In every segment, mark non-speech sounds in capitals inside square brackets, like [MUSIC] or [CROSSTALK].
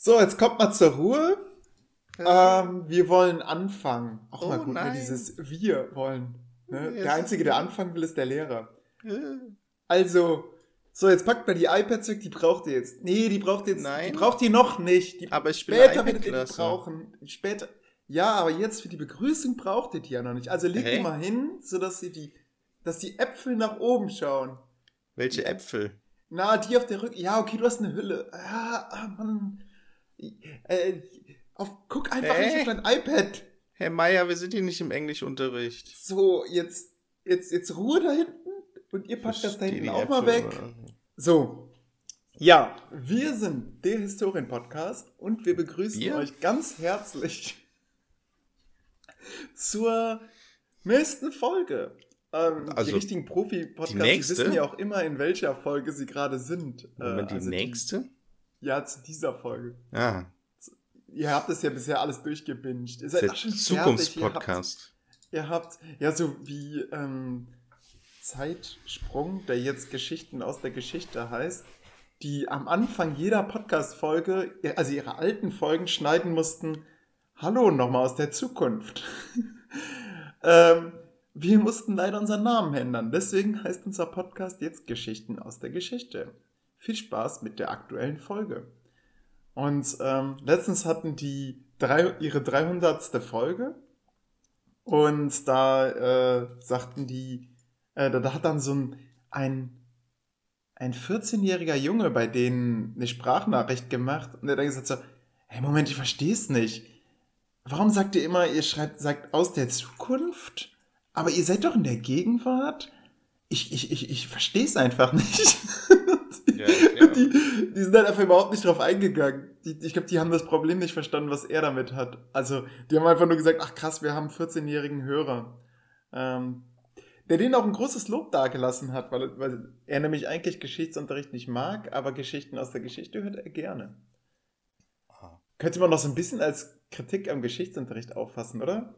So, jetzt kommt mal zur Ruhe. Ähm, wir wollen anfangen. Auch Oh mal gut, ne, nein. dieses Wir wollen. Ne? Der Einzige, der anfangen will, ist der Lehrer. Also, so, jetzt packt mal die iPads weg, die braucht ihr jetzt. Nee, die braucht ihr jetzt. Nein. Die braucht ihr noch nicht. Die, Aber ich bin später werdet ihr die brauchen. Später. Ja, aber jetzt für die Begrüßung braucht ihr die ja noch nicht. Also legt die mal hin, sodass sie die, dass die Äpfel nach oben schauen. Welche Äpfel? Na, die auf der Rücken. Ja, okay, du hast eine Hülle. Ja, ah, Mann. Äh, auf, guck einfach Hä? nicht auf dein iPad. Herr Meier, wir sind hier nicht im Englischunterricht. So, jetzt, jetzt, jetzt Ruhe da hinten. Und ihr packt das da hinten die auch mal weg. So. Ja, wir sind der Historien-Podcast und wir begrüßen Wir? euch ganz herzlich zur nächsten Folge. Ähm, die Also, richtigen die Profi-Podcasts nächste? wissen ja auch immer, in welcher Folge sie gerade sind. Moment, Äh, die also nächste? Ja, zu dieser Folge. Ah, Ihr habt es ja bisher alles durchgebinged. Ihr seid der. Zukunftspodcast. Ihr habt, ihr habt ja so wie ähm, Zeitsprung, der jetzt Geschichten aus der Geschichte heißt, die am Anfang jeder Podcast-Folge, also ihre alten Folgen schneiden mussten, Hallo nochmal aus der Zukunft. [LAUGHS] ähm, wir mussten leider unseren Namen ändern. Deswegen heißt unser Podcast jetzt Geschichten aus der Geschichte. Viel Spaß mit der aktuellen Folge. Und ähm, letztens hatten die drei, ihre 300. Folge und da äh, sagten die, äh, da, hat dann so ein, ein, ein 14-jähriger Junge bei denen eine Sprachnachricht gemacht und der hat dann gesagt so, hey Moment, ich verstehe es nicht. Warum sagt ihr immer, ihr schreibt, sagt aus der Zukunft, aber ihr seid doch in der Gegenwart? Ich, ich, ich, ich verstehe es einfach nicht. [LAUGHS] Ja, ja. [LAUGHS] die, die sind halt einfach überhaupt nicht drauf eingegangen. Die, ich glaube, die haben das Problem nicht verstanden, was er damit hat. Also, die haben einfach nur gesagt, ach krass, wir haben einen 14-jährigen Hörer. Ähm, der denen auch ein großes Lob dagelassen hat, weil, weil er nämlich eigentlich Geschichtsunterricht nicht mag, aber Geschichten aus der Geschichte hört er gerne. Ah. Könnte man noch so ein bisschen als Kritik am Geschichtsunterricht auffassen, oder?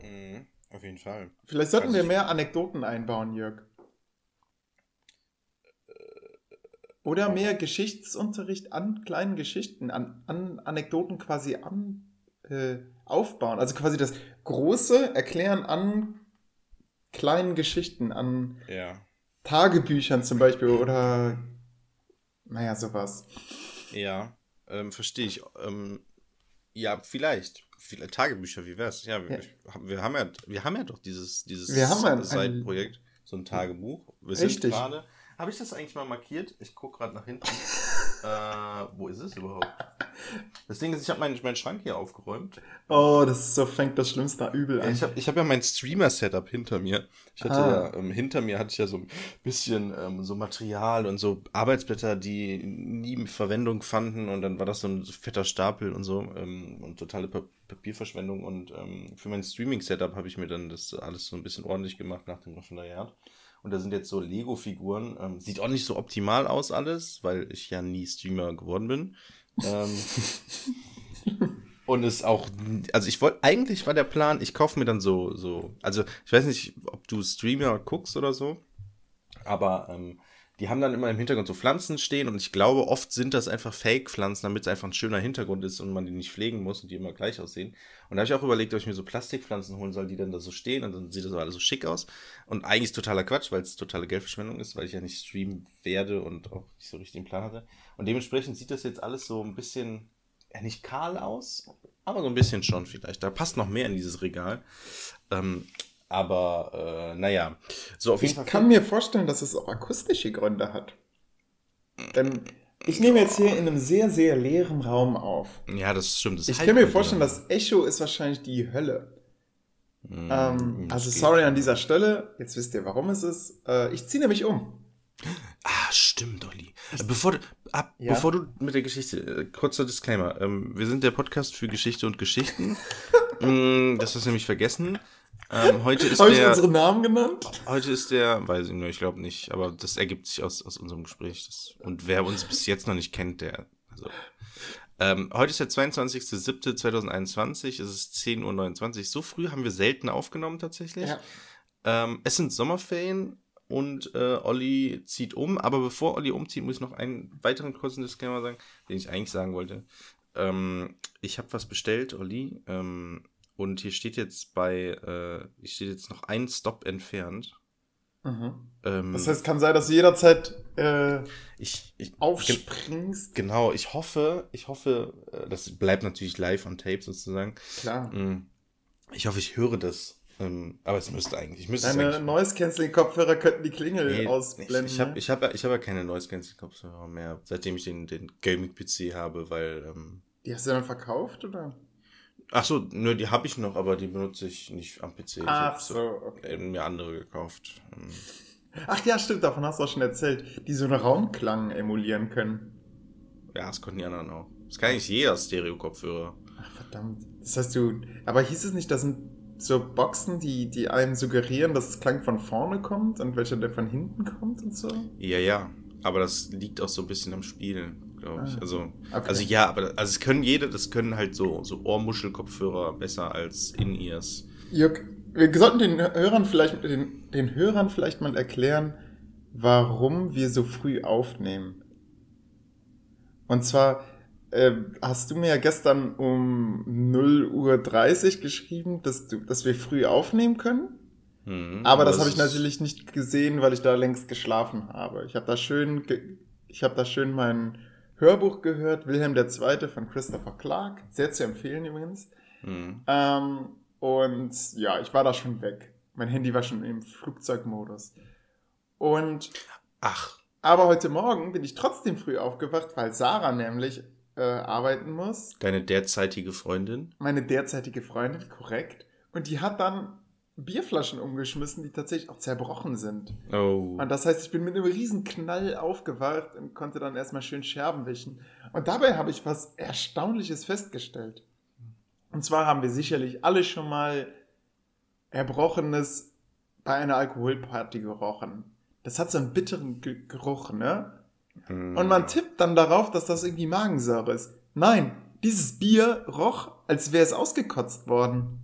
Mhm, auf jeden Fall. Vielleicht sollten Also wir mehr Anekdoten einbauen, Jörg. Oder mehr Geschichtsunterricht an kleinen Geschichten, an, an Anekdoten quasi an, äh, aufbauen. Also quasi das große Erklären an kleinen Geschichten, an Ja. Tagebüchern zum Beispiel oder naja, sowas. Ja, ähm, verstehe ich. Ähm, ja, vielleicht. Viele Tagebücher, wie wär's? Ja, wir, Ja. wir haben ja, wir haben ja doch dieses, dieses Wir haben ein- Seitenprojekt, so ein Tagebuch. Wir sind Richtig. gerade. Habe ich das eigentlich mal markiert? Ich gucke gerade nach hinten. [LAUGHS] äh, wo ist es überhaupt? Das Ding ist, ich habe meinen meinen Schrank hier aufgeräumt. Oh, das ist so fängt das Schlimmste Übel Ja, an. ich habe ich hab ja mein Streamer-Setup hinter mir. Ich hatte Ah. ja, ähm, hinter mir hatte ich ja so ein bisschen ähm, so Material und so Arbeitsblätter, die nie Verwendung fanden und dann war das so ein fetter Stapel und so ähm, und totale Pa- Papierverschwendung und ähm, für mein Streaming-Setup habe ich mir dann das alles so ein bisschen ordentlich gemacht nach dem Referendariat. Und da sind jetzt so Lego-Figuren. Ähm, sieht auch nicht so optimal aus alles, weil ich ja nie Streamer geworden bin. Ähm, [LAUGHS] und es auch, also ich wollte, eigentlich war der Plan, ich kaufe mir dann so, so, also ich weiß nicht, ob du Streamer guckst oder so, aber ähm, die haben dann immer im Hintergrund so Pflanzen stehen und ich glaube, oft sind das einfach Fake-Pflanzen, damit es einfach ein schöner Hintergrund ist und man die nicht pflegen muss und die immer gleich aussehen. Und da habe ich auch überlegt, ob ich mir so Plastikpflanzen holen soll, die dann da so stehen und dann sieht das alles so schick aus. Und eigentlich ist totaler Quatsch, weil es totale Geldverschwendung ist, weil ich ja nicht streamen werde und auch nicht so richtig den Plan hatte. Und dementsprechend sieht das jetzt alles so ein bisschen, ja nicht kahl aus, aber so ein bisschen schon vielleicht. Da passt noch mehr in dieses Regal. Ähm, aber äh, naja, so auf jeden Ich Fall. kann mir vorstellen, dass es auch akustische Gründe hat. Denn ich nehme jetzt hier in einem sehr, sehr leeren Raum auf. Ja, das stimmt. Das Ich kann mir vorstellen, das Echo ist wahrscheinlich die Hölle. Mm, Ähm, also sorry an dieser Stelle. Jetzt wisst ihr, warum es ist. Äh, ich ziehe nämlich um. Ah, stimmt, Olli. Bevor du, ab, Ja? bevor du mit der Geschichte, äh, kurzer Disclaimer. Ähm, wir sind der Podcast für Geschichte und Geschichten. [LAUGHS] mm, das hast du nämlich vergessen. Ähm, heute ist Habe ich der, unsere Namen genannt? heute ist der, weiß ich nicht, ich glaube nicht, aber das ergibt sich aus, aus unserem Gespräch. Das, und wer uns bis jetzt noch nicht kennt, der, also. Ähm, heute ist der 22.07.2021, es ist 10.29 Uhr. So früh haben wir selten aufgenommen tatsächlich. Ja. Ähm, es sind Sommerferien und äh, Olli zieht um. Aber bevor Olli umzieht, muss ich noch einen weiteren kurzen Disclaimer sagen, den ich eigentlich sagen wollte. Ähm, ich habe was bestellt, Olli. Ähm, und hier steht jetzt bei, äh, hier steht jetzt noch ein Stop entfernt. Mhm. Ähm, Das heißt, kann sein, dass du jederzeit äh, ich, ich, aufspringst. Genau, ich hoffe, ich hoffe, äh, das bleibt natürlich live on tape sozusagen. Klar. Mm, Ich hoffe, ich höre das. Ähm, aber es müsste eigentlich. Ich müsste Deine eigentlich. Noise Canceling Kopfhörer könnten die Klingel Nee, ausblenden. ich ich habe ne? ich hab, ja- ich hab ja keine Noise Canceling Kopfhörer mehr, seitdem ich den, den Gaming-PC habe, weil. Ähm, Die hast du dann verkauft, oder? Ach so, nö, die habe ich noch, aber die benutze ich nicht am PC. Ach so, okay. mir andere gekauft. Ähm, Ach ja, stimmt, davon hast du auch schon erzählt. Die so einen Raumklang emulieren können. ja, das konnten die anderen auch. Das kann eigentlich jeder Stereo-Kopfhörer. Ach, verdammt. Das heißt, du. Aber hieß es nicht, das sind so Boxen, die, die einem suggerieren, dass das Klang von vorne kommt und welcher der von hinten kommt und so? Ja, ja. Aber das liegt auch so ein bisschen am Spiel, glaube ich. Ah, Also, okay. also ja, aber also es können jede, das können halt so, so Ohrmuschelkopfhörer besser als In-Ears. Jörg, wir sollten den Hörern vielleicht, den, den Hörern vielleicht mal erklären, warum wir so früh aufnehmen. Und zwar äh, hast du mir ja gestern um 0 Uhr 30 geschrieben, dass, du, dass wir früh aufnehmen können. Mhm, Aber das habe ich natürlich nicht gesehen, weil ich da längst geschlafen habe. Ich habe da schön, ich habe da schön mein Hörbuch gehört, Wilhelm II. von Christopher Clark, sehr zu empfehlen übrigens. Mhm. Ähm, und ja, ich war da schon weg. Mein Handy war schon im Flugzeugmodus. Und Ach, aber heute Morgen bin ich trotzdem früh aufgewacht, weil Sarah nämlich äh, arbeiten muss. deine derzeitige Freundin? Meine derzeitige Freundin, korrekt. Und die hat dann Bierflaschen umgeschmissen, die tatsächlich auch zerbrochen sind. Oh. Und das heißt, ich bin mit einem riesen Knall aufgewacht und konnte dann erstmal schön Scherben wischen. Und dabei habe ich was Erstaunliches festgestellt. Und zwar haben wir sicherlich alle schon mal Erbrochenes bei einer Alkoholparty gerochen. Das hat so einen bitteren Ge Geruch, ne? Hm. Und man tippt dann darauf, dass das irgendwie Magensäure ist. Nein, dieses Bier roch, als wäre es ausgekotzt worden.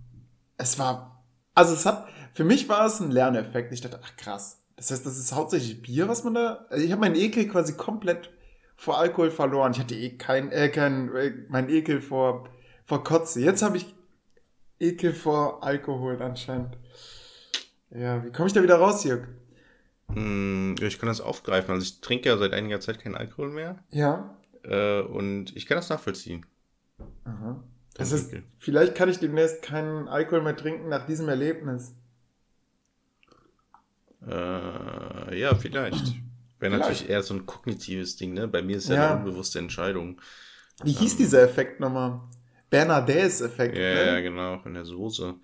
Es war, also es hat, für mich war es ein Lerneffekt. Ich dachte, ach krass. Das heißt, das ist hauptsächlich Bier, was man da, also ich habe meinen Ekel quasi komplett vor Alkohol verloren. Ich hatte eh kein, äh, kein, äh, mein Ekel vor, vor Kotze. Jetzt habe ich Ekel vor Alkohol anscheinend. Ja, wie komme ich da wieder raus, Jörg? Hm, ich kann das aufgreifen. Also ich trinke ja seit einiger Zeit keinen Alkohol mehr. Ja. Äh, und ich kann das nachvollziehen. Aha. Das Ekel. vielleicht kann ich demnächst keinen Alkohol mehr trinken nach diesem Erlebnis. Äh, ja, vielleicht. Wäre natürlich eher so ein kognitives Ding, ne? Bei mir ist ja, Ja. eine unbewusste Entscheidung. Wie hieß dieser Effekt nochmal? Bernadette-Effekt, Ähm. Ja, ja, ne? genau, in der Soße.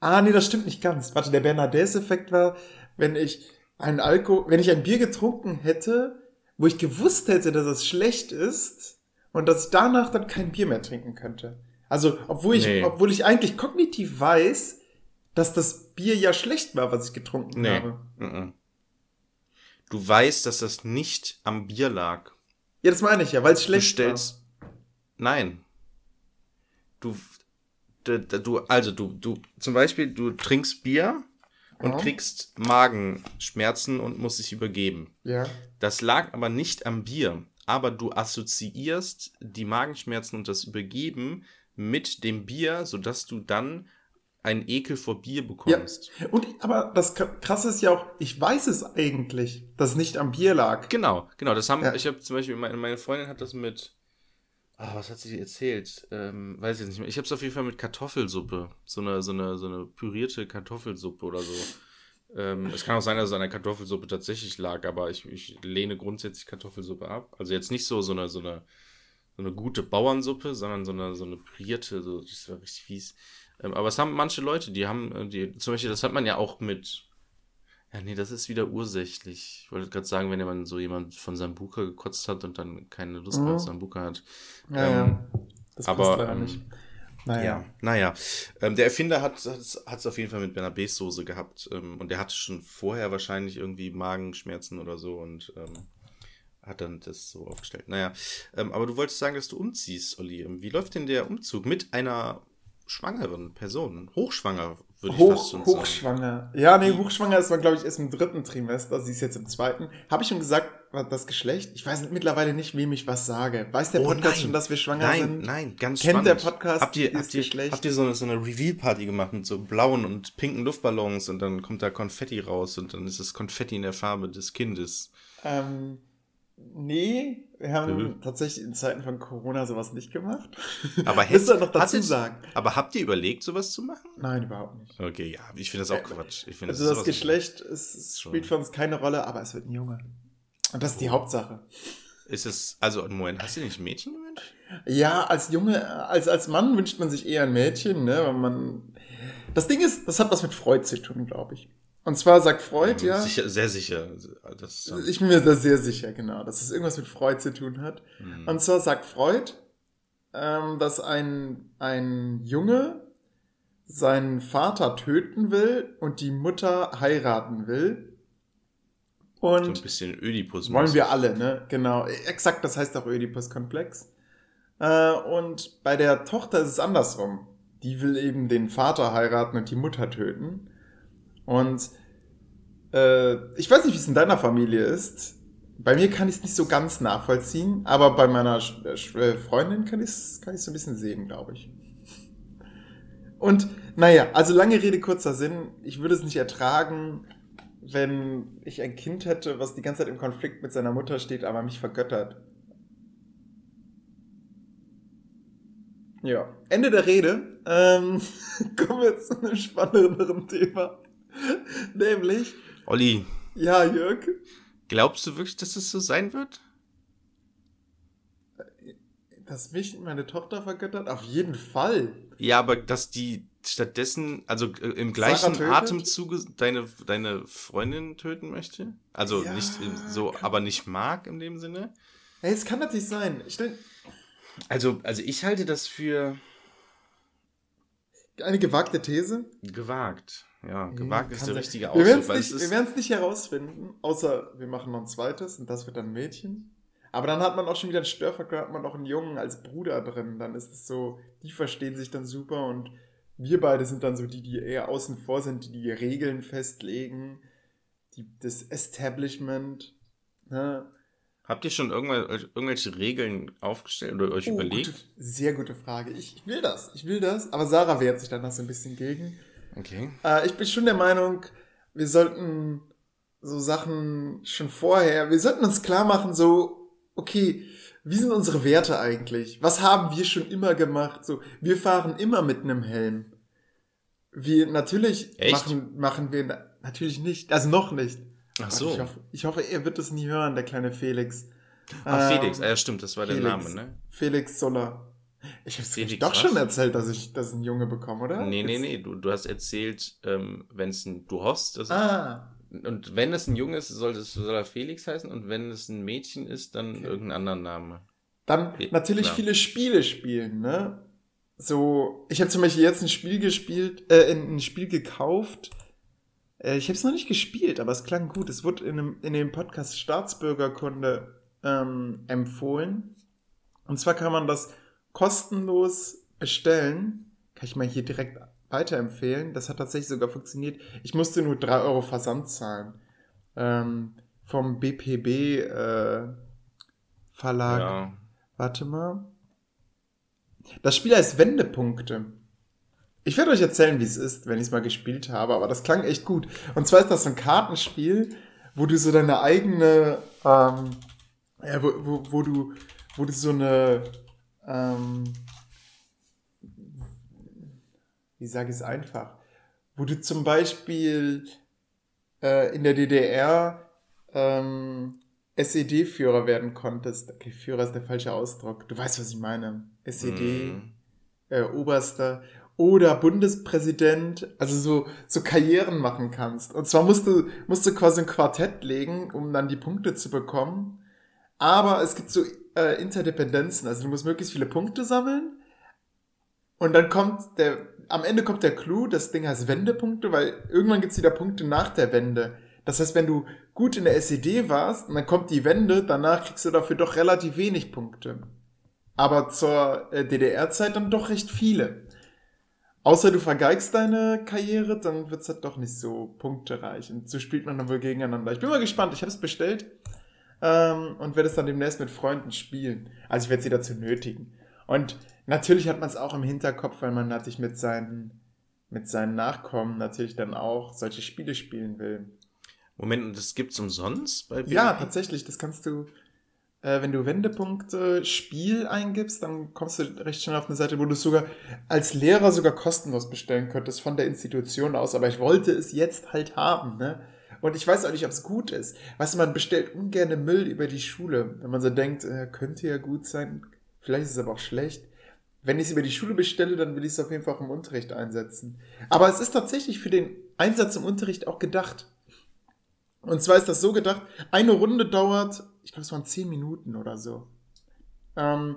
Ah, nee, das stimmt nicht ganz. Warte, der Bernadette-Effekt war, wenn ich ein Alkohol, wenn ich ein Bier getrunken hätte, wo ich gewusst hätte, dass es schlecht ist und dass ich danach dann kein Bier mehr trinken könnte. Also, obwohl ich, Nee. obwohl ich eigentlich kognitiv weiß, dass das Bier ja schlecht war, was ich getrunken Nee. habe. Mhm. Du weißt, dass das nicht am Bier lag. Ja, das meine ich ja, weil es Du schlecht stellst. Nein. Du. Du, also du, du, zum Beispiel, du trinkst Bier und Ja. kriegst Magenschmerzen und musst dich übergeben. war. Ja. Das lag aber nicht am Bier, aber du assoziierst die Magenschmerzen und das Übergeben mit dem Bier, sodass du dann einen Ekel vor Bier bekommst. Und, aber das Krasse ist ja auch, ich weiß es eigentlich, dass es nicht am Bier lag. Genau, genau. Das haben, Ja. ich habe zum Beispiel, meine, meine Freundin hat das mit, ah, was hat sie erzählt? Ähm, weiß ich jetzt nicht mehr. Ich habe es auf jeden Fall mit Kartoffelsuppe, so eine, so eine, so eine pürierte Kartoffelsuppe oder so. Ähm, es kann auch sein, dass es an der Kartoffelsuppe tatsächlich lag, aber ich, ich lehne grundsätzlich Kartoffelsuppe ab. Also jetzt nicht so, so eine, so eine, so eine gute Bauernsuppe, sondern so eine, so eine pürierte, so, das war richtig fies. Ähm, aber es haben manche Leute, die haben, äh, die, zum Beispiel, das hat man ja auch mit, ja, nee, das ist wieder ursächlich. Ich wollte gerade sagen, wenn jemand so jemand von Sambuka gekotzt hat und dann keine Lust mehr Mhm. auf Sambuka hat. Ja, Ähm, ja. Das aber, passt leider ähm, nicht. Naja. Ja, naja. Ähm, der Erfinder hat es auf jeden Fall mit Bernabé-Soße gehabt. Ähm, und der hatte schon vorher wahrscheinlich irgendwie Magenschmerzen oder so und ähm, hat dann das so aufgestellt. Naja, ähm, aber du wolltest sagen, dass du umziehst, Olli. Ähm, Wie läuft denn der Umzug mit einer schwangeren Person? Hochschwanger, würde ich Hoch, fast schon sagen. hochschwanger. Ja, nee, hochschwanger ist man, glaube ich, erst im dritten Trimester. Sie ist jetzt im zweiten. Habe ich schon gesagt, was das Geschlecht? Ich weiß mittlerweile nicht, wem ich was sage. Weiß der Oh, Podcast nein. schon, dass wir schwanger Nein, sind? nein, ganz Kennt spannend. der Podcast habt ihr, habt ihr, Geschlecht? habt ihr so eine, so eine Reveal-Party gemacht mit so blauen und pinken Luftballons und dann kommt da Konfetti raus und dann ist das Konfetti in der Farbe des Kindes. Ähm, nee, wir haben Mhm. tatsächlich in Zeiten von Corona sowas nicht gemacht. Aber [LAUGHS] Willst du noch dazu hattet- sagen? Aber habt ihr überlegt, sowas zu machen? Nein, überhaupt nicht. Okay, ja, ich finde das auch Quatsch. Ich finde Also das sowas- Geschlecht es, spielt für uns keine Rolle, aber es wird ein Junge. Und das ist die Hauptsache. Ist es, also, Moment, hast du nicht ein Mädchen gewünscht? Ja, als Junge, als, als Mann wünscht man sich eher ein Mädchen, ne? Weil man. Das Ding ist, das hat was mit Freud zu tun, glaube ich. Und zwar sagt Freud, ja. Sicher, sehr sicher. Ich bin mir da sehr sicher, genau, dass es irgendwas mit Freud zu tun hat. Hm. Und zwar sagt Freud, ähm, dass ein, ein Junge seinen Vater töten will und die Mutter heiraten will. so Und ein bisschen Ödipus. wollen wir alle, ne? Genau. Exakt, das heißt auch Oedipus-Komplex. Äh, und bei der Tochter ist es andersrum. Die will eben den Vater heiraten und die Mutter töten. Und äh, ich weiß nicht, wie es in deiner Familie ist. Bei mir kann ich es nicht so ganz nachvollziehen, aber bei meiner Sch Sch äh, Freundin kann ich es kann ich's so ein bisschen sehen, glaube ich. Und naja, also lange Rede, kurzer Sinn. Ich würde es nicht ertragen, wenn ich ein Kind hätte, was die ganze Zeit im Konflikt mit seiner Mutter steht, aber mich vergöttert. Ja, Ende der Rede. Ähm, [LAUGHS] kommen wir zu einem spannenderen Thema. [LAUGHS] Nämlich, Olli, ja, Jörg, glaubst du wirklich, dass es so sein wird? dass mich meine Tochter vergöttert? Auf jeden Fall. Ja, aber dass die stattdessen, also äh, im gleichen tötet? Atemzuge deine, deine Freundin töten möchte? Also Ja, nicht so, kann- aber nicht mag in dem Sinne? Hey, es kann natürlich sein. Ich denk, Also, also ich halte das für eine gewagte These. gewagt. Ja, Hm, gewagt ist der sein. richtige Wir werden Ausdruck, es nicht, wir ist, werden's nicht herausfinden, außer wir machen noch ein zweites und das wird dann ein Mädchen. Aber dann hat man auch schon wieder einen Störfaktor, hat man auch einen Jungen als Bruder drin. Dann ist es so, die verstehen sich dann super und wir beide sind dann so die, die eher außen vor sind, die die Regeln festlegen, die, das Establishment. Ne? habt ihr schon irgendwel- irgendwelche Regeln aufgestellt oder euch Oh, überlegt? Gute, sehr gute Frage. Ich, ich will das, ich will das. Aber Sarah wehrt sich danach so ein bisschen gegen. Okay. Äh, ich bin schon der Meinung, wir sollten so Sachen schon vorher, wir sollten uns klar machen, so, okay, wie sind unsere Werte eigentlich? Was haben wir schon immer gemacht? So, wir fahren immer mit einem Helm. Wir, natürlich Echt? machen, machen wir, na- natürlich nicht, also noch nicht. Ach so. Ich hoffe, ich hoffe, er wird es nie hören, der kleine Felix. Ah, Ähm, Felix, ah, ja, stimmt, das war der Felix. Name, ne? Felix Soller. Ich hab's Felix doch was? schon erzählt, dass ich, dass ich einen Junge bekomme, oder? Nee, nee, nee, du, du hast erzählt, ähm, wenn es ein, du hoffst, dass Ah, Und wenn es ein Junge ist, soll, es, soll er Felix heißen. Und wenn es ein Mädchen ist, dann Okay. irgendeinen anderen Namen. Dann Ja, natürlich klar. viele Spiele spielen, ne? So, ich habe zum Beispiel jetzt ein Spiel gespielt, äh, ein Spiel gekauft. Äh, ich habe es noch nicht gespielt, aber es klang gut. Es wurde in, einem, in dem Podcast Staatsbürgerkunde ähm, empfohlen. Und zwar kann man das kostenlos bestellen. Kann ich mal hier direkt weiterempfehlen. Das hat tatsächlich sogar funktioniert. Ich musste nur 3 Euro Versand zahlen. Ähm, vom BPB äh, Verlag. Ja. Warte mal. Das Spiel heißt Wendepunkte. Ich werde euch erzählen, wie es ist, wenn ich es mal gespielt habe, aber das klang echt gut. Und zwar ist das so ein Kartenspiel, wo du so deine eigene, ähm, ja, wo, wo, wo du, wo du so eine, ähm, wie sage ich es einfach, wo du zum Beispiel äh, in der DDR ähm, SED-Führer werden konntest. Okay, Führer ist der falsche Ausdruck. Du weißt, was ich meine. SED, Mhm. äh, Oberster oder Bundespräsident, also so, so Karrieren machen kannst. Und zwar musst du, musst du quasi ein Quartett legen, um dann die Punkte zu bekommen. Aber es gibt so äh, Interdependenzen, also du musst möglichst viele Punkte sammeln. Und dann kommt der, am Ende kommt der Clou, das Ding heißt Wendepunkte, weil irgendwann gibt's wieder Punkte nach der Wende. Das heißt, wenn du gut in der SED warst und dann kommt die Wende, danach kriegst du dafür doch relativ wenig Punkte. Aber zur äh, DDR-Zeit dann doch recht viele. Außer du vergeigst deine Karriere, dann wird es halt doch nicht so punktereich. Und so spielt man dann wohl gegeneinander. Ich bin mal gespannt, ich habe es bestellt ähm, und werde es dann demnächst mit Freunden spielen. Also ich werde sie dazu nötigen. Und natürlich hat man es auch im Hinterkopf, weil man natürlich mit seinen, mit seinen Nachkommen natürlich dann auch solche Spiele spielen will. Moment, und das gibt's umsonst bei BNP? Ja, tatsächlich. Das kannst du, äh, wenn du Wendepunkte Spiel eingibst, dann kommst du recht schnell auf eine Seite, wo du es sogar als Lehrer sogar kostenlos bestellen könntest von der Institution aus. Aber ich wollte es jetzt halt haben, ne? Und ich weiß auch nicht, ob es gut ist. Weißt du, man bestellt ungern Müll über die Schule, wenn man so denkt, äh, könnte ja gut sein, vielleicht ist es aber auch schlecht. Wenn ich es über die Schule bestelle, dann will ich es auf jeden Fall auch im Unterricht einsetzen. Aber es ist tatsächlich für den Einsatz im Unterricht auch gedacht. Und zwar ist das so gedacht, eine Runde dauert ich glaube, es waren zehn Minuten oder so. Ähm,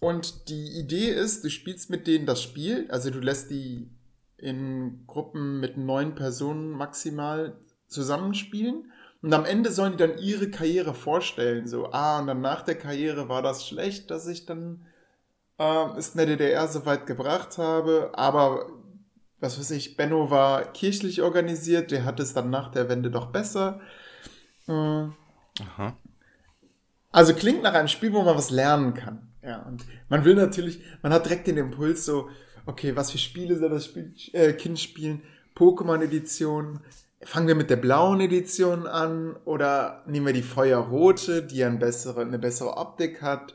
und die Idee ist, du spielst mit denen das Spiel, also du lässt die in Gruppen mit neun Personen maximal zusammenspielen. Und am Ende sollen die dann ihre Karriere vorstellen. So, ah, und dann nach der Karriere war das schlecht, dass ich dann äh, es in der DDR so weit gebracht habe. Aber, was weiß ich, Benno war kirchlich organisiert, der hat es dann nach der Wende doch besser. Äh, Aha. Also klingt nach einem Spiel, wo man was lernen kann. Ja, und man will natürlich, man hat direkt den Impuls so, okay, was für Spiele soll das Spiel, äh, Kind spielen? Pokémon-Edition. Fangen wir mit der blauen Edition an oder nehmen wir die Feuerrote, die ein bessere, eine bessere Optik hat?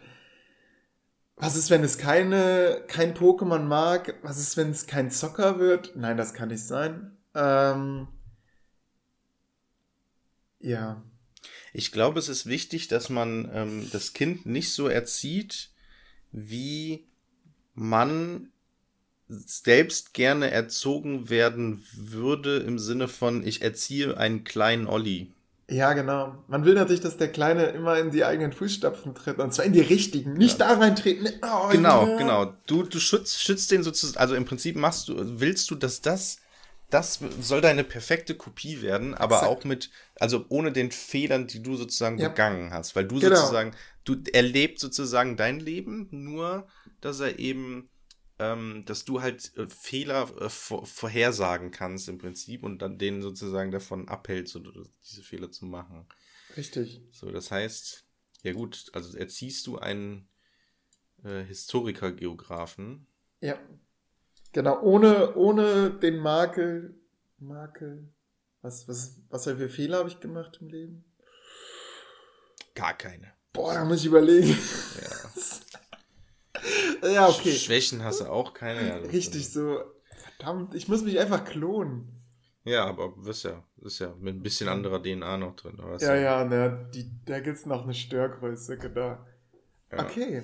Was ist, wenn es keine, kein Pokémon mag? Was ist, wenn es kein Zocker wird? Nein, das kann nicht sein. Ähm, ja. Ich glaube, es ist wichtig, dass man ähm, das Kind nicht so erzieht, wie man selbst gerne erzogen werden würde im Sinne von, ich erziehe einen kleinen Olli. Ja, genau. Man will natürlich, dass der Kleine immer in die eigenen Fußstapfen tritt. Und zwar in die richtigen. Nicht ja. da reintreten. Oh, genau, ja. genau. Du, du schützt, schützt den sozusagen, also im Prinzip machst du, willst du, dass das das soll deine perfekte Kopie werden, aber Exakt. auch mit, also ohne den Fehlern, die du sozusagen ja. begangen hast. Weil du genau. sozusagen, du erlebst sozusagen dein Leben, nur dass er eben, ähm, dass du halt äh, Fehler äh, vor, vorhersagen kannst im Prinzip und dann denen sozusagen davon abhältst, oder diese Fehler zu machen. Richtig. So, das heißt, ja gut, also erziehst du einen äh, Historiker-Geografen. Ja. Genau, ohne, ohne den Makel. Makel. Was, was, was für Fehler habe ich gemacht im Leben? Gar keine. Boah, da muss ich überlegen. Ja. [LAUGHS] [LAUGHS] ja, okay. Schwächen hast du auch keine. Ja, Richtig so. Verdammt, ich muss mich einfach klonen. Ja, aber wirst ja, ist ja mit ein bisschen anderer DNA noch drin. ja, ja, ne, die, da gibt es noch eine Störgröße, genau. Ja. Okay.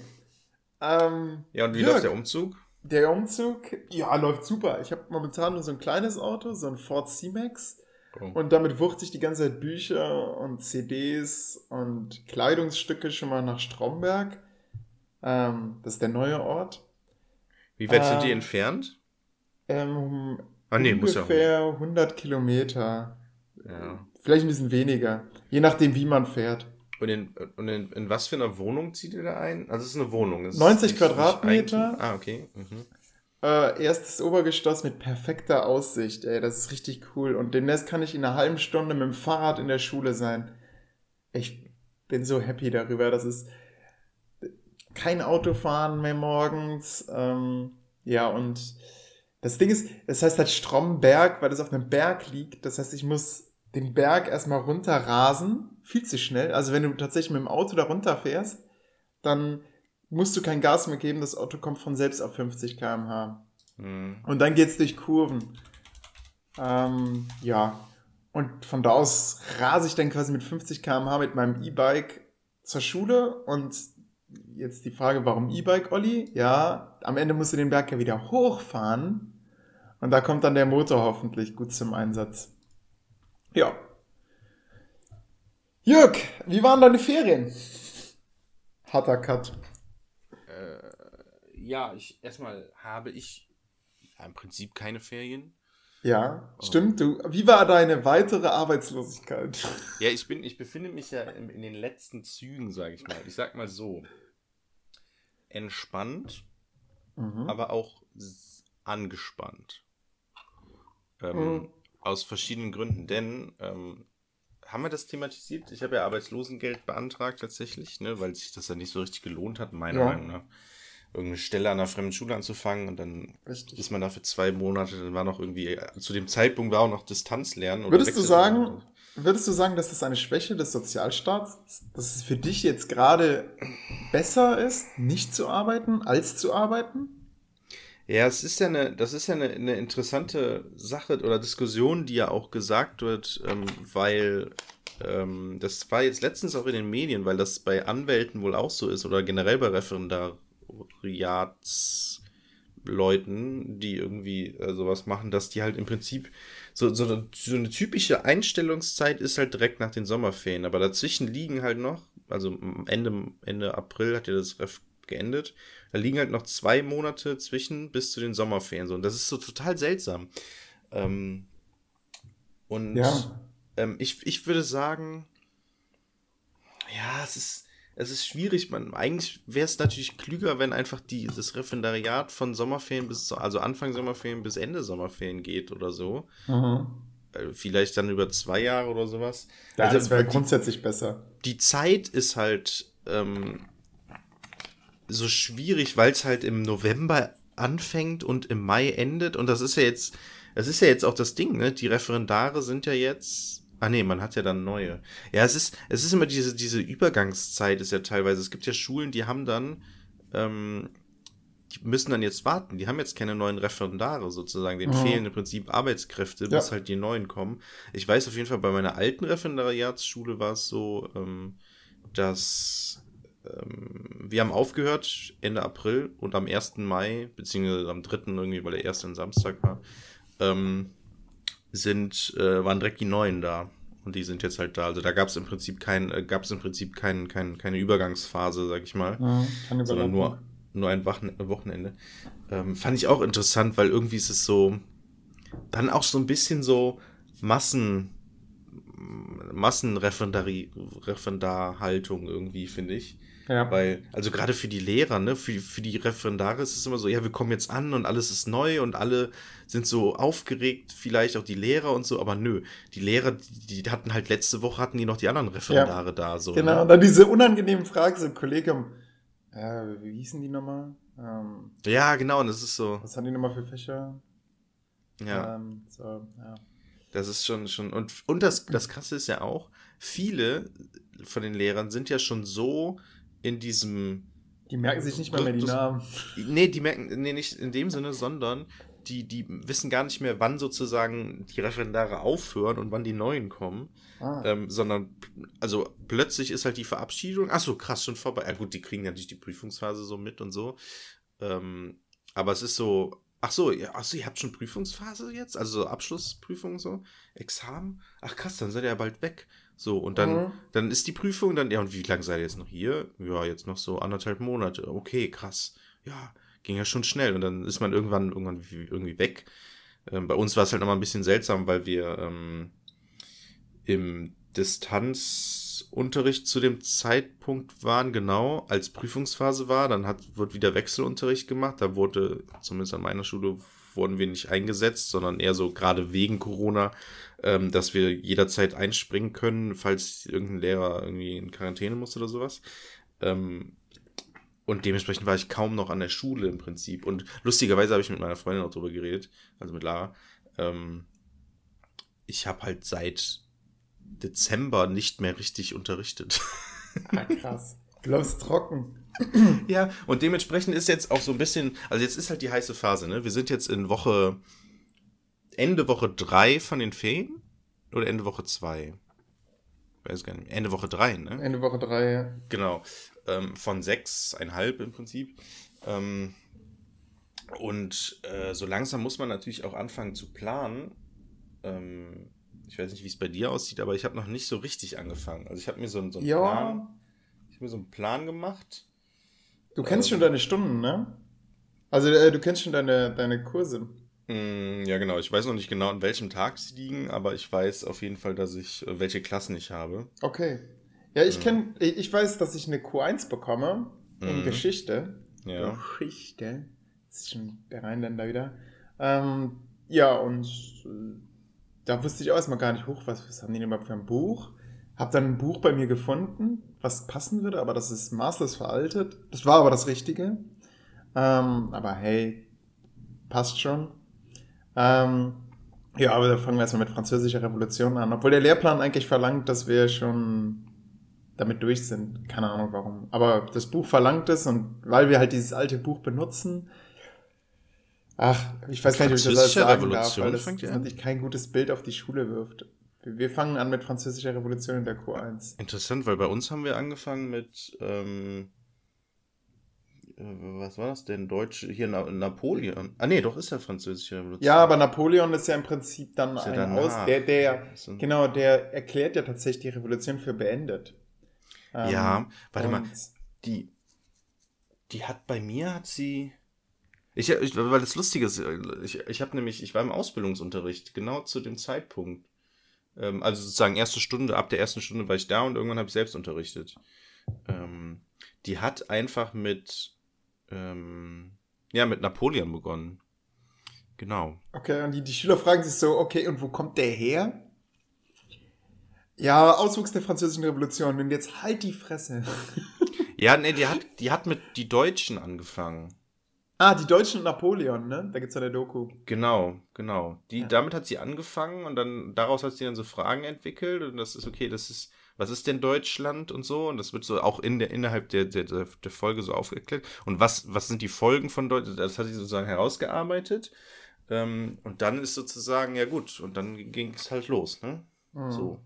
Ähm, ja, und wie Jörg, läuft der Umzug? Der Umzug, ja, läuft super. Ich habe momentan nur so ein kleines Auto, so ein Ford C-Max. Oh. Und damit wuchte ich die ganze Zeit Bücher und CDs und Kleidungsstücke schon mal nach Stromberg. Ähm, das ist der neue Ort. Wie weit sind die ähm, entfernt? Ähm, ah, nee, ungefähr ja 100 Kilometer. Ja. Vielleicht ein bisschen weniger. Je nachdem, wie man fährt. Und, in, und in, in, was für einer Wohnung zieht ihr da ein? Also es ist eine Wohnung. Es 90 Quadratmeter. Ah, okay. Mhm. Äh, erstes Obergeschoss mit perfekter Aussicht. Ey, das ist richtig cool. Und demnächst kann ich in einer halben Stunde mit dem Fahrrad in der Schule sein. Ich bin so happy darüber. Das ist kein Autofahren mehr morgens. Ähm, ja, und das Ding ist, es heißt halt Stromberg, weil es auf einem Berg liegt. Das heißt, ich muss den Berg erstmal runterrasen viel zu schnell. Also wenn du tatsächlich mit dem Auto da runterfährst, dann musst du kein Gas mehr geben, das Auto kommt von selbst auf 50 km/h. Mhm. Und dann geht es durch Kurven. Ähm, ja. Und von da aus rase ich dann quasi mit 50 km/h mit meinem E-Bike zur Schule. Und jetzt die Frage, warum E-Bike, Olli? Ja, am Ende musst du den Berg ja wieder hochfahren. Und da kommt dann der Motor hoffentlich gut zum Einsatz. Ja, Jörg, wie waren deine Ferien? Harter Cut. Äh, ja, ich erstmal habe ich ja, im Prinzip keine Ferien. Ja, oh. stimmt. Du, wie war deine weitere Arbeitslosigkeit? Ja, ich bin, ich befinde mich ja in, in den letzten Zügen, sage ich mal. Ich sag mal so. Entspannt, mhm. aber auch angespannt. Ähm, mhm. Aus verschiedenen Gründen. Denn, ähm, haben wir das thematisiert? Ich habe ja Arbeitslosengeld beantragt tatsächlich, ne, weil sich das ja nicht so richtig gelohnt hat, meiner ja. Meinung nach. Irgendeine Stelle an einer fremden Schule anzufangen und dann richtig. ist man da für zwei Monate, dann war noch irgendwie, zu dem Zeitpunkt war auch noch Distanzlernen. Würdest du sagen, würdest du sagen, dass das eine Schwäche des Sozialstaats ist? Dass es für dich jetzt gerade besser ist, nicht zu arbeiten, als zu arbeiten? Ja, es ist ja eine, das ist ja eine, eine interessante Sache oder Diskussion, die ja auch gesagt wird, ähm, weil ähm, das war jetzt letztens auch in den Medien, weil das bei Anwälten wohl auch so ist oder generell bei Referendariatsleuten, die irgendwie äh, sowas machen, dass die halt im Prinzip so, so, eine, so eine typische Einstellungszeit ist halt direkt nach den Sommerferien, aber dazwischen liegen halt noch, also Ende, Ende April hat ja das Ref geendet. Da liegen halt noch zwei Monate zwischen bis zu den Sommerferien. So. Und das ist so total seltsam. Ähm, und ja. ähm, ich, ich würde sagen, ja, es ist, es ist schwierig. Man, eigentlich wäre es natürlich klüger, wenn einfach die, das Referendariat von Sommerferien bis, also Anfang Sommerferien bis Ende Sommerferien geht oder so. Mhm. Äh, vielleicht dann über zwei Jahre oder sowas. Ja, also, das wäre grundsätzlich besser. Die Zeit ist halt, ähm, so schwierig, weil es halt im November anfängt und im Mai endet. Und das ist ja jetzt, das ist ja jetzt auch das Ding, ne? Die Referendare sind ja jetzt. Ah nee, man hat ja dann neue. Ja, es ist, es ist immer diese, diese Übergangszeit ist ja teilweise. Es gibt ja Schulen, die haben dann, ähm, die müssen dann jetzt warten. Die haben jetzt keine neuen Referendare sozusagen. Den mhm. fehlen im Prinzip Arbeitskräfte, bis ja. halt die neuen kommen. Ich weiß auf jeden Fall, bei meiner alten Referendariatsschule war es so, ähm, dass ähm, wir haben aufgehört Ende April und am 1. Mai, beziehungsweise am 3. irgendwie, weil der erste ein Samstag war, ähm, sind, äh, waren direkt die neuen da. Und die sind jetzt halt da. Also da gab es im Prinzip kein, äh, gab es im Prinzip kein, kein, keine Übergangsphase, sag ich mal. Ja, sondern nur, nur ein Wochenende. Ähm, fand ich auch interessant, weil irgendwie ist es so, dann auch so ein bisschen so Massen, Massenreferendarhaltung irgendwie, finde ich. Ja. Weil, also gerade für die Lehrer, ne, für, für die Referendare ist es immer so, ja, wir kommen jetzt an und alles ist neu und alle sind so aufgeregt, vielleicht auch die Lehrer und so, aber nö, die Lehrer, die, die hatten halt letzte Woche hatten die noch die anderen Referendare ja. da, so. Genau, ne? und dann diese unangenehmen Fragen, so Kollegium, äh, wie hießen die nochmal? Ähm, ja, genau, und das ist so. Was haben die nochmal für Fächer? Ja. Ähm, so, ja. Das ist schon, schon, und, und das, das Krasse ist ja auch, viele von den Lehrern sind ja schon so in diesem. Die merken sich nicht mal mehr die Namen. Nee, die merken, nee, nicht in dem Sinne, sondern die, die wissen gar nicht mehr, wann sozusagen die Referendare aufhören und wann die neuen kommen. Ah. Ähm, sondern, also plötzlich ist halt die Verabschiedung. Achso, krass, schon vorbei. Ja, gut, die kriegen natürlich die Prüfungsphase so mit und so. Ähm, aber es ist so, ach so, ja, ach so, ihr habt schon Prüfungsphase jetzt? Also so Abschlussprüfung so? Examen? Ach krass, dann seid ihr ja bald weg. So, und dann, mhm. dann ist die Prüfung dann, ja, und wie lange seid ihr jetzt noch hier? Ja, jetzt noch so anderthalb Monate. Okay, krass. Ja, ging ja schon schnell. Und dann ist man irgendwann, irgendwann irgendwie weg. Ähm, bei uns war es halt nochmal ein bisschen seltsam, weil wir ähm, im Distanzunterricht zu dem Zeitpunkt waren, genau, als Prüfungsphase war. Dann hat, wird wieder Wechselunterricht gemacht. Da wurde, zumindest an meiner Schule, wurden wir nicht eingesetzt, sondern eher so gerade wegen Corona, ähm, dass wir jederzeit einspringen können, falls irgendein Lehrer irgendwie in Quarantäne muss oder sowas. Ähm, und dementsprechend war ich kaum noch an der Schule im Prinzip. Und lustigerweise habe ich mit meiner Freundin auch drüber geredet, also mit Lara. Ähm, ich habe halt seit Dezember nicht mehr richtig unterrichtet. Ah, krass. Du läufst trocken. ja, und dementsprechend ist jetzt auch so ein bisschen, also jetzt ist halt die heiße Phase, ne? Wir sind jetzt in Woche, Ende Woche 3 von den Ferien oder Ende Woche 2? Weiß gar nicht. Ende Woche 3, ne? Ende Woche 3, ja. Genau. Ähm, von 6,5 im Prinzip. Ähm, und äh, so langsam muss man natürlich auch anfangen zu planen. Ähm, ich weiß nicht, wie es bei dir aussieht, aber ich habe noch nicht so richtig angefangen. Also ich habe mir so, so einen ja. Plan, ich mir so einen Plan gemacht Du kennst ähm, schon deine Stunden, ne? Also äh, du kennst schon deine, deine Kurse. Mm, ja, genau. Ich weiß noch nicht genau, an welchem Tag sie liegen, aber ich weiß auf jeden Fall, dass ich, äh, welche Klassen ich habe. Okay. Ja, ich kenne, ich weiß, dass ich eine Q1 bekomme in mhm. Geschichte. Ja. Geschichte. Das ist schon der Rheinländer wieder. Ähm, ja, und äh, da wusste ich auch erstmal gar nicht hoch, was, was haben die denn überhaupt für ein Buch? Hab dann ein Buch bei mir gefunden, was passen würde, aber das ist maßlos veraltet. Das war aber das Richtige. Ähm, aber hey, passt schon. Ähm, ja, aber da fangen wir erstmal mit französischer Revolution an. Obwohl der Lehrplan eigentlich verlangt, dass wir schon damit durch sind. Keine Ahnung warum. Aber das Buch verlangt es und weil wir halt dieses alte Buch benutzen, ach, ich weiß gar nicht, ob ich das alles sagen darf, weil das, natürlich kein gutes Bild auf die Schule wirft. Wir fangen an mit französischer Revolution in der Q1. Interessant, weil bei uns haben wir angefangen mit, ähm, äh, was war das denn? Deutsch, hier Na Napoleon. Ah nee, doch ist ja französische Revolution. Ja, aber Napoleon ist ja im Prinzip dann ist ein Aus, der, der, genau, der erklärt ja tatsächlich die Revolution für beendet. Ähm, ja, warte mal, die, die hat bei mir, hat sie, ich, ich weil das Lustige ist, ich, ich habe nämlich, ich war im Ausbildungsunterricht, genau zu dem Zeitpunkt. Ähm, also sozusagen erste Stunde, ab der ersten Stunde war ich da und irgendwann habe ich selbst unterrichtet. Ähm, die hat einfach mit, ähm, ja, mit Napoleon begonnen. Genau. Okay, und die, die Schüler fragen sich so, okay, und wo kommt der her? Ja, Auswuchs der französischen Revolution. Und jetzt halt die Fresse. [LAUGHS] ja, nee, die hat, die hat mit die Deutschen angefangen. Ah, die Deutschen und Napoleon, ne? Da gibt's ja eine Doku. Genau, genau. Die, ja. Damit hat sie angefangen und dann daraus hat sie dann so Fragen entwickelt und das ist okay, das ist, was ist denn Deutschland und so und das wird so auch in der, innerhalb der, der, der Folge so aufgeklärt und was, was sind die Folgen von Deutschland, das hat sie sozusagen herausgearbeitet ähm, und dann ist sozusagen, ja gut, und dann ging es halt los, ne? Mhm. So.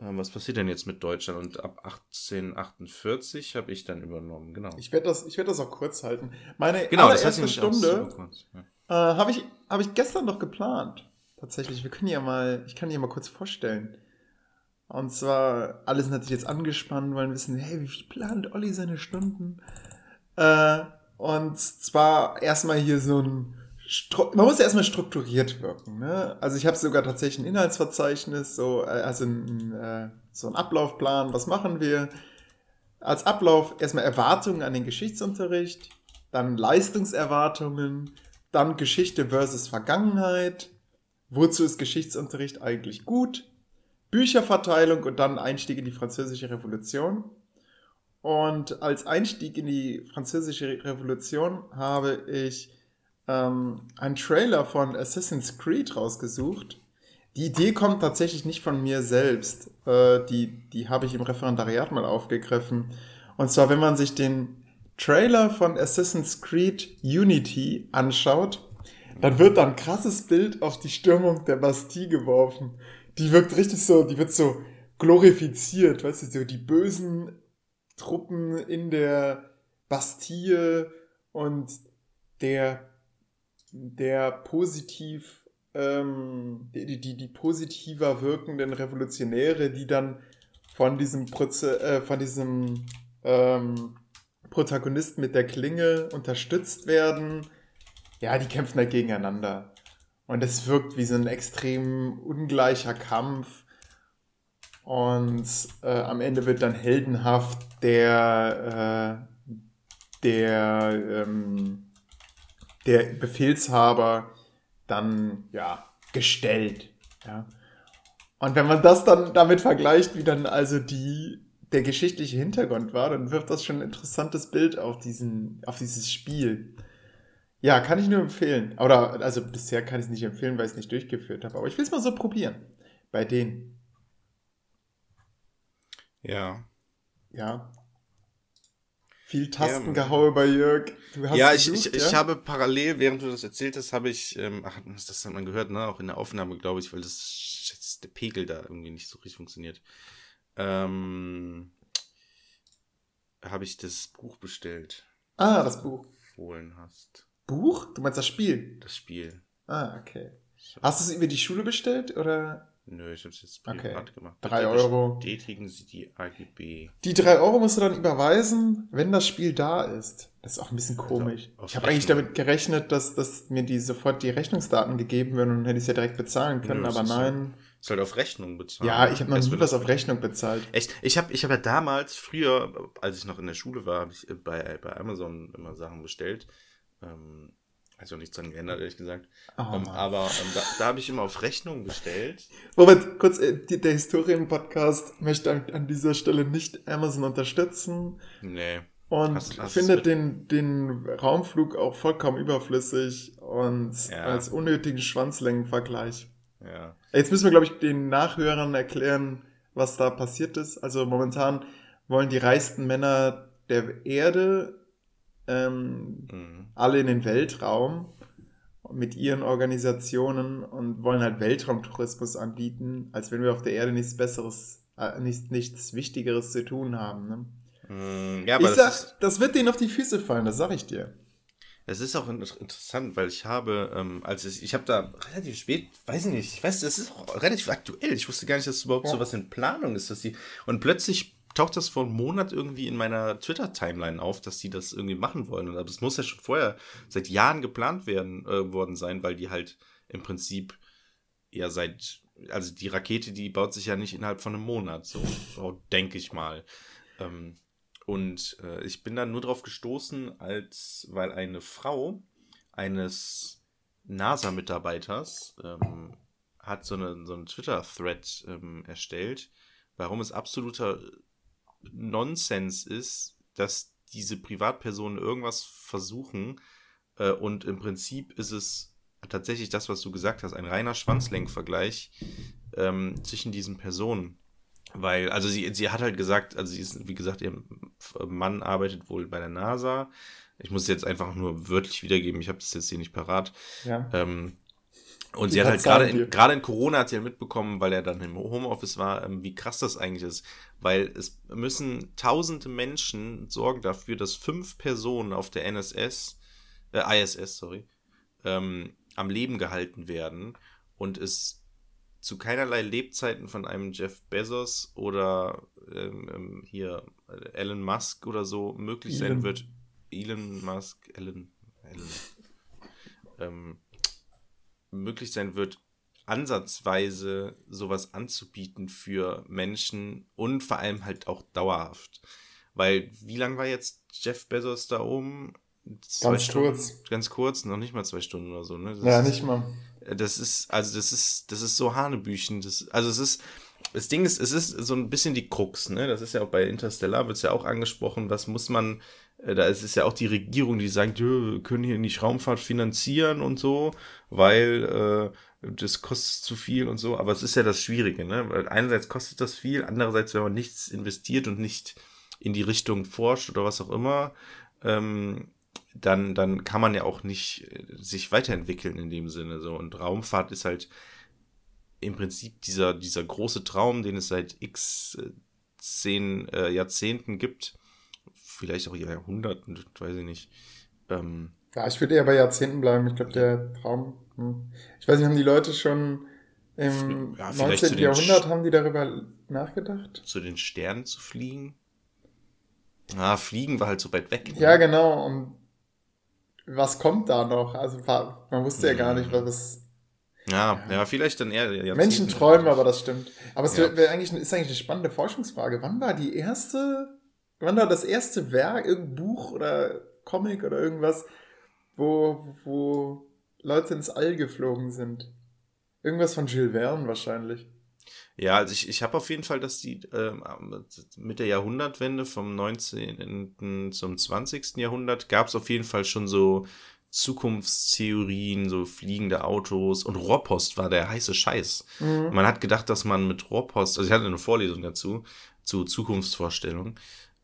Ähm, was passiert denn jetzt mit Deutschland? Und ab 1848 habe ich dann übernommen, genau. Ich werde das, werd das auch kurz halten. Meine genau, allererste Stunde ja. äh, habe ich, hab ich gestern noch geplant. Tatsächlich, wir können ja mal, ich kann dir mal kurz vorstellen. Und zwar, alle sind natürlich jetzt angespannt, wollen wissen, hey, wie plant Olli seine Stunden? Äh, und zwar erstmal hier so ein man muss ja erstmal strukturiert wirken. Ne? Also ich habe sogar tatsächlich ein Inhaltsverzeichnis, so, äh, also ein, äh, so ein Ablaufplan, was machen wir? Als Ablauf erstmal Erwartungen an den Geschichtsunterricht, dann Leistungserwartungen, dann Geschichte versus Vergangenheit, wozu ist Geschichtsunterricht eigentlich gut, Bücherverteilung und dann Einstieg in die französische Revolution. Und als Einstieg in die französische Revolution habe ich ähm, einen Trailer von Assassin's Creed rausgesucht. Die Idee kommt tatsächlich nicht von mir selbst. Äh, die die habe ich im Referendariat mal aufgegriffen. Und zwar, wenn man sich den Trailer von Assassin's Creed Unity anschaut, dann wird da ein krasses Bild auf die Stürmung der Bastille geworfen. Die wirkt richtig so, die wird so glorifiziert, weißt du, so die bösen Truppen in der Bastille und der der positiv, ähm, die, die, die positiver wirkenden Revolutionäre, die dann von diesem, Proze äh, von diesem ähm, Protagonisten mit der Klinge unterstützt werden, ja, die kämpfen halt gegeneinander. Und es wirkt wie so ein extrem ungleicher Kampf. Und äh, am Ende wird dann heldenhaft der, äh, der, ähm, der Befehlshaber dann ja gestellt. Ja. Und wenn man das dann damit vergleicht, wie dann also die der geschichtliche Hintergrund war, dann wirft das schon ein interessantes Bild auf diesen auf dieses Spiel. Ja, kann ich nur empfehlen. Oder also bisher kann ich es nicht empfehlen, weil ich es nicht durchgeführt habe. Aber ich will es mal so probieren. Bei denen. Ja. Ja. Viel Tastengehaue ja, bei Jörg. ja, ich, gesucht, ich, ja? ich habe parallel, während du das erzählt hast, habe ich, ähm, ach, das hat man gehört, ne, auch in der Aufnahme, glaube ich, weil das, das, der Pegel da irgendwie nicht so richtig funktioniert. Ähm, habe ich das Buch bestellt. Ah, das Buch. Empfohlen hast. Buch? Du meinst das Spiel? Das Spiel. Ah, okay. Hast du es über die Schule bestellt oder? Nö, ich habe es jetzt privat okay. gemacht. Drei Euro. Bestätigen Sie die AGB. Die drei Euro musst du dann überweisen, wenn das Spiel da ist. Das ist auch ein bisschen komisch. Also ich habe eigentlich damit gerechnet, dass, dass mir die sofort die Rechnungsdaten gegeben werden und dann hätte ich es ja direkt bezahlen können, Nö, aber nein. Ist halt auf Rechnung bezahlt. Ja, ich habe noch nie was auf Rechnung bezahlt. Echt? Ich habe ich hab ja damals, früher, als ich noch in der Schule war, habe ich bei, bei Amazon immer Sachen bestellt. Ähm, Also nichts dran geändert, ehrlich gesagt. Oh, ähm, aber ähm, da, da habe ich immer auf Rechnung gestellt. Robert, kurz, äh, die, der Historien-Podcast möchte an, an, dieser Stelle nicht Amazon unterstützen. Nee. Und hast, hast findet den, den Raumflug auch vollkommen überflüssig und ja. als unnötigen Schwanzlängenvergleich. Ja. Jetzt müssen wir, glaube ich, den Nachhörern erklären, was da passiert ist. Also momentan wollen die reichsten Männer der Erde ähm, mhm. alle in den Weltraum mit ihren Organisationen und wollen halt Weltraumtourismus anbieten, als wenn wir auf der Erde nichts Besseres, äh, nichts, nichts Wichtigeres zu tun haben. Ne? Mhm, ja, aber ich das, sag, das wird denen auf die Füße fallen, das sag ich dir. Es ist auch interessant, weil ich habe, ähm, als ich, ich habe da relativ spät, weiß ich nicht, ich weiß, das ist auch relativ aktuell. Ich wusste gar nicht, dass überhaupt ja. sowas in Planung ist, dass die und plötzlich taucht das vor einem Monat irgendwie in meiner Twitter-Timeline auf, dass die das irgendwie machen wollen. Und das muss ja schon vorher seit Jahren geplant werden äh, worden sein, weil die halt im Prinzip ja seit, also die Rakete, die baut sich ja nicht innerhalb von einem Monat, so, so denke ich mal. Ähm, und äh, ich bin dann nur drauf gestoßen, als weil eine Frau eines NASA-Mitarbeiters ähm, hat so, eine, so einen Twitter-Thread ähm, erstellt, warum es absoluter Nonsens ist, dass diese Privatpersonen irgendwas versuchen äh, und im Prinzip ist es tatsächlich das, was du gesagt hast, ein reiner Schwanzlenkvergleich ähm, zwischen diesen Personen. Weil, also sie, sie hat halt gesagt, also sie ist, wie gesagt, ihr Mann arbeitet wohl bei der NASA. Ich muss es jetzt einfach nur wörtlich wiedergeben, ich habe das jetzt hier nicht parat. Ja. Ähm, und sie hat halt gerade in, gerade in Corona hat sie ja mitbekommen, weil er dann im Homeoffice war, ähm, wie krass das eigentlich ist. Weil es müssen tausende Menschen sorgen dafür, dass fünf Personen auf der NSS, äh, ISS, sorry, ähm, am Leben gehalten werden und es zu keinerlei Lebzeiten von einem Jeff Bezos oder ähm, ähm hier äh, Elon Musk oder so möglich Elon. sein wird. Elon Musk, Elon, Elon ähm, möglich sein wird, ansatzweise sowas anzubieten für Menschen und vor allem halt auch dauerhaft. Weil wie lang war jetzt Jeff Bezos da oben? Zwei ganz Stunden, kurz. Ganz kurz, noch nicht mal zwei Stunden oder so, ne? Das ja, ist, nicht mal. Das ist, also das ist, das ist so Hanebüchen. Das, also es ist, das Ding ist, es ist so ein bisschen die Krux, ne? Das ist ja auch bei Interstellar, wird es ja auch angesprochen, was muss man da ist es ja auch die Regierung, die sagt, wir können hier nicht Raumfahrt finanzieren und so, weil äh, das kostet zu viel und so. Aber es ist ja das Schwierige, ne? Weil einerseits kostet das viel, andererseits, wenn man nichts investiert und nicht in die Richtung forscht oder was auch immer, ähm, dann, dann kann man ja auch nicht äh, sich weiterentwickeln in dem Sinne. So. Und Raumfahrt ist halt im Prinzip dieser, dieser große Traum, den es seit x äh, zehn äh, Jahrzehnten gibt, vielleicht auch Jahrhunderten, weiß ich nicht. Ähm, ja, ich würde eher bei Jahrzehnten bleiben. Ich glaube, der Traum. Hm. Ich weiß nicht, haben die Leute schon im ja, 19. Jahrhundert haben die darüber nachgedacht? Zu den Sternen zu fliegen? Ah, fliegen war halt so weit weg. Ja, genau. Und was kommt da noch? Also man wusste ja gar nicht, was es. Ja, ja, ja, vielleicht dann eher. Menschen träumen, aber das stimmt. Aber es ja. wäre eigentlich, ist eigentlich eine spannende Forschungsfrage. Wann war die erste wann war das erste Werk, irgendein Buch oder Comic oder irgendwas, wo, wo Leute ins All geflogen sind? Irgendwas von Jules Verne wahrscheinlich. Ja, also ich, ich habe auf jeden Fall, dass die ähm, mit der Jahrhundertwende vom 19. zum 20. Jahrhundert gab es auf jeden Fall schon so Zukunftstheorien, so fliegende Autos und Rohrpost war der heiße Scheiß. Mhm. Man hat gedacht, dass man mit Rohrpost, also ich hatte eine Vorlesung dazu, zu Zukunftsvorstellungen,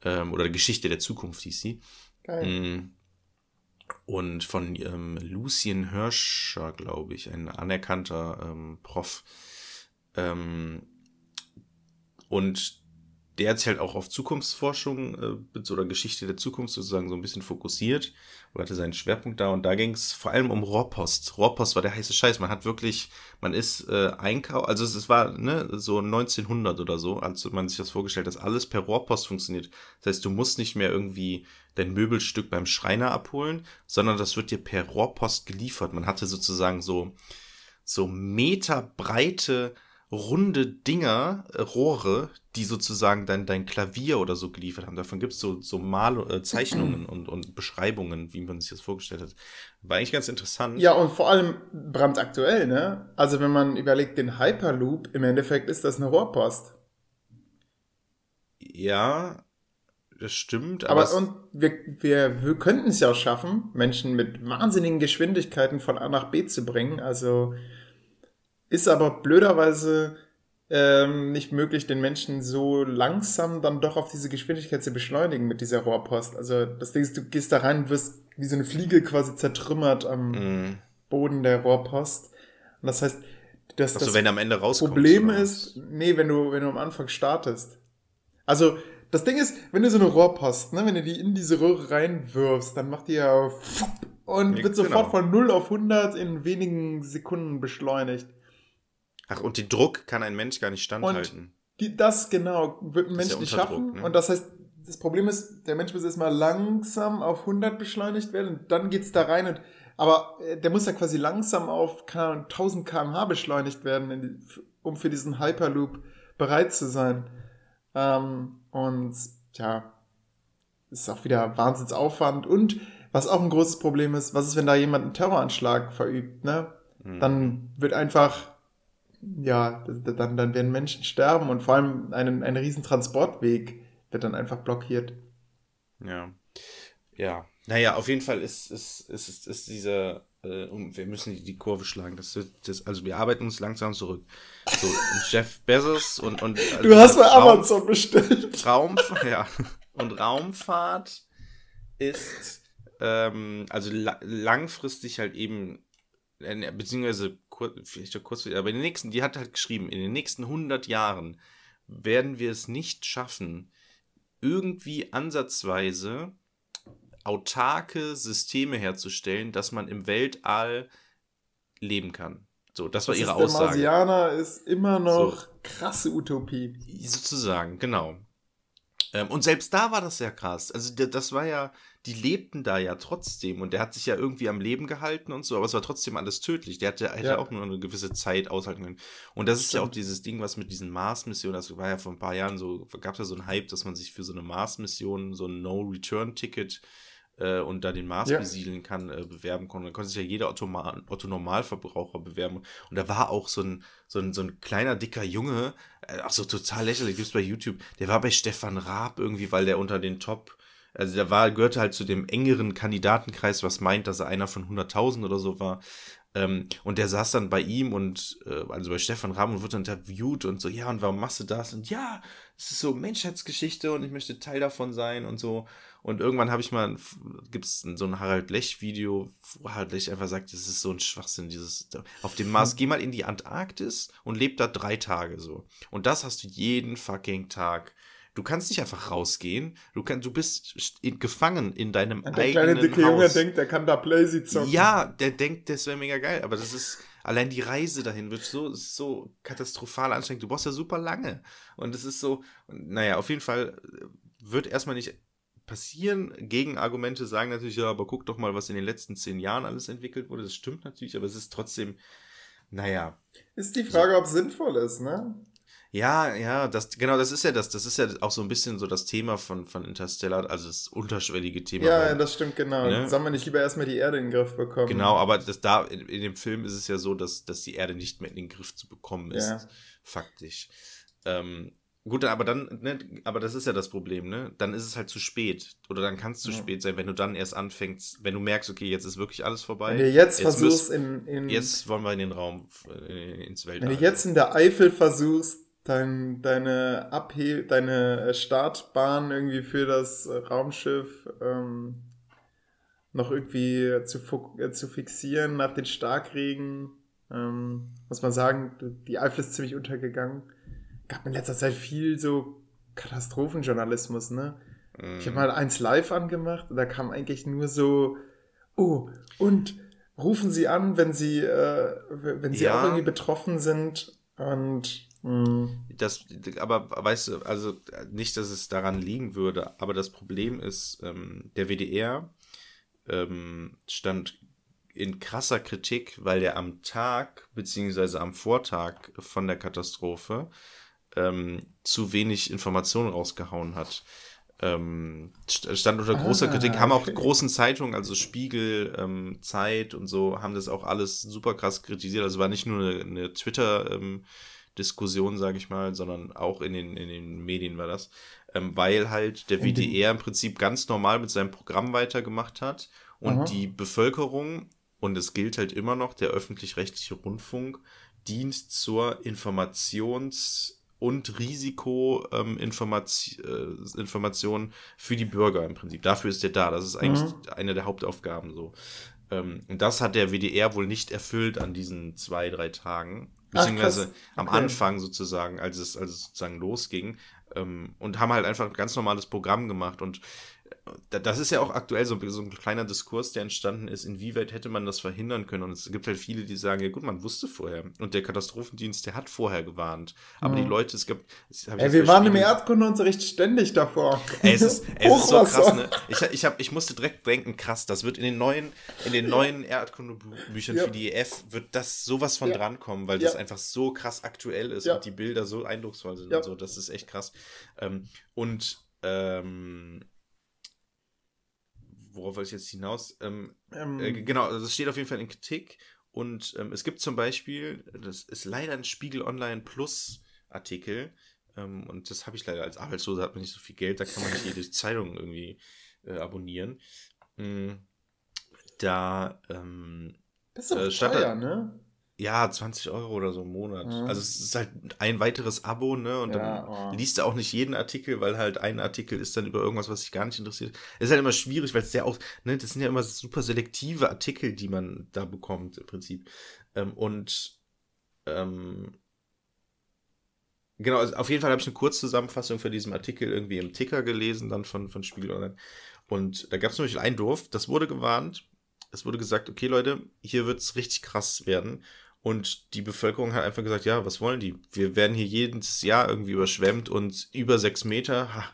ähm, oder Geschichte der Zukunft hieß sie. Geil. Mm. Und von ähm, Lucien Hirscher, glaube ich, ein anerkannter ähm, Prof. Ähm, und der hat sich halt auch auf Zukunftsforschung äh, oder Geschichte der Zukunft sozusagen so ein bisschen fokussiert oder hatte seinen Schwerpunkt da und da ging es vor allem um Rohrpost. Rohrpost war der heiße Scheiß. Man hat wirklich, man ist äh, Einkauf, also es, es war ne, so 1900 oder so, als man sich das vorgestellt, dass alles per Rohrpost funktioniert. Das heißt, du musst nicht mehr irgendwie dein Möbelstück beim Schreiner abholen, sondern das wird dir per Rohrpost geliefert. Man hatte sozusagen so so meterbreite runde Dinger, äh, Rohre, die sozusagen dein, dein Klavier oder so geliefert haben. Davon gibt es so, so Mal äh, Zeichnungen [CLEARS THROAT] und, und Beschreibungen, wie man sich das vorgestellt hat. War eigentlich ganz interessant. Ja, und vor allem brandaktuell, ne? Also wenn man überlegt, den Hyperloop, im Endeffekt ist das eine Rohrpost. Ja, das stimmt. Aber, aber und wir, wir, wir könnten es ja auch schaffen, Menschen mit wahnsinnigen Geschwindigkeiten von A nach B zu bringen. Also ist aber blöderweise ähm, nicht möglich, den Menschen so langsam dann doch auf diese Geschwindigkeit zu beschleunigen mit dieser Rohrpost. Also das Ding ist, du gehst da rein, wirst wie so eine Fliege quasi zertrümmert am mm. Boden der Rohrpost. Und das heißt, dass also, das wenn am Ende Problem ist, nee, wenn du, wenn du am Anfang startest. Also das Ding ist, wenn du so eine Rohrpost, ne, wenn du die in diese Röhre reinwirfst, dann macht die ja und wird sofort genau. von 0 auf 100 in wenigen Sekunden beschleunigt. Ach, und den Druck kann ein Mensch gar nicht standhalten. Und die, das genau, wird ein Mensch ja nicht schaffen. Ne? Und das heißt, das Problem ist, der Mensch muss erstmal langsam auf 100 beschleunigt werden und dann geht's da rein und aber äh, der muss ja quasi langsam auf 1000 km/h beschleunigt werden, um für diesen Hyperloop bereit zu sein. Ähm, und ja, ist auch wieder Wahnsinnsaufwand. Und was auch ein großes Problem ist, was ist, wenn da jemand einen Terroranschlag verübt, ne? Mhm. Dann wird einfach, ja, dann, dann werden Menschen sterben und vor allem ein, ein riesen Transportweg wird dann einfach blockiert. Ja. Ja. Naja, auf jeden Fall ist, ist, ist, ist, ist dieser äh, wir müssen die, Kurve schlagen. Das, das, also wir arbeiten uns langsam zurück. So, und [LAUGHS] Jeff Bezos und. und also du hast bei Raum, Amazon bestellt. Raum, [LAUGHS] ja. Und Raumfahrt ist ähm, also la langfristig halt eben, beziehungsweise kur vielleicht kurz, aber in den nächsten, die hat halt geschrieben, in den nächsten 100 Jahren werden wir es nicht schaffen, irgendwie ansatzweise autarke Systeme herzustellen, dass man im Weltall leben kann. So, das war das ihre Aussage. Marsianer ist immer noch so. krasse Utopie. Sozusagen, genau. Ähm, und selbst da war das ja krass. Also das war ja, die lebten da ja trotzdem und der hat sich ja irgendwie am Leben gehalten und so, aber es war trotzdem alles tödlich. Der hatte, hätte ja. auch nur eine gewisse Zeit aushalten können. Und das Stimmt. ist ja auch dieses Ding, was mit diesen Mars-Missionen, das war ja vor ein paar Jahren so, gab es ja so einen Hype, dass man sich für so eine Mars-Mission so ein No-Return-Ticket äh, und da den Mars ja. besiedeln kann, äh, bewerben konnte. Da konnte sich ja jeder Otto, Otto Normalverbraucher bewerben. Und da war auch so ein, so ein, so ein kleiner, dicker Junge, äh, auch so total lächerlich, gibt's bei YouTube, der war bei Stefan Raab irgendwie, weil der unter den Top, also der war, gehörte halt zu dem engeren Kandidatenkreis, was meint, dass er einer von 100.000 oder so war. Ähm, und der saß dann bei ihm und, äh, also bei Stefan Raab und dann interviewt und so, ja, und warum machst du das? Und ja, es ist so Menschheitsgeschichte und ich möchte Teil davon sein und so. Und irgendwann habe ich mal, gibt es so ein Harald Lech-Video, wo Harald Lech einfach sagt, das ist so ein Schwachsinn, dieses, auf dem Mars, geh mal in die Antarktis und leb da drei Tage so. Und das hast du jeden fucking Tag. Du kannst nicht einfach rausgehen. Du, kann, du bist in, gefangen in deinem der eigenen kleine dicke Haus. Junge denkt, der kann da Playsy zocken. Ja, der denkt, das wäre mega geil. Aber das ist, allein die Reise dahin wird so, so katastrophal anstrengend. Du brauchst ja super lange. Und es ist so, naja, auf jeden Fall wird erstmal nicht passieren. Gegenargumente sagen natürlich, ja, aber guck doch mal, was in den letzten zehn Jahren alles entwickelt wurde. Das stimmt natürlich, aber es ist trotzdem, naja. Ist die Frage, so. ob es sinnvoll ist, ne? Ja, ja, das, genau, das ist ja das, das ist ja auch so ein bisschen so das Thema von, von Interstellar, also das unterschwellige Thema. Ja, ja das stimmt, genau. Ne? Sollen wir nicht lieber erstmal die Erde in den Griff bekommen? Genau, aber das da, in, in, dem Film ist es ja so, dass, dass die Erde nicht mehr in den Griff zu bekommen ist, ja. faktisch. Ähm, Gut, aber dann, ne, aber das ist ja das Problem, ne? Dann ist es halt zu spät. Oder dann kann es zu ja. spät sein, wenn du dann erst anfängst, wenn du merkst, okay, jetzt ist wirklich alles vorbei. Wenn du jetzt, jetzt versuchst in, in, Jetzt wollen wir in den Raum, äh, ins Weltall. Wenn du jetzt in der Eifel versuchst, dein, deine Abhe deine Startbahn irgendwie für das Raumschiff ähm, noch irgendwie zu, äh, zu fixieren nach den Starkregen, ähm, muss man sagen, die Eifel ist ziemlich untergegangen gab in letzter Zeit viel so Katastrophenjournalismus, ne? Mm. Ich habe mal eins live angemacht und da kam eigentlich nur so, oh, und rufen Sie an, wenn Sie, äh, wenn Sie ja. auch irgendwie betroffen sind und mm. das, aber weißt du, also nicht, dass es daran liegen würde, aber das Problem ist, ähm, der WDR ähm, stand in krasser Kritik, weil der am Tag beziehungsweise am Vortag von der Katastrophe ähm, zu wenig Informationen rausgehauen hat. Ähm, stand unter großer ah, Kritik, haben auch großen Zeitungen, also Spiegel, ähm, Zeit und so, haben das auch alles super krass kritisiert. Also war nicht nur eine, eine Twitter-Diskussion, ähm, sage ich mal, sondern auch in den, in den Medien war das. Ähm, weil halt der WDR im Prinzip ganz normal mit seinem Programm weitergemacht hat und Aha. die Bevölkerung, und es gilt halt immer noch, der öffentlich-rechtliche Rundfunk dient zur Informations- und Risikoinformation ähm, äh, für die Bürger im Prinzip. Dafür ist der da. Das ist eigentlich mhm. eine der Hauptaufgaben so. Ähm, und das hat der WDR wohl nicht erfüllt an diesen zwei, drei Tagen. Beziehungsweise Ach, am Anfang sozusagen, als es, als es sozusagen losging. Ähm, und haben halt einfach ein ganz normales Programm gemacht. Und das ist ja auch aktuell so, so, ein kleiner Diskurs, der entstanden ist, inwieweit hätte man das verhindern können. Und es gibt halt viele, die sagen, ja gut, man wusste vorher. Und der Katastrophendienst, der hat vorher gewarnt. Aber mhm. die Leute, es gibt... Ey, wir waren im Erdkundeunterricht ständig davor. Ey, es ist, es ist so krass, ne? Ich, ich, hab, ich musste direkt denken, krass, das wird in den neuen, in den neuen Erdkundebüchern ja. für die EF, wird das sowas von ja. drankommen, weil ja. das einfach so krass aktuell ist und die Bilder so eindrucksvoll sind und so. Das ist echt krass. Ähm, und ähm, worauf wollte ich jetzt hinaus? Ähm, ähm, äh, genau, also es steht auf jeden Fall in Kritik. Und ähm, es gibt zum Beispiel, das ist leider ein Spiegel Online Plus Artikel. Ähm, und das habe ich leider als Arbeitsloser, hat man nicht so viel Geld, da kann man nicht jede Zeitung irgendwie äh, abonnieren. Mhm. Da ähm, das ist äh, teuer, ne? Ja, 20 Euro oder so im Monat. Mhm. Also es ist halt ein weiteres Abo, ne? Und ja, dann oh. liest du auch nicht jeden Artikel, weil halt ein Artikel ist dann über irgendwas, was dich gar nicht interessiert. Es ist halt immer schwierig, weil es sehr auch, ne, das sind ja immer super selektive Artikel, die man da bekommt, im Prinzip. Ähm, und ähm, genau, also auf jeden Fall habe ich eine Kurzzusammenfassung von diesem Artikel irgendwie im Ticker gelesen, dann von, von Spiegel Online. Und da gab es nämlich ein Dorf, das wurde gewarnt. Es wurde gesagt, okay, Leute, hier wird es richtig krass werden. Und die Bevölkerung hat einfach gesagt, ja, was wollen die? Wir werden hier jedes Jahr irgendwie überschwemmt und über sechs Meter, ha,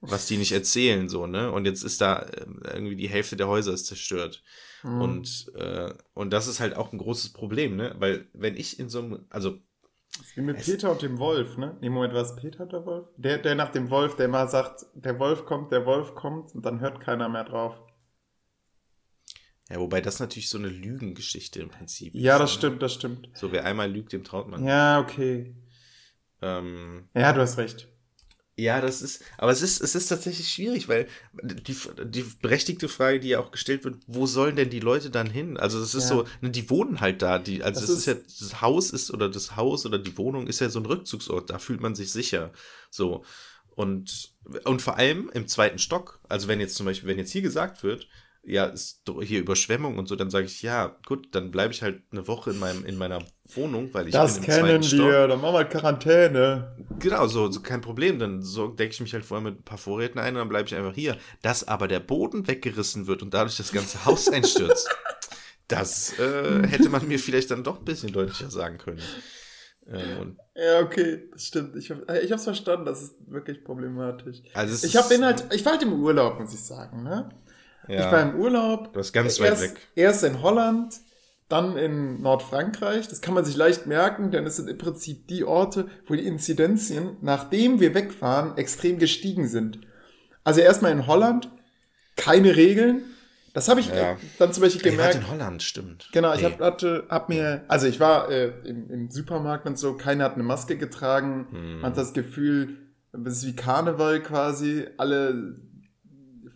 was die nicht erzählen, so, ne? Und jetzt ist da äh, irgendwie die Hälfte der Häuser ist zerstört. Mhm. Und, äh, und das ist halt auch ein großes Problem, ne? Weil wenn ich in so einem, also. Wie mit Peter und dem Wolf, ne? Im Moment war es Peter der Wolf? Der, der nach dem Wolf, der immer sagt, der Wolf kommt, der Wolf kommt und dann hört keiner mehr drauf. Ja, wobei das natürlich so eine Lügengeschichte im Prinzip Ja, ist, das ne? stimmt, das stimmt. So, wer einmal lügt, dem traut man. Ja, okay. Ähm, ja, du hast recht. Ja, das ist, aber es ist, es ist tatsächlich schwierig, weil die, die berechtigte Frage, die ja auch gestellt wird, wo sollen denn die Leute dann hin? Also es ist ja. so, ne, die wohnen halt da, die, also das, das ist, ist, ja, das Haus ist, oder das Haus oder die Wohnung ist ja so ein Rückzugsort, da fühlt man sich sicher. So. Und, und vor allem im zweiten Stock, also wenn jetzt zum Beispiel, wenn jetzt hier gesagt wird, ja, ist hier Überschwemmung und so, dann sage ich, ja, gut, dann bleibe ich halt eine Woche in, meinem, in meiner Wohnung, weil ich das bin im kennen zweiten wir, dann machen wir Quarantäne. Genau, so, so kein Problem, dann so decke ich mich halt vorher mit ein paar Vorräten ein und dann bleibe ich einfach hier. Dass aber der Boden weggerissen wird und dadurch das ganze Haus [LAUGHS] einstürzt, das äh, hätte man mir vielleicht dann doch ein bisschen deutlicher sagen können. Ähm, ja, okay, das stimmt. Ich habe ich hab's verstanden, das ist wirklich problematisch. Also ich habe halt, ich war halt im Urlaub, muss ich sagen, ne? Ja. Ich war im Urlaub. Du bist ganz weit weg. Erst in Holland, dann in Nordfrankreich. Das kann man sich leicht merken, denn es sind im Prinzip die Orte, wo die Inzidenzien, nachdem wir wegfahren, extrem gestiegen sind. Also erstmal in Holland, keine Regeln. Das habe ich ja. dann zum Beispiel gemerkt. in Holland, stimmt. Genau, ich hab, hatte, hab mir, also ich war äh, im, im, Supermarkt und so, keiner hat eine Maske getragen. Hm. Man hat das Gefühl, es ist wie Karneval quasi. Alle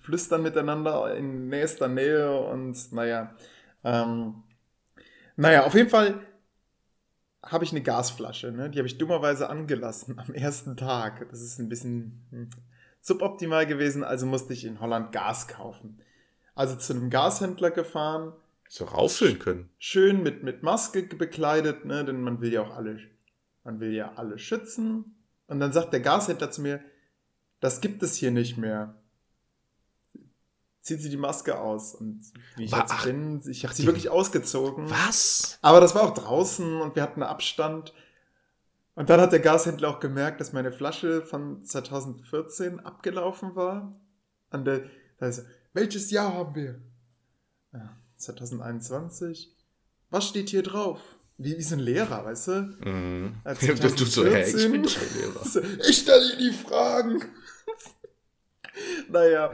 flüstern miteinander in nächster Nähe und naja. Ähm, naja, auf jeden Fall habe ich eine Gasflasche, ne? die habe ich dummerweise angelassen am ersten Tag. Das ist ein bisschen hm, suboptimal gewesen, also musste ich in Holland Gas kaufen. Also zu einem Gashändler gefahren. So rauffüllen können. Schön mit, mit Maske bekleidet, ne? denn man will ja auch alle, man will ja alle schützen. Und dann sagt der Gashändler zu mir, das gibt es hier nicht mehr zieht sie die Maske aus. Und wie ich War, jetzt bin, ich habe sie wirklich ausgezogen. Was? Aber das war auch draußen und wir hatten Abstand. Und dann hat der Gashändler auch gemerkt, dass meine Flasche von 2014 abgelaufen war. An der, da ist, welches Jahr haben wir? Ja. 2021. Was steht hier drauf? Wie, wie so ein Lehrer, weißt du? Mhm. [LAUGHS] Du, du so, hey, ich bin 2014. doch ein Lehrer. [LAUGHS] Ich stelle dir die Fragen. [LAUGHS] naja,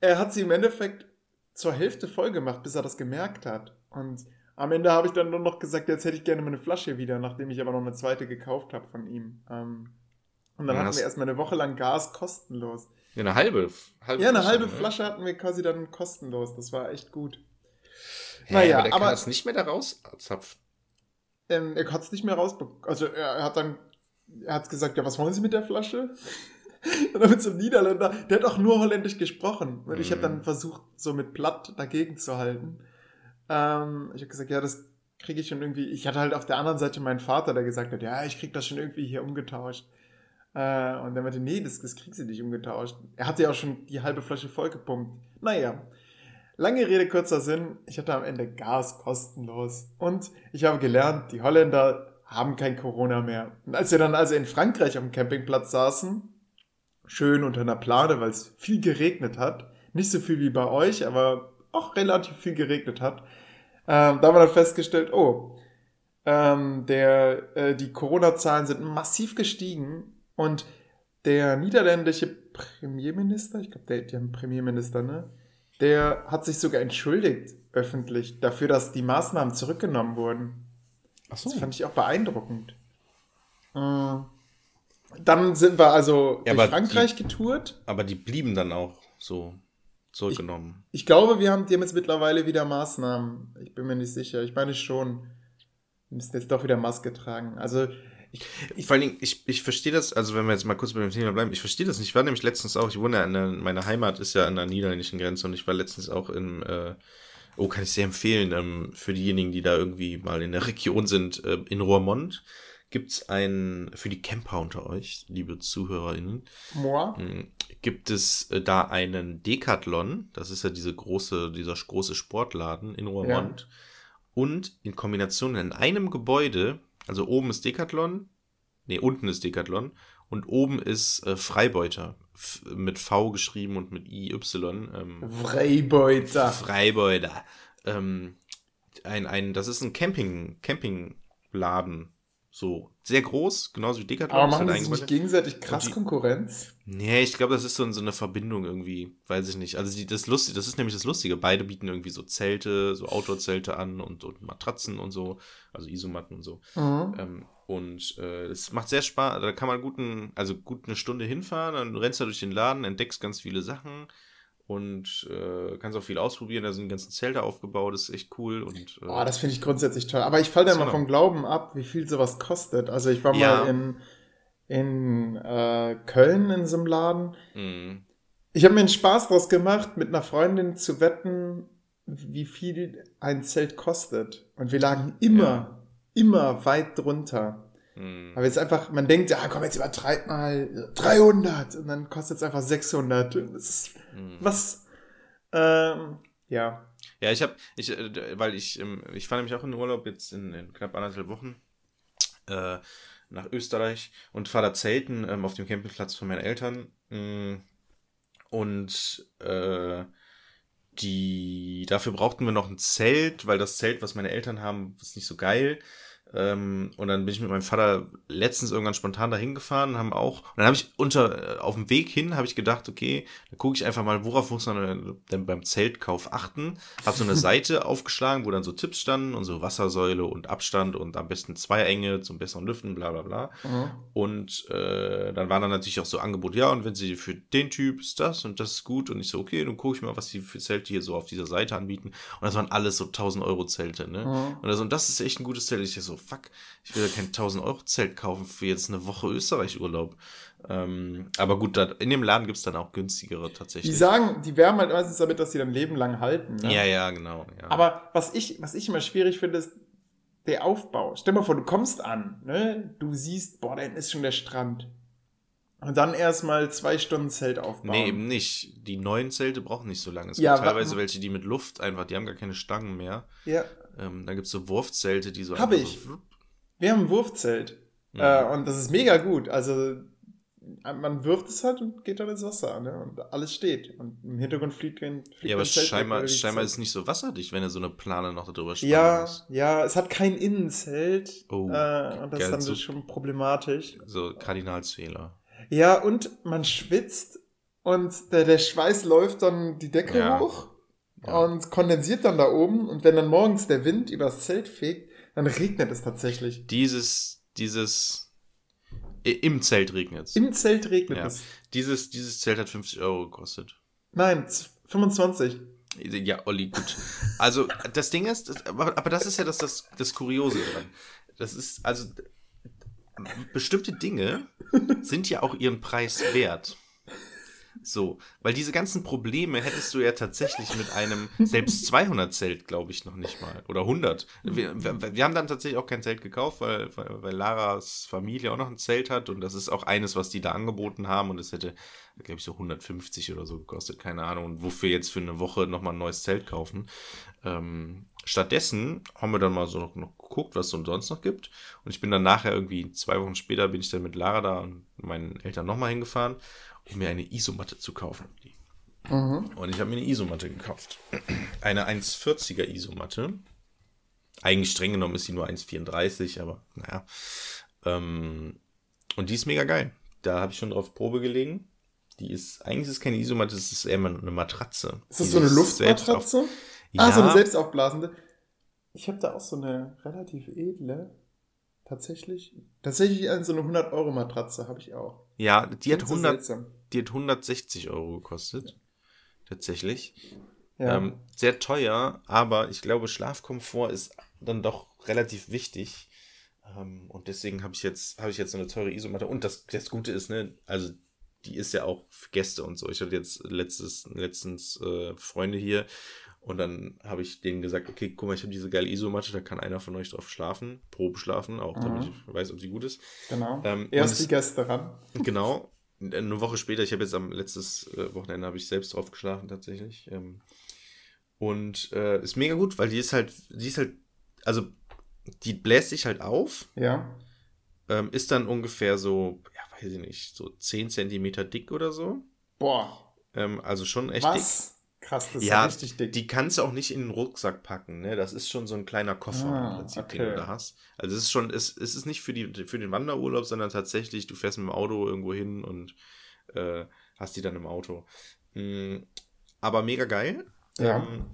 er hat sie im Endeffekt zur Hälfte voll gemacht, bis er das gemerkt hat. Und am Ende habe ich dann nur noch gesagt, jetzt hätte ich gerne meine Flasche wieder, nachdem ich aber noch eine zweite gekauft habe von ihm. Ähm, und dann Ja, hatten wir erstmal eine Woche lang Gas kostenlos. Ja, eine halbe. halbe Ja, eine halbe ne? Flasche hatten wir quasi dann kostenlos. Das war echt gut. Hä, Naja, aber der aber- kann das nicht mehr da rauszapfen. Ähm, er hat es nicht mehr rausbekommen. Also er, er hat dann, er hat gesagt, ja, was wollen Sie mit der Flasche? [LAUGHS] Und dann mit so einem Niederländer, der hat auch nur Holländisch gesprochen. Und ich habe Mhm. dann versucht, so mit Platt dagegen zu halten. Ähm, ich habe gesagt, ja, das kriege ich schon irgendwie. Ich hatte halt auf der anderen Seite meinen Vater, der gesagt hat, ja, ich krieg das schon irgendwie hier umgetauscht. Äh, und der meinte, nee, das, das kriegst du nicht umgetauscht. Er hatte ja auch schon die halbe Flasche vollgepumpt. Naja, lange Rede, kurzer Sinn. Ich hatte am Ende Gas kostenlos. Und ich habe gelernt, die Holländer haben kein Corona mehr. Und als wir dann also in Frankreich dem Campingplatz saßen, schön unter einer Plane, weil es viel geregnet hat, nicht so viel wie bei euch, aber auch relativ viel geregnet hat, ähm, da haben wir dann festgestellt, oh, ähm, der, äh, die Corona-Zahlen sind massiv gestiegen und der niederländische Premierminister, ich glaube, die haben einen Premierminister, ne? Der hat sich sogar entschuldigt öffentlich dafür, dass die Maßnahmen zurückgenommen wurden. Ach Das fand ich auch beeindruckend. Äh, Dann sind wir also Ja, durch Frankreich getourt. Aber die blieben dann auch so zurückgenommen. Ich glaube, wir haben, die haben jetzt mittlerweile wieder Maßnahmen. Ich bin mir nicht sicher. Ich meine schon. Wir müssen jetzt doch wieder Maske tragen. Also, ich, Vor allen Dingen, ich, ich verstehe das, also wenn wir jetzt mal kurz bei dem Thema bleiben, ich verstehe das nicht. Ich war nämlich letztens auch, ich wohne ja an der, meine Heimat ist ja an der niederländischen Grenze und ich war letztens auch in, äh, oh, kann ich sehr empfehlen, ähm, für diejenigen, die da irgendwie mal in der Region sind, äh, in Roermond gibt's ein, für die Camper unter euch, liebe ZuhörerInnen, moi. mh, gibt es äh, da einen Decathlon, das ist ja diese große, dieser große Sportladen in Roermond. Und in Kombination in einem Gebäude, also oben ist Decathlon, nee, unten ist Decathlon und oben ist äh, Freibeuter. F mit V geschrieben und mit IY. Ähm, Freibeuter. Freibeuter. Ähm, ein, ein, das ist ein Camping, Campingladen. So, sehr groß, genauso wie Decathlon. Aber machen halt ein sich gegenseitig krass die- Konkurrenz? Nee, ich glaube, das ist so, so eine Verbindung irgendwie, weiß ich nicht. Also die, das lustig, das ist nämlich das Lustige. Beide bieten irgendwie so Zelte, so Outdoor-Zelte an und, und Matratzen und so, also Isomatten und so. Mhm. Ähm, und äh, es macht sehr Spaß. Da kann man guten, also gut eine Stunde hinfahren, dann rennst du durch den Laden, entdeckst ganz viele Sachen und äh, kannst auch viel ausprobieren. Da sind die ganzen Zelte aufgebaut, das ist echt cool. Und äh, Oh, das finde ich grundsätzlich toll. Aber ich falle da mal ne? vom Glauben ab, wie viel sowas kostet. Also ich war Ja. mal in, in äh, Köln in so einem Laden. mh, Ich habe mir einen Spaß draus gemacht, mit einer Freundin zu wetten, wie viel ein Zelt kostet. Und wir lagen immer, Ja. immer weit drunter. Mh. Aber jetzt einfach, man denkt, ja, komm, jetzt übertreib mal 300 und dann kostet es einfach 600. Und Das ist, mh. was, ähm, ja. Ja, ich habe, ich, äh, weil ich, ähm, ich fahre nämlich auch in Urlaub jetzt in, in knapp anderthalb Wochen äh, nach Österreich und fahre da zelten ähm, auf dem Campingplatz von meinen Eltern. Mm, Und äh, die, dafür brauchten wir noch ein Zelt, weil das Zelt, was meine Eltern haben, ist nicht so geil. Ähm, und dann bin ich mit meinem Vater letztens irgendwann spontan dahin gefahren, haben auch, und dann habe ich unter, äh, auf dem Weg hin, habe ich gedacht, okay, dann gucke ich einfach mal, worauf muss man denn beim Zeltkauf achten. Habe so eine [LAUGHS] Seite aufgeschlagen, wo dann so Tipps standen und so Wassersäule und Abstand und am besten zwei Enge zum besseren Lüften, bla bla bla. Mhm. Und äh, dann waren dann natürlich auch so Angebote, ja, und wenn sie für den Typ ist das und das ist gut. Und ich so, okay, dann gucke ich mal, was die für Zelte hier so auf dieser Seite anbieten. Und das waren alles so 1000 Euro Zelte, ne? Mhm. Und, also, und das ist echt ein gutes Zelt. Ich so, fuck, ich will ja kein 1000 Euro Zelt kaufen für jetzt eine Woche Österreich-Urlaub. Ähm, aber gut, da, in dem Laden gibt's dann auch günstigere Die tatsächlich. sagen, die wärmen halt meistens damit, dass sie dann Leben lang halten. Ne? ja, ja, genau. Ja. Aber was ich, was ich immer schwierig finde, ist der Aufbau. Stell dir mal vor, du kommst an, ne? Du siehst, boah, da hinten ist schon der Strand. Und dann erstmal zwei Stunden Zelt aufbauen. Nee, eben nicht. Die neuen Zelte brauchen nicht so lange. Es Ja, gibt teilweise welche, die mit Luft einfach, die haben gar keine Stangen mehr. Ja, Ähm, dann gibt's so Wurfzelte, die so Hab ich. So, wir haben ein Wurfzelt. Mhm. Äh, und das ist mega gut. Also, man wirft es halt und geht dann ins Wasser, ne? Und alles steht. Und im Hintergrund fliegt, fliegt Ja, aber scheinbar, scheinbar ist es nicht so wasserdicht, wenn er so eine Plane noch darüber spannen Ja, muss. ja, es hat kein Innenzelt. Oh, äh, und das ist dann so, schon problematisch. So Kardinalsfehler. Ja, und man schwitzt und der, der Schweiß läuft dann die Decke ja. hoch ja. und kondensiert dann da oben. Und wenn dann morgens der Wind übers Zelt fegt, dann regnet es tatsächlich. Dieses, dieses im Zelt regnet es. Im Zelt regnet ja. es. Dieses, dieses Zelt hat 50 Euro gekostet. Nein, 25. Ja, Olli, gut. Also, das Ding ist, aber, das ist ja das, das, das Kuriose dran. Das ist, also, bestimmte Dinge sind ja auch ihren Preis wert. So, weil diese ganzen Probleme hättest du ja tatsächlich mit einem selbst 200 Zelt, glaube ich, noch nicht mal. Oder 100. Wir, wir, wir, haben dann tatsächlich auch kein Zelt gekauft, weil, weil, weil, Laras Familie auch noch ein Zelt hat und das ist auch eines, was die da angeboten haben und es hätte, glaube ich, so 150 oder so gekostet, keine Ahnung. Und wofür jetzt für eine Woche nochmal ein neues Zelt kaufen. Ähm, stattdessen haben wir dann mal so noch, noch geguckt, was es sonst noch gibt. Und ich bin dann nachher irgendwie zwei Wochen später bin ich dann mit Lara da und meinen Eltern nochmal hingefahren um mir eine Isomatte zu kaufen. Mhm. Und ich habe mir eine Isomatte gekauft. [CLEARS THROAT] Eine 1,40er Isomatte. Eigentlich streng genommen ist sie nur 1,34, aber naja. Ähm, und die ist mega geil. Da habe ich schon drauf Probe gelegen. Die ist, eigentlich ist es keine Isomatte, es ist eher eine Matratze. Ist das so eine Luftmatratze? Ja. Ah, so eine selbstaufblasende. Ich habe da auch so eine relativ edle. Tatsächlich. Tatsächlich so eine 100-Euro-Matratze habe ich auch. Ja, die hat, 100, die hat 160 Euro gekostet. Tatsächlich. Ja. Ähm, sehr teuer, aber ich glaube, Schlafkomfort ist dann doch relativ wichtig. Ähm, und deswegen habe ich jetzt, habe ich jetzt so eine teure Isomatte. Und das, das Gute ist, ne, also die ist ja auch für Gäste und so. Ich hatte jetzt letztes, letztens äh, Freunde hier und dann habe ich denen gesagt, okay, guck mal, ich habe diese geile Isomatte, da kann einer von euch drauf schlafen, Probe schlafen, auch damit mhm. ich weiß, ob sie gut ist. Genau. Ähm, Erst die Gäste ran. [LAUGHS] Genau. Eine Woche später, ich habe jetzt am letztes äh, Wochenende habe ich selbst drauf geschlafen tatsächlich. Ähm, und äh, ist mega gut, weil die ist halt, die ist halt, also die bläst sich halt auf. Ja. Ähm, ist dann ungefähr so, ja, weiß ich nicht, so 10 Zentimeter dick oder so. Boah. Ähm, also schon echt Was? dick. Krass, das ja, ist richtig dick. Die kannst du auch nicht in den Rucksack packen, ne? Das ist schon so ein kleiner Koffer ah, im Prinzip, okay. den du da hast. Also es ist schon, es, es ist nicht für, die, für den Wanderurlaub, sondern tatsächlich, du fährst mit dem Auto irgendwo hin und äh, hast die dann im Auto. Mhm, aber mega geil. Ja. Ähm,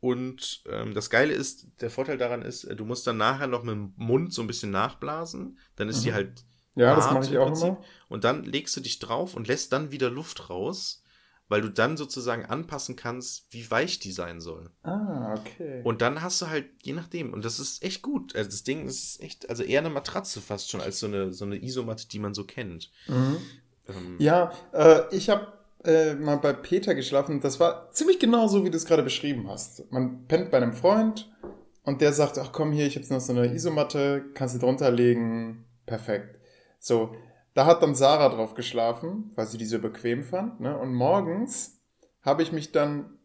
und ähm, das Geile ist, der Vorteil daran ist, äh, du musst dann nachher noch mit dem Mund so ein bisschen nachblasen. Dann ist mhm. die halt. Ja, das mache ich auch immer. Und dann legst du dich drauf und lässt dann wieder Luft raus weil du dann sozusagen anpassen kannst, wie weich die sein soll. Ah, okay. Und dann hast du halt, je nachdem, und das ist echt gut. Also das Ding ist echt, also eher eine Matratze fast schon als so eine, so eine Isomatte, die man so kennt. Mhm. Ähm, ja, äh, ich habe äh, mal bei Peter geschlafen. Das war ziemlich genau so, wie du es gerade beschrieben hast. Man pennt bei einem Freund und der sagt, ach komm hier, ich habe noch so eine Isomatte, kannst du drunter legen. Perfekt. So, da hat dann Sarah drauf geschlafen, weil sie die so bequem fand. Ne? Und morgens habe ich mich dann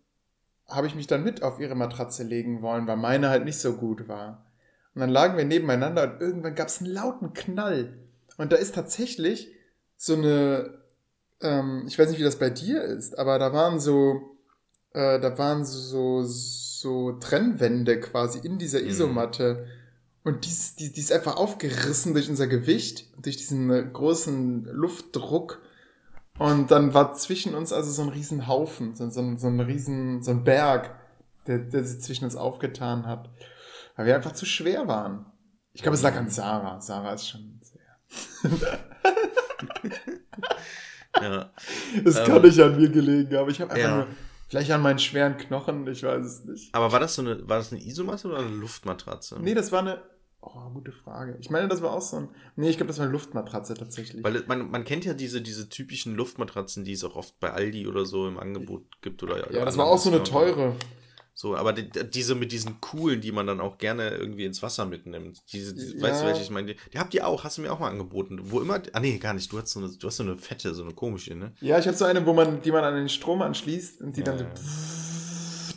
habe ich mich dann mit auf ihre Matratze legen wollen, weil meine halt nicht so gut war. Und dann lagen wir nebeneinander und irgendwann gab es einen lauten Knall. Und da ist tatsächlich so eine, ähm, ich weiß nicht, wie das bei dir ist, aber da waren so, äh, da waren so, so Trennwände quasi in dieser mhm. Isomatte. Und die, die, die ist einfach aufgerissen durch unser Gewicht, durch diesen äh, großen Luftdruck. Und dann war zwischen uns also so ein riesen Haufen, so, so, so ein riesen, so ein Berg, der, der sich zwischen uns aufgetan hat. Weil wir einfach zu schwer waren. Ich glaube, es lag an Sarah. Sarah ist schon sehr. [LAUGHS] ja. Es ähm, kann nicht an mir gelegen, aber ich habe einfach ja. nur Vielleicht an meinen schweren Knochen, ich weiß es nicht. Aber war das so eine, war das eine Isomatte oder eine Luftmatratze? Nee, das war eine, oh, gute Frage. Ich meine, das war auch so ein, nee, ich glaube, das war eine Luftmatratze tatsächlich. Weil man, man kennt ja diese, diese typischen Luftmatratzen, die es auch oft bei Aldi oder so im Angebot gibt oder. Ja, das war auch so eine teure. So, aber die, diese mit diesen coolen, die man dann auch gerne irgendwie ins Wasser mitnimmt. Diese, die, ja. weißt du, welche ich meine? Die, die, habt ihr auch, hast du mir auch mal angeboten. Wo immer, ah nee, gar nicht, du hast so eine, du hast so eine fette, so eine komische, ne? Ja, ich habe so eine, wo man, die man an den Strom anschließt und die ja, dann so ja.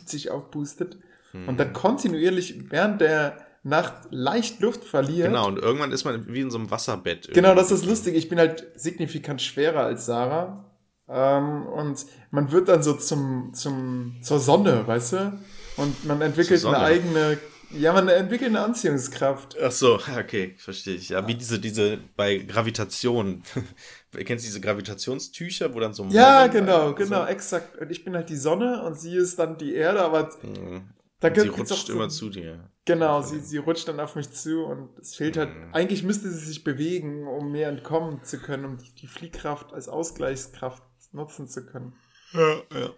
sich aufboostet. Hm. Und dann kontinuierlich während der, Nacht leicht Luft verliert. Genau, und irgendwann ist man wie in so einem Wasserbett. Genau, irgendwie. das ist lustig. Ich bin halt signifikant schwerer als Sarah. Ähm, und man wird dann so zum, zum, zur Sonne, weißt du? Und man entwickelt Zur eine eigene, ja, man entwickelt eine Anziehungskraft. Ach so, okay, verstehe ich. Ja, wie diese, diese bei Gravitation. [LAUGHS] Kennst du diese Gravitationstücher, wo dann so Ja, Moment- genau, so- genau, exakt. Und ich bin halt die Sonne und sie ist dann die Erde, aber Mhm. da Und sie rutscht immer so, zu dir. Genau, sie, sie rutscht dann auf mich zu und es fehlt halt, Mhm. eigentlich müsste sie sich bewegen, um mir entkommen zu können, um die, die Fliehkraft als Ausgleichskraft nutzen zu können. Ja, ja.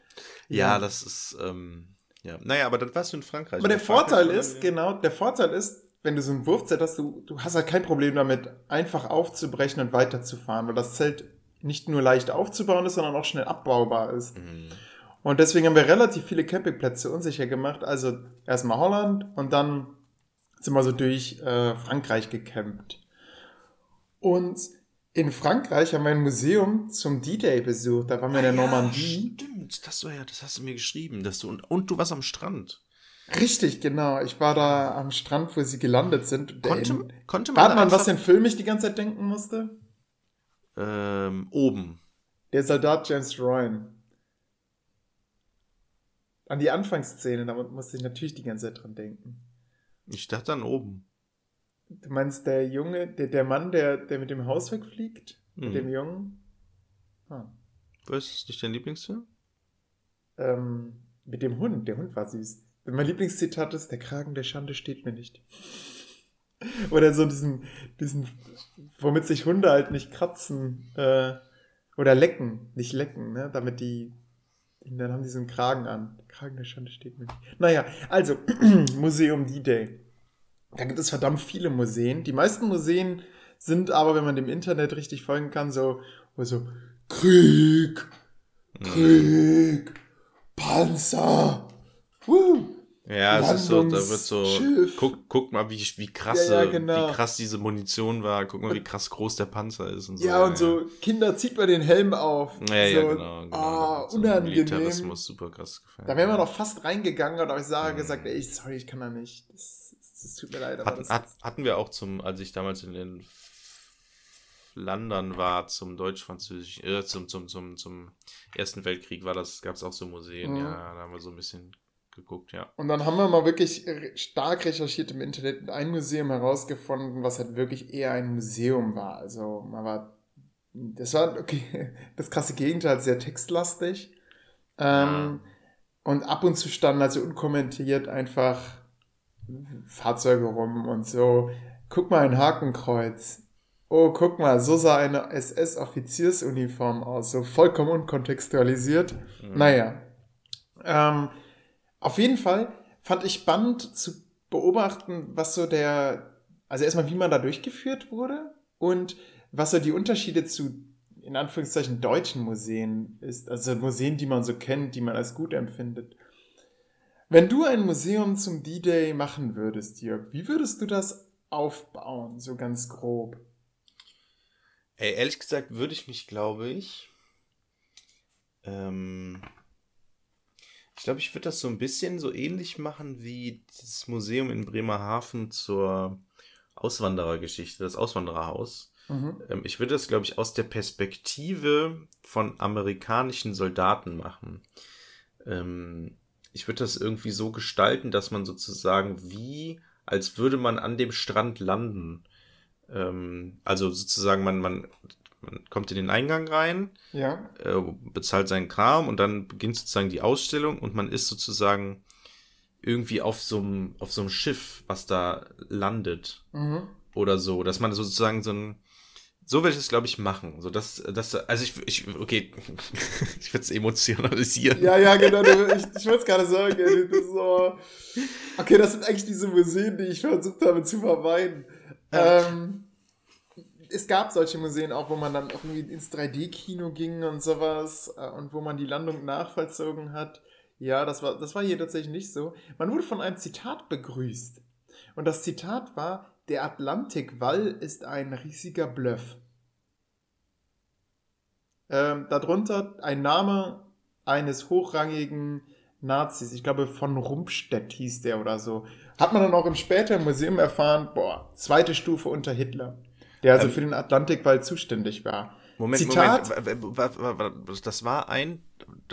Ja, das ist, ähm, ja. Naja, aber dann warst du in Frankreich. Aber der Vorteil ist, genau, der Vorteil ist, wenn du so ein Wurfzelt hast, du, du hast halt kein Problem damit, einfach aufzubrechen und weiterzufahren, weil das Zelt nicht nur leicht aufzubauen ist, sondern auch schnell abbaubar ist. Mhm. Und deswegen haben wir relativ viele Campingplätze unsicher gemacht. Also erstmal Holland und dann sind wir so durch äh, Frankreich gecampt. Und in Frankreich haben wir ein Museum zum D-Day besucht. Da waren wir in der Ah, ja, Normandie. Stimmt, das war ja, das hast du mir geschrieben, dass du und, und du warst am Strand. Richtig, genau. Ich war da am Strand, wo sie gelandet sind. Der Konnte, in- konnte man Warte mal, was den Film ich die ganze Zeit denken musste? ähm, oben. Der Soldat James Ryan. An die Anfangsszene, da musste ich natürlich die ganze Zeit dran denken. Ich dachte dann oben. Du meinst der Junge, der, der Mann, der, der mit dem Haus wegfliegt? Mit Hm. dem Jungen? Ah. Was ist nicht dein Lieblingsfilm? Ähm, mit dem Hund. Der Hund war süß. Mein Lieblingszitat ist, der Kragen der Schande steht mir nicht. [LAUGHS] Oder so diesen, diesen, womit sich Hunde halt nicht kratzen, äh, oder lecken, nicht lecken, ne, damit die, dann haben die so einen Kragen an. Der Kragen der Schande steht mir nicht. Naja, also, [CLEARS THROAT] Museum D-Day. Da gibt es verdammt viele Museen. Die meisten Museen sind aber, wenn man dem Internet richtig folgen kann, so, so, Krieg, Krieg, Panzer, Woo. Ja, es ist so, da wird so, guck, guck mal, wie, wie krass, Ja, ja, genau. wie krass diese Munition war, guck mal, wie krass groß der Panzer ist und so. Ja, und so, Kinder, zieht mal den Helm auf. Ja, ja, so, genau. genau. Ah, so unangenehm. Militarismus, super krass gefallen. Da wären wir noch fast reingegangen und habe ich Sarah Mhm. gesagt, ey, sorry, ich kann da nicht. Das, das tut mir leid, aber Hatten, das hat, hatten wir auch zum, als ich damals in den Flandern war, zum deutsch-französischen, äh, zum, zum, zum, zum Ersten Weltkrieg war das, gab es auch so Museen, Mhm. ja, da haben wir so ein bisschen geguckt, ja. Und dann haben wir mal wirklich stark recherchiert im Internet und ein Museum herausgefunden, was halt wirklich eher ein Museum war. Also man war, das war okay, [LAUGHS] das krasse Gegenteil, sehr textlastig. Ähm, Und ab und zu standen also unkommentiert einfach Fahrzeuge rum und so. Guck mal ein Hakenkreuz. Oh, guck mal, so sah eine SS-Offiziersuniform aus, so vollkommen unkontextualisiert. Mhm. Naja. Ähm, auf jeden Fall fand ich spannend zu beobachten, was so der, also erstmal, wie man da durchgeführt wurde und was so die Unterschiede zu, in Anführungszeichen, deutschen Museen ist. Also Museen, die man so kennt, die man als gut empfindet. Wenn du ein Museum zum D-Day machen würdest, Jörg, wie würdest du das aufbauen, so ganz grob? Ey, ehrlich gesagt würde ich mich, glaube ich, ähm, ich glaube, ich würde das so ein bisschen so ähnlich machen wie das Museum in Bremerhaven zur Auswanderergeschichte, das Auswandererhaus. Mhm. Ähm, ich würde das, glaube ich, aus der Perspektive von amerikanischen Soldaten machen. Ähm, ich würde das irgendwie so gestalten, dass man sozusagen wie, als würde man an dem Strand landen. Ähm, also sozusagen, man, man, man kommt in den Eingang rein, Ja. äh, bezahlt seinen Kram und dann beginnt sozusagen die Ausstellung und man ist sozusagen irgendwie auf so einem, auf so einem Schiff, was da landet Mhm. oder so, dass man sozusagen so ein so werde ich es, glaube ich, machen. So, dass, dass, also ich, ich okay, [LAUGHS] ich werde es emotionalisieren. Ja, ja, genau. Ich ich wollte es gerade sagen. Das so, okay, das sind eigentlich diese Museen, die ich versucht habe zu vermeiden. Ja. Ähm, es gab solche Museen auch, wo man dann auch irgendwie ins 3D-Kino ging und sowas äh, und wo man die Landung nachvollzogen hat. Ja, das war, das war hier tatsächlich nicht so. Man wurde von einem Zitat begrüßt. Und das Zitat war, der Atlantikwall ist ein riesiger Bluff. Ähm, darunter ein Name eines hochrangigen Nazis. Ich glaube, von Rumpstedt hieß der oder so. Hat man dann auch im späteren Museum erfahren, boah, zweite Stufe unter Hitler. Der also ähm, für den Atlantikwall zuständig war. Moment, Zitat, Moment, das war ein,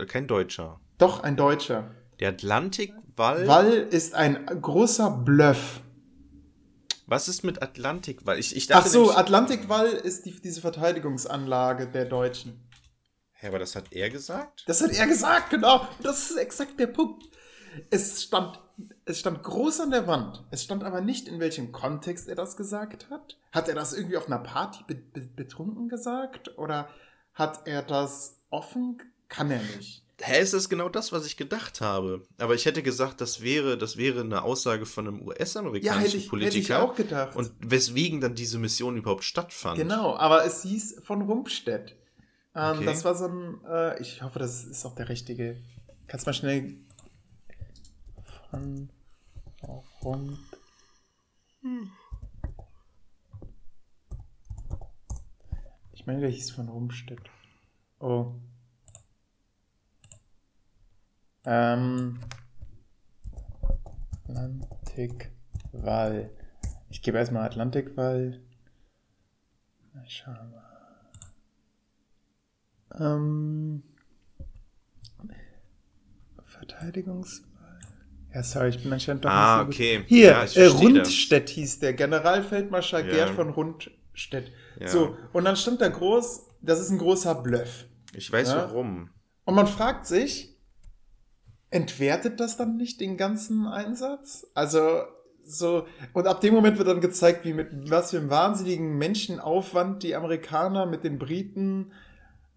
kein Deutscher. Doch, ein Deutscher. Der Atlantikwall. Wall ist ein großer Bluff. Was ist mit Atlantikwall? Ich, ich dachte Ach so, Atlantikwall ist die, diese Verteidigungsanlage der Deutschen. Hä, aber das hat er gesagt? Das hat er gesagt, genau. Das ist exakt der Punkt. Es stand, es stand groß an der Wand. Es stand aber nicht, in welchem Kontext er das gesagt hat. Hat er das irgendwie auf einer Party be be betrunken gesagt? Oder hat er das offen? Kann er nicht. Hä, ist das genau das, was ich gedacht habe? Aber ich hätte gesagt, das wäre, das wäre eine Aussage von einem US-amerikanischen ja, Politiker. Hätte ich auch gedacht. Und weswegen dann diese Mission überhaupt stattfand. Genau, aber es hieß von Rumpstedt. Ähm, okay. Das war so ein, äh, ich hoffe, das ist auch der richtige. Kannst mal schnell von Rump. Ich meine, der hieß von Rumstedt. Oh. Ähm. Atlantikwall. Ich gebe erstmal Atlantikwall. Schauen wir. Ähm, Verteidigungswahl. Ja, sorry, ich bin anscheinend doch ah, nicht so okay. Gut. Hier, ja, äh, Rundstedt das. hieß der, Generalfeldmarschall ja. Gerd von Rundstedt. Ja. So, und dann stand da groß, das ist ein großer Bluff. Ich weiß ja? warum. Und man fragt sich, entwertet das dann nicht den ganzen Einsatz? Also, so, und ab dem Moment wird dann gezeigt, wie mit was für einem wahnsinnigen Menschenaufwand die Amerikaner mit den Briten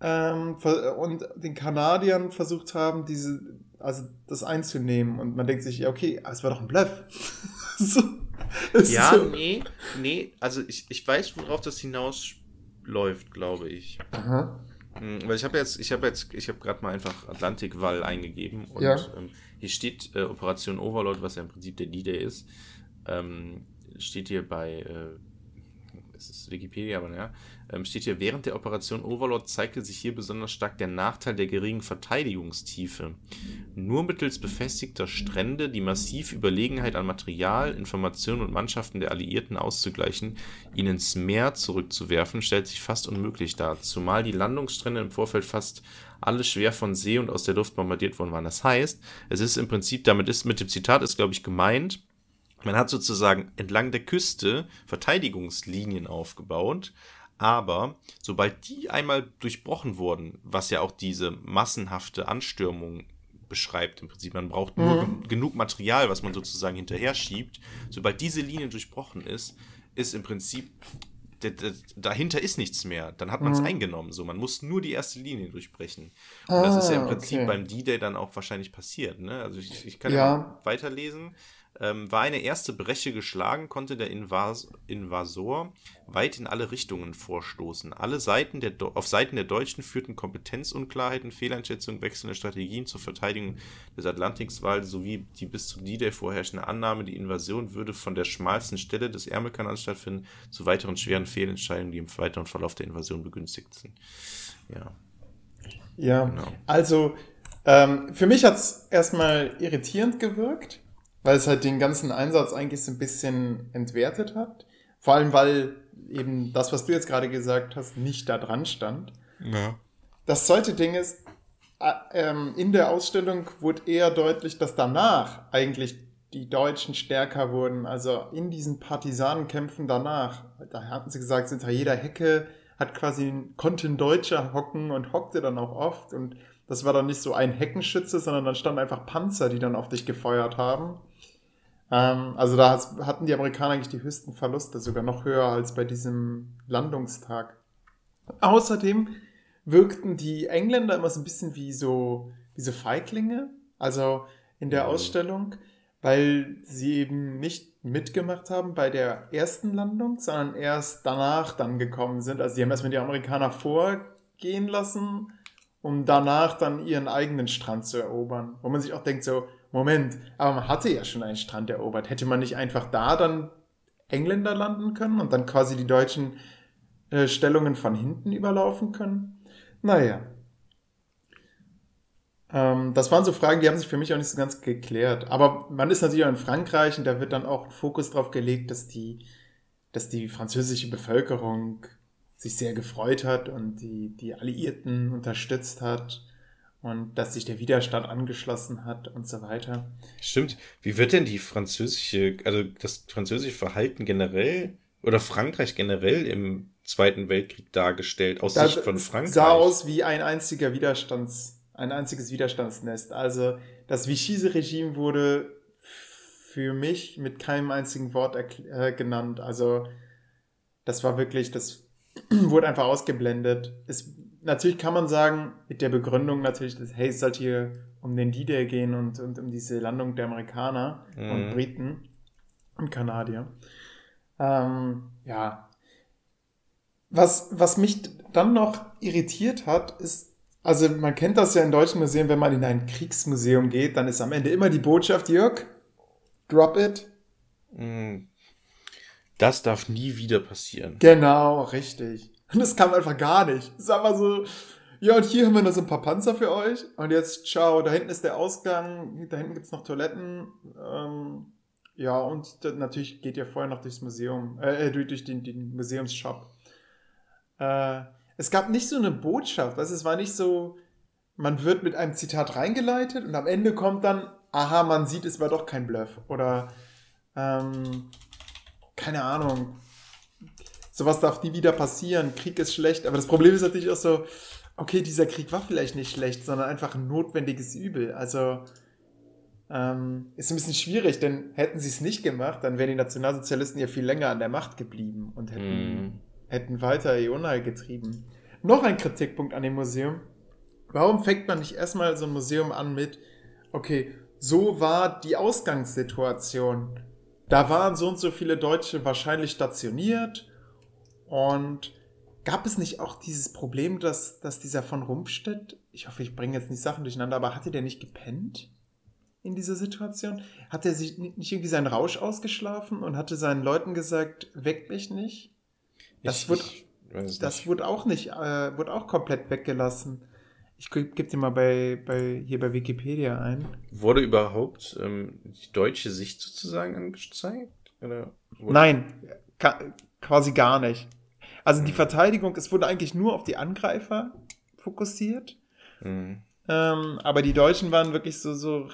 ähm, und den Kanadiern versucht haben, diese, also das einzunehmen. Und man denkt sich, ja, okay, es war doch ein Bluff. [LAUGHS] so, ja, so. nee, nee, also ich, ich weiß, worauf das hinausläuft, glaube ich. Aha. Hm, weil ich habe jetzt, ich habe jetzt, ich habe gerade mal einfach Atlantikwall eingegeben und ja. ähm, hier steht äh, Operation Overlord, was ja im Prinzip der D-Day ist, ähm, steht hier bei, äh, es ist Wikipedia, aber naja, steht hier, während der Operation Overlord zeigte sich hier besonders stark der Nachteil der geringen Verteidigungstiefe. Nur mittels befestigter Strände die massive Überlegenheit an Material, Informationen und Mannschaften der Alliierten auszugleichen, ihnen ins Meer zurückzuwerfen, stellt sich fast unmöglich dar, zumal die Landungsstrände im Vorfeld fast alle schwer von See und aus der Luft bombardiert worden waren. Das heißt, es ist im Prinzip, damit ist mit dem Zitat ist, glaube ich, gemeint, man hat sozusagen entlang der Küste Verteidigungslinien aufgebaut, aber sobald die einmal durchbrochen wurden, was ja auch diese massenhafte Anstürmung beschreibt im Prinzip, man braucht nur mhm. genug Material, was man sozusagen hinterher schiebt, sobald diese Linie durchbrochen ist, ist im Prinzip dahinter ist nichts mehr. Dann hat man es mhm. eingenommen. So, man muss nur die erste Linie durchbrechen. Und ah, das ist ja im ah, Prinzip okay. beim D-Day dann auch wahrscheinlich passiert. Ne? Also ich, ich kann ja, ja weiterlesen. Ähm, war eine erste Breche geschlagen, konnte der Invas Invasor weit in alle Richtungen vorstoßen. Alle Seiten der auf Seiten der Deutschen führten Kompetenzunklarheiten, Fehleinschätzungen, wechselnde Strategien zur Verteidigung des Atlantikwaldes sowie die bis zum D-Day vorherrschende Annahme, die Invasion würde von der schmalsten Stelle des Ärmelkanals stattfinden, zu weiteren schweren Fehlentscheidungen, die im weiteren Verlauf der Invasion begünstigt sind. Ja. Ja, genau. also ähm, für mich hat es erstmal irritierend gewirkt weil es halt den ganzen Einsatz eigentlich so ein bisschen entwertet hat. Vor allem, weil eben das, was du jetzt gerade gesagt hast, nicht da dran stand. Ja. Das zweite Ding ist, äh, ähm, in der Ausstellung wurde eher deutlich, dass danach eigentlich die Deutschen stärker wurden. Also in diesen Partisanenkämpfen danach, da hatten sie gesagt, hinter jeder Hecke hat quasi, konnte ein Deutscher hocken und hockte dann auch oft. Und das war dann nicht so ein Heckenschütze, sondern dann standen einfach Panzer, die dann auf dich gefeuert haben. Ähm, also da hatten die Amerikaner eigentlich die höchsten Verluste, sogar noch höher als bei diesem Landungstag. Außerdem wirkten die Engländer immer so ein bisschen wie so, wie so Feiglinge, also in der mhm. Ausstellung, weil sie eben nicht mitgemacht haben bei der ersten Landung, sondern erst danach dann gekommen sind. Also die haben erstmal die Amerikaner vorgehen lassen, um danach dann ihren eigenen Strand zu erobern. Wo man sich auch denkt so, Moment, aber man hatte ja schon einen Strand erobert. Hätte man nicht einfach da dann Engländer landen können und dann quasi die deutschen äh, Stellungen von hinten überlaufen können? Naja. Ähm, das waren so Fragen, die haben sich für mich auch nicht so ganz geklärt. Aber man ist natürlich auch in Frankreich und da wird dann auch Fokus drauf gelegt, dass die, dass die französische Bevölkerung sich sehr gefreut hat und die, die Alliierten unterstützt hat und dass sich der Widerstand angeschlossen hat und so weiter. Stimmt. Wie wird denn die französische, also das französische Verhalten generell oder Frankreich generell im Zweiten Weltkrieg dargestellt aus das Sicht von Frankreich? Sah aus wie ein einziger Widerstands, ein einziges Widerstandsnest. Also das Vichy-Regime wurde für mich mit keinem einzigen Wort äh, genannt. Also das war wirklich, das [CLEARS THROAT] wurde einfach ausgeblendet. Es, natürlich kann man sagen, mit der Begründung natürlich, dass, hey, es sollte hier um den D-Day gehen und, und um diese Landung der Amerikaner mhm. und Briten und Kanadier. Ähm, ja. Was, was mich dann noch irritiert hat, ist, also man kennt das ja in deutschen Museen, wenn man in ein Kriegsmuseum geht, dann ist am Ende immer die Botschaft, Jörg, drop it. Mhm. Das darf nie wieder passieren. Genau, richtig. Und [LAUGHS] das kam einfach gar nicht. Es ist einfach so, ja, und hier haben wir noch so ein paar Panzer für euch. Und jetzt, ciao, da hinten ist der Ausgang, da hinten gibt's noch Toiletten. Ähm, ja, und natürlich geht ihr vorher noch durchs Museum, äh, äh, durch, durch den, den Museumsshop. Äh, es gab nicht so eine Botschaft, also es war nicht so, man wird mit einem Zitat reingeleitet und am Ende kommt dann, aha, man sieht, es war doch kein Bluff. Oder ähm, keine Ahnung, sowas darf nie wieder passieren, Krieg ist schlecht, aber das Problem ist natürlich auch so, okay, dieser Krieg war vielleicht nicht schlecht, sondern einfach ein notwendiges Übel. Also ähm, ist ein bisschen schwierig, denn hätten sie es nicht gemacht, dann wären die Nationalsozialisten ja viel länger an der Macht geblieben und hätten, mm. hätten weiter ihr Unheil getrieben. Noch ein Kritikpunkt an dem Museum. Warum fängt man nicht erstmal so ein Museum an mit, okay, so war die Ausgangssituation da waren so und so viele Deutsche wahrscheinlich stationiert und gab es nicht auch dieses Problem, dass, dass dieser von Rumpstedt, ich hoffe, ich bringe jetzt nicht Sachen durcheinander, aber hatte der nicht gepennt in dieser Situation? Hat er sich nicht irgendwie seinen Rausch ausgeschlafen und hatte seinen Leuten gesagt, weckt mich nicht? Das, ich, wird, ich das wurde auch nicht, äh, wurde auch komplett weggelassen. Ich gebe dir mal bei, bei, hier bei Wikipedia ein. Wurde überhaupt ähm, die deutsche Sicht sozusagen angezeigt? Nein, quasi gar nicht. Also die hm. Verteidigung, es wurde eigentlich nur auf die Angreifer fokussiert. Mhm. Ähm, aber die Deutschen waren wirklich so, so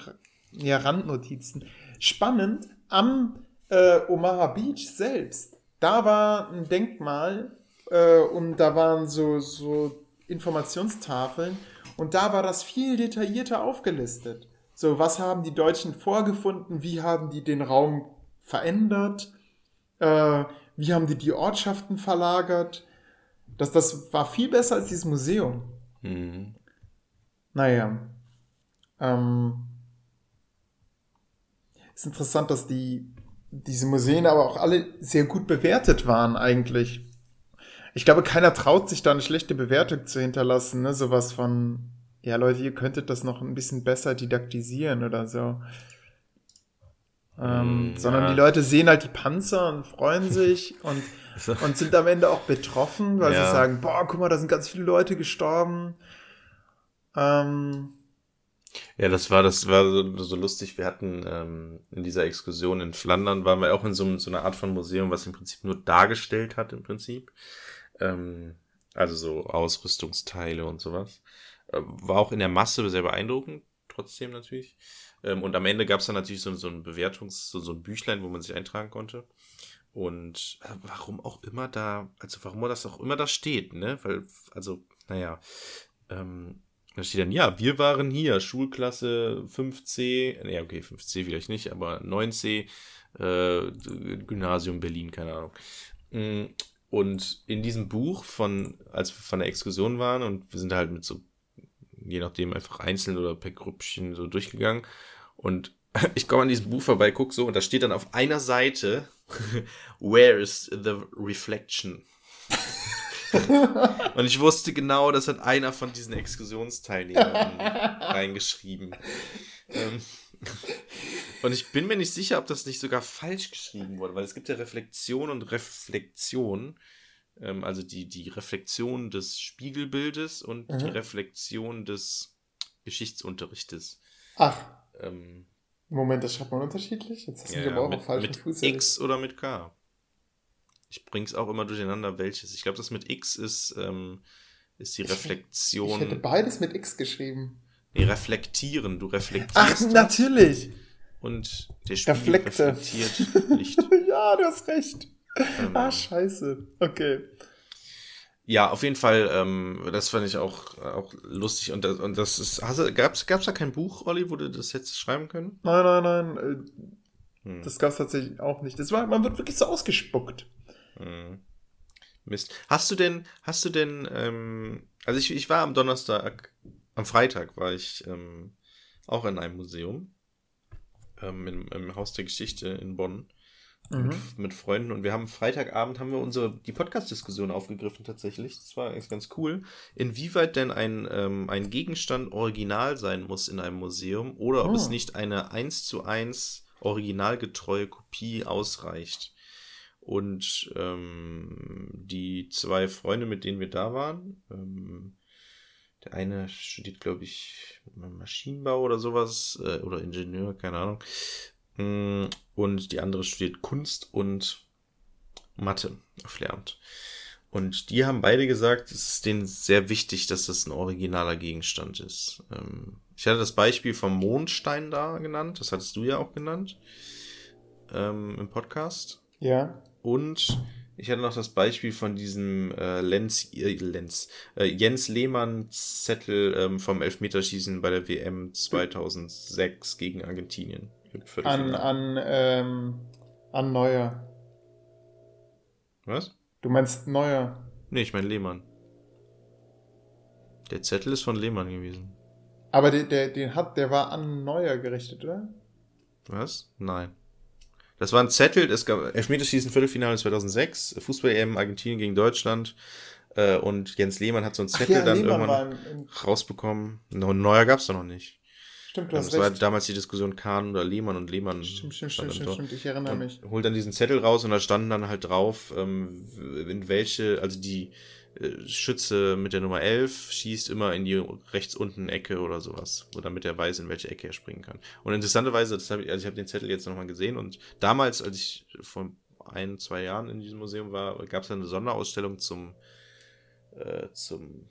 ja, Randnotizen. Spannend, am äh, Omaha Beach selbst, da war ein Denkmal äh, und da waren so, so Informationstafeln und da war das viel detaillierter aufgelistet. So, was haben die Deutschen vorgefunden? Wie haben die den Raum verändert? Äh, wie haben die die Ortschaften verlagert? Das, das war viel besser als dieses Museum. Mhm. Naja. Ähm, ist interessant, dass die, diese Museen aber auch alle sehr gut bewertet waren eigentlich ich glaube, keiner traut sich da eine schlechte Bewertung zu hinterlassen, ne? Sowas von, ja Leute, ihr könntet das noch ein bisschen besser didaktisieren oder so. Ähm, mm, sondern die Leute sehen halt die Panzer und freuen [LAUGHS] sich und, so. und sind am Ende auch betroffen, weil ja. sie sagen, boah, guck mal, da sind ganz viele Leute gestorben. Ähm, ja, das war, das war so, so lustig. Wir hatten ähm, in dieser Exkursion in Flandern waren wir auch in so, so einer Art von Museum, was im Prinzip nur dargestellt hat, im Prinzip. Ähm, also so Ausrüstungsteile und sowas. Äh, war auch in der Masse sehr beeindruckend, trotzdem natürlich. Ähm, und am Ende gab es dann natürlich so, so ein Bewertungs-, so, so ein Büchlein, wo man sich eintragen konnte. Und äh, warum auch immer da, also warum das auch immer da steht, ne? Weil, also, naja, ähm, da steht dann, ja, wir waren hier, Schulklasse 5C, ne, okay, 5C vielleicht nicht, aber 9C, äh, Gymnasium Berlin, keine Ahnung. Mm, und in diesem Buch von, als wir von der Exkursion waren und wir sind halt mit so, je nachdem einfach einzeln oder per Grüppchen so durchgegangen und [LAUGHS] ich komme an diesem Buch vorbei, guck so und da steht dann auf einer Seite, [LAUGHS] Where is the reflection? [LAUGHS] und ich wusste genau, das hat einer von diesen Exkursionsteilnehmern reingeschrieben. Ähm, und ich bin mir nicht sicher, ob das nicht sogar falsch geschrieben wurde, weil es gibt ja Reflexion und Reflexion. Ähm, also die, die Reflexion des Spiegelbildes und mhm. die Reflexion des Geschichtsunterrichtes. Ach. Ähm, Moment, das schreibt man unterschiedlich? Jetzt hast du ja, aber auch mit, falschen mit Fuß X oder mit K. Ich bring's auch immer durcheinander, welches. Ich glaube, das mit X ist, ähm, ist die Ich- Reflexion. Ich hätte beides mit X geschrieben. nee, reflektieren. Du Ach, reflektierst. das natürlich. Und der Spiegel Reflekte. reflektiert [LAUGHS] Licht. ja, du hast recht. Ähm, Ah, scheiße. Okay. Ja, auf jeden Fall, ähm, das fand ich auch, auch lustig und das, und das ist, hast du, gab's, gab's da kein Buch, Olli, wo du das jetzt schreiben können? Nein, nein, nein. äh, Hm. Das gab es tatsächlich auch nicht. Das war, man wird wirklich so ausgespuckt. Hm. Mist. Hast du denn, hast du denn, ähm, also ich, ich war am Donnerstag, am Freitag war ich ähm, auch in einem Museum, ähm, im, im Haus der Geschichte in Bonn. Mhm. mit, mit Freunden und wir haben Freitagabend haben wir unsere die Podcast-Diskussion aufgegriffen tatsächlich. Das war eigentlich ganz cool. Inwieweit denn ein, ähm, ein Gegenstand original sein muss in einem Museum oder ob Oh. es nicht eine 1 zu 1 originalgetreue Kopie ausreicht. Und ähm, die zwei Freunde, mit denen wir da waren, ähm, der eine studiert, glaube ich, Maschinenbau oder sowas, äh, oder Ingenieur, keine Ahnung. Mm, Und die andere studiert Kunst und Mathe auf Lehramt. Und die haben beide gesagt, es ist denen sehr wichtig, dass das ein originaler Gegenstand ist. Ähm, Ich hatte das Beispiel vom Mondstein da genannt, das hattest du ja auch genannt ähm, im Podcast. Ja. Und ich hatte noch das Beispiel von diesem äh, Lenz, äh, Lenz, äh, Jens Lehmann Zettel ähm, vom Elfmeterschießen bei der WM 2006 gegen Argentinien. An, an, ähm, an Neuer. Was? Du meinst Neuer. Nee, ich meine Lehmann. Der Zettel ist von Lehmann gewesen. Aber der, der, den hat, der war an Neuer gerichtet, oder? Was? Nein. Das war ein Zettel, es gab Elfmeterschießen Viertelfinale 2006, Fußball-EM Argentinien gegen Deutschland. Äh, und Jens Lehmann hat so einen Zettel ja, dann Lehmann irgendwann im, im, rausbekommen. No, Neuer gab's da noch nicht. Stimmt, du Das hast war recht. damals die Diskussion Kahn oder Lehmann und Lehmann. Stimmt, stimmt, stimmt, im stimmt, stimmt, ich erinnere mich. Und holt dann diesen Zettel raus und da standen dann halt drauf, ähm, in welche, also die äh, Schütze mit der Nummer 11 schießt immer in die rechts unten Ecke oder sowas, wo damit er weiß, in welche Ecke er springen kann. Und interessanterweise, das hab ich, also ich habe den Zettel jetzt nochmal gesehen und damals, als ich vor ein, zwei Jahren in diesem Museum war, gab es eine Sonderausstellung zum, äh, zum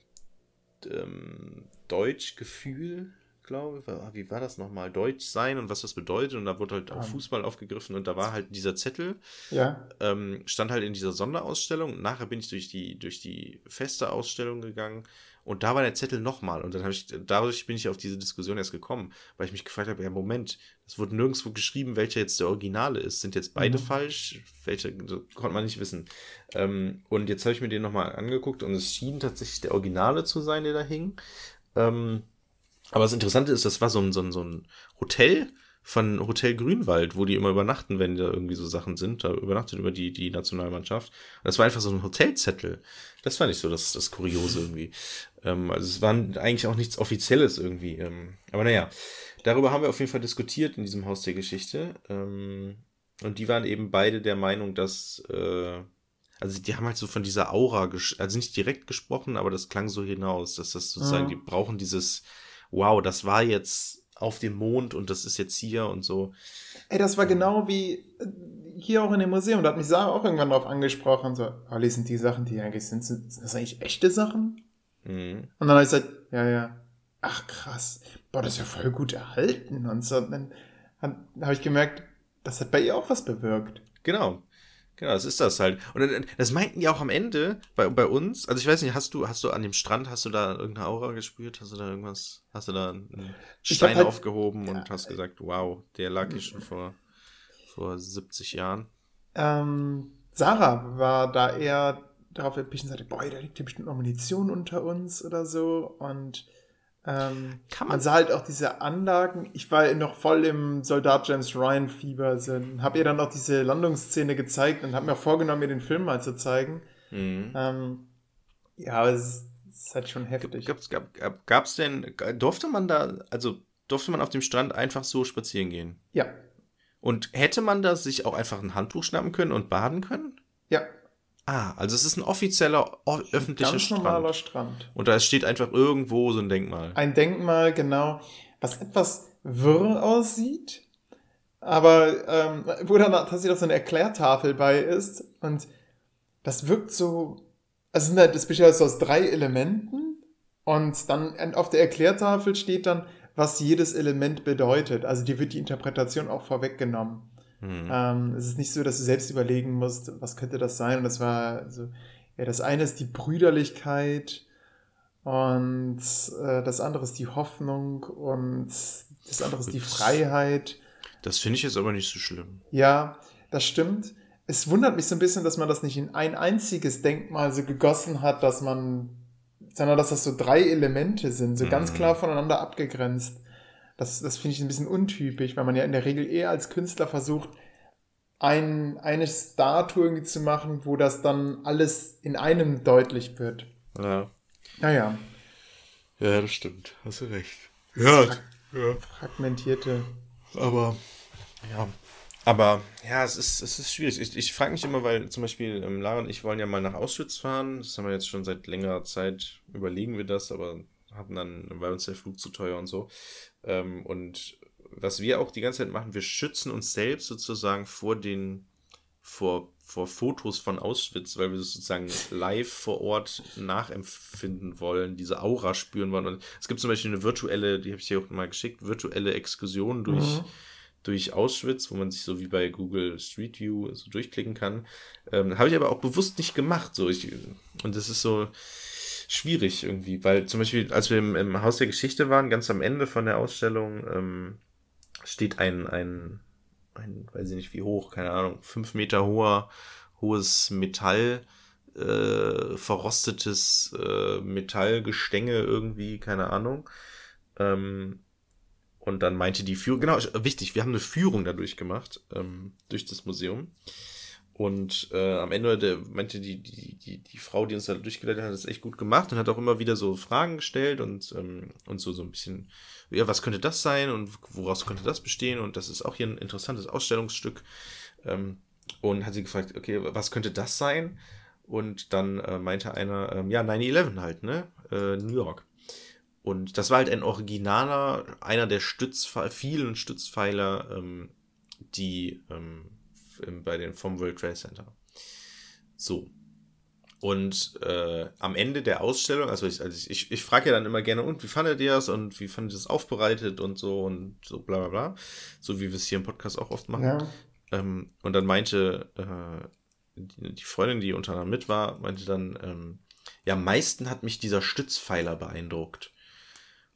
ähm, Deutschgefühl, glaube ich. War- Wie war das nochmal? Deutsch sein und was das bedeutet. Und da wurde halt auch Ah. Fußball aufgegriffen und da war halt dieser Zettel, Ja. ähm, stand halt in dieser Sonderausstellung. Nachher bin ich durch die, durch die feste Ausstellung gegangen und da war der Zettel nochmal. Und dann habe ich, dadurch bin ich auf diese Diskussion erst gekommen, weil ich mich gefragt habe, ja, Moment, es wurde nirgendwo geschrieben, welcher jetzt der Originale ist. Sind jetzt beide Mhm. falsch? Welcher, konnte man nicht wissen. Ähm, und jetzt habe ich mir den nochmal angeguckt und es schien tatsächlich der Originale zu sein, der da hing. Ähm, aber das Interessante ist, das war so ein, so ein, so ein Hotel von Hotel Grünwald, wo die immer übernachten, wenn da irgendwie so Sachen sind. Da übernachtet über die, die Nationalmannschaft. Und das war einfach so ein Hotelzettel. Das fand ich so das, das Kuriose irgendwie. Ähm, also es war eigentlich auch nichts Offizielles irgendwie. Ähm, aber naja, darüber haben wir auf jeden Fall diskutiert in diesem Haus der Geschichte. Ähm, und die waren eben beide der Meinung, dass äh, also die haben halt so von dieser Aura, also nicht direkt gesprochen, aber das klang so hinaus, dass das sozusagen, Mhm. die brauchen dieses, wow, das war jetzt auf dem Mond und das ist jetzt hier und so. Ey, das war genau wie äh, hier auch in dem Museum. Da hat mich Sarah auch irgendwann drauf angesprochen. So, Ali, sind die Sachen, die eigentlich sind, sind sind das eigentlich echte Sachen? Mhm. Und dann habe ich gesagt, ja, ja. Ach, krass. Boah, das ist ja voll gut erhalten. Und so, und dann habe ich gemerkt, das hat bei ihr auch was bewirkt. Genau. Genau, das ist das halt. Und das meinten die auch am Ende bei, bei uns. Also ich weiß nicht, hast du, hast du an dem Strand, hast du da irgendeine Aura gespürt? Hast du da irgendwas, hast du da einen Stein halt- aufgehoben und hast gesagt, wow, der lag hier schon vor, vor 70 Jahren. Ähm, Sarah war da eher darauf erpicht und sagte, boah, da liegt hier bestimmt noch Munition unter uns oder so. Und ähm, Kann man man- sah halt auch diese Anlagen. Ich war noch voll im Soldat James Ryan Fieber. So, habe ihr dann auch diese Landungsszene gezeigt und habe mir auch vorgenommen, mir den Film mal zu zeigen. Mhm. Ähm, ja, aber es ist, halt schon heftig. Gab's, gab, gab, gab's denn, durfte man da, also durfte man auf dem Strand einfach so spazieren gehen? Ja, Und hätte man da sich auch einfach ein Handtuch schnappen können und baden können? ja. Ah, also es ist ein offizieller öffentlicher Ganz Strand. normaler Strand. Und da steht einfach irgendwo so ein Denkmal. Ein Denkmal, genau, was etwas wirr aussieht, aber ähm, wo dann tatsächlich auch so eine Erklärtafel bei ist. Und das wirkt so. Also das besteht also aus drei Elementen. Und dann auf der Erklärtafel steht dann, was jedes Element bedeutet. Also dir wird die Interpretation auch vorweggenommen. Hm. Ähm, es ist nicht so, dass du selbst überlegen musst, was könnte das sein. Und das war, also, ja, das eine ist die Brüderlichkeit und äh, das andere ist die Hoffnung und das andere ist die Freiheit. Das finde ich jetzt aber nicht so schlimm. Ja, das stimmt. Es wundert mich so ein bisschen, dass man das nicht in ein einziges Denkmal so gegossen hat, dass man, sondern dass das so drei Elemente sind, so ganz Mhm. klar voneinander abgegrenzt. Das, das finde ich ein bisschen untypisch, weil man ja in der Regel eher als Künstler versucht, ein, eine Statue irgendwie zu machen, wo das dann alles in einem deutlich wird. Ja. Naja, Ja, das stimmt. Hast du recht. Ja, ja. fragmentierte. Aber, ja. Aber, ja, es ist, es ist schwierig. Ich, ich frage mich immer, weil zum Beispiel ähm, Lara und ich wollen ja mal nach Auschwitz fahren. Das haben wir jetzt schon seit längerer Zeit, überlegen wir das, aber hatten dann, weil uns der Flug zu teuer und so. Ähm, und was wir auch die ganze Zeit machen, wir schützen uns selbst sozusagen vor den, vor, vor Fotos von Auschwitz, weil wir das sozusagen live vor Ort nachempfinden wollen, diese Aura spüren wollen. Und es gibt zum Beispiel eine virtuelle, die habe ich dir auch mal geschickt, virtuelle Exkursion durch, Mhm. durch Auschwitz, wo man sich so wie bei Google Street View so durchklicken kann. Ähm, habe ich aber auch bewusst nicht gemacht. So. Ich, und das ist so schwierig irgendwie, weil zum Beispiel, als wir im, im Haus der Geschichte waren, ganz am Ende von der Ausstellung, ähm, steht ein, ein, ein, weiß ich nicht wie hoch, keine Ahnung, fünf Meter hoher, hohes Metall, äh, verrostetes äh, Metallgestänge irgendwie, keine Ahnung. Ähm, und dann meinte die Führung, genau, wichtig, wir haben eine Führung dadurch gemacht, ähm, durch das Museum. Und äh, am Ende der, meinte die, die, die, die Frau, die uns da durchgeleitet hat, das echt gut gemacht und hat auch immer wieder so Fragen gestellt und, ähm, und so, so ein bisschen, ja, was könnte das sein und woraus könnte das bestehen? Und das ist auch hier ein interessantes Ausstellungsstück. Ähm, und hat sie gefragt, okay, was könnte das sein? Und dann äh, meinte einer, ähm, ja, 9-11 halt, ne? Äh, New York. Und das war halt ein originaler, einer der Stützpfeiler, vielen Stützpfeiler, ähm, die ähm, im- bei den vom World Trade Center. So. Und äh, am Ende der Ausstellung, also ich, also ich, ich, ich frage ja dann immer gerne, und wie fandet ihr das und wie fandet ihr das aufbereitet und so und so bla bla bla. So wie wir es hier im Podcast auch oft machen. Ja. Ähm, und dann meinte äh, die, die Freundin, die unter anderem mit war, meinte dann, ähm, ja, am meisten hat mich dieser Stützpfeiler beeindruckt.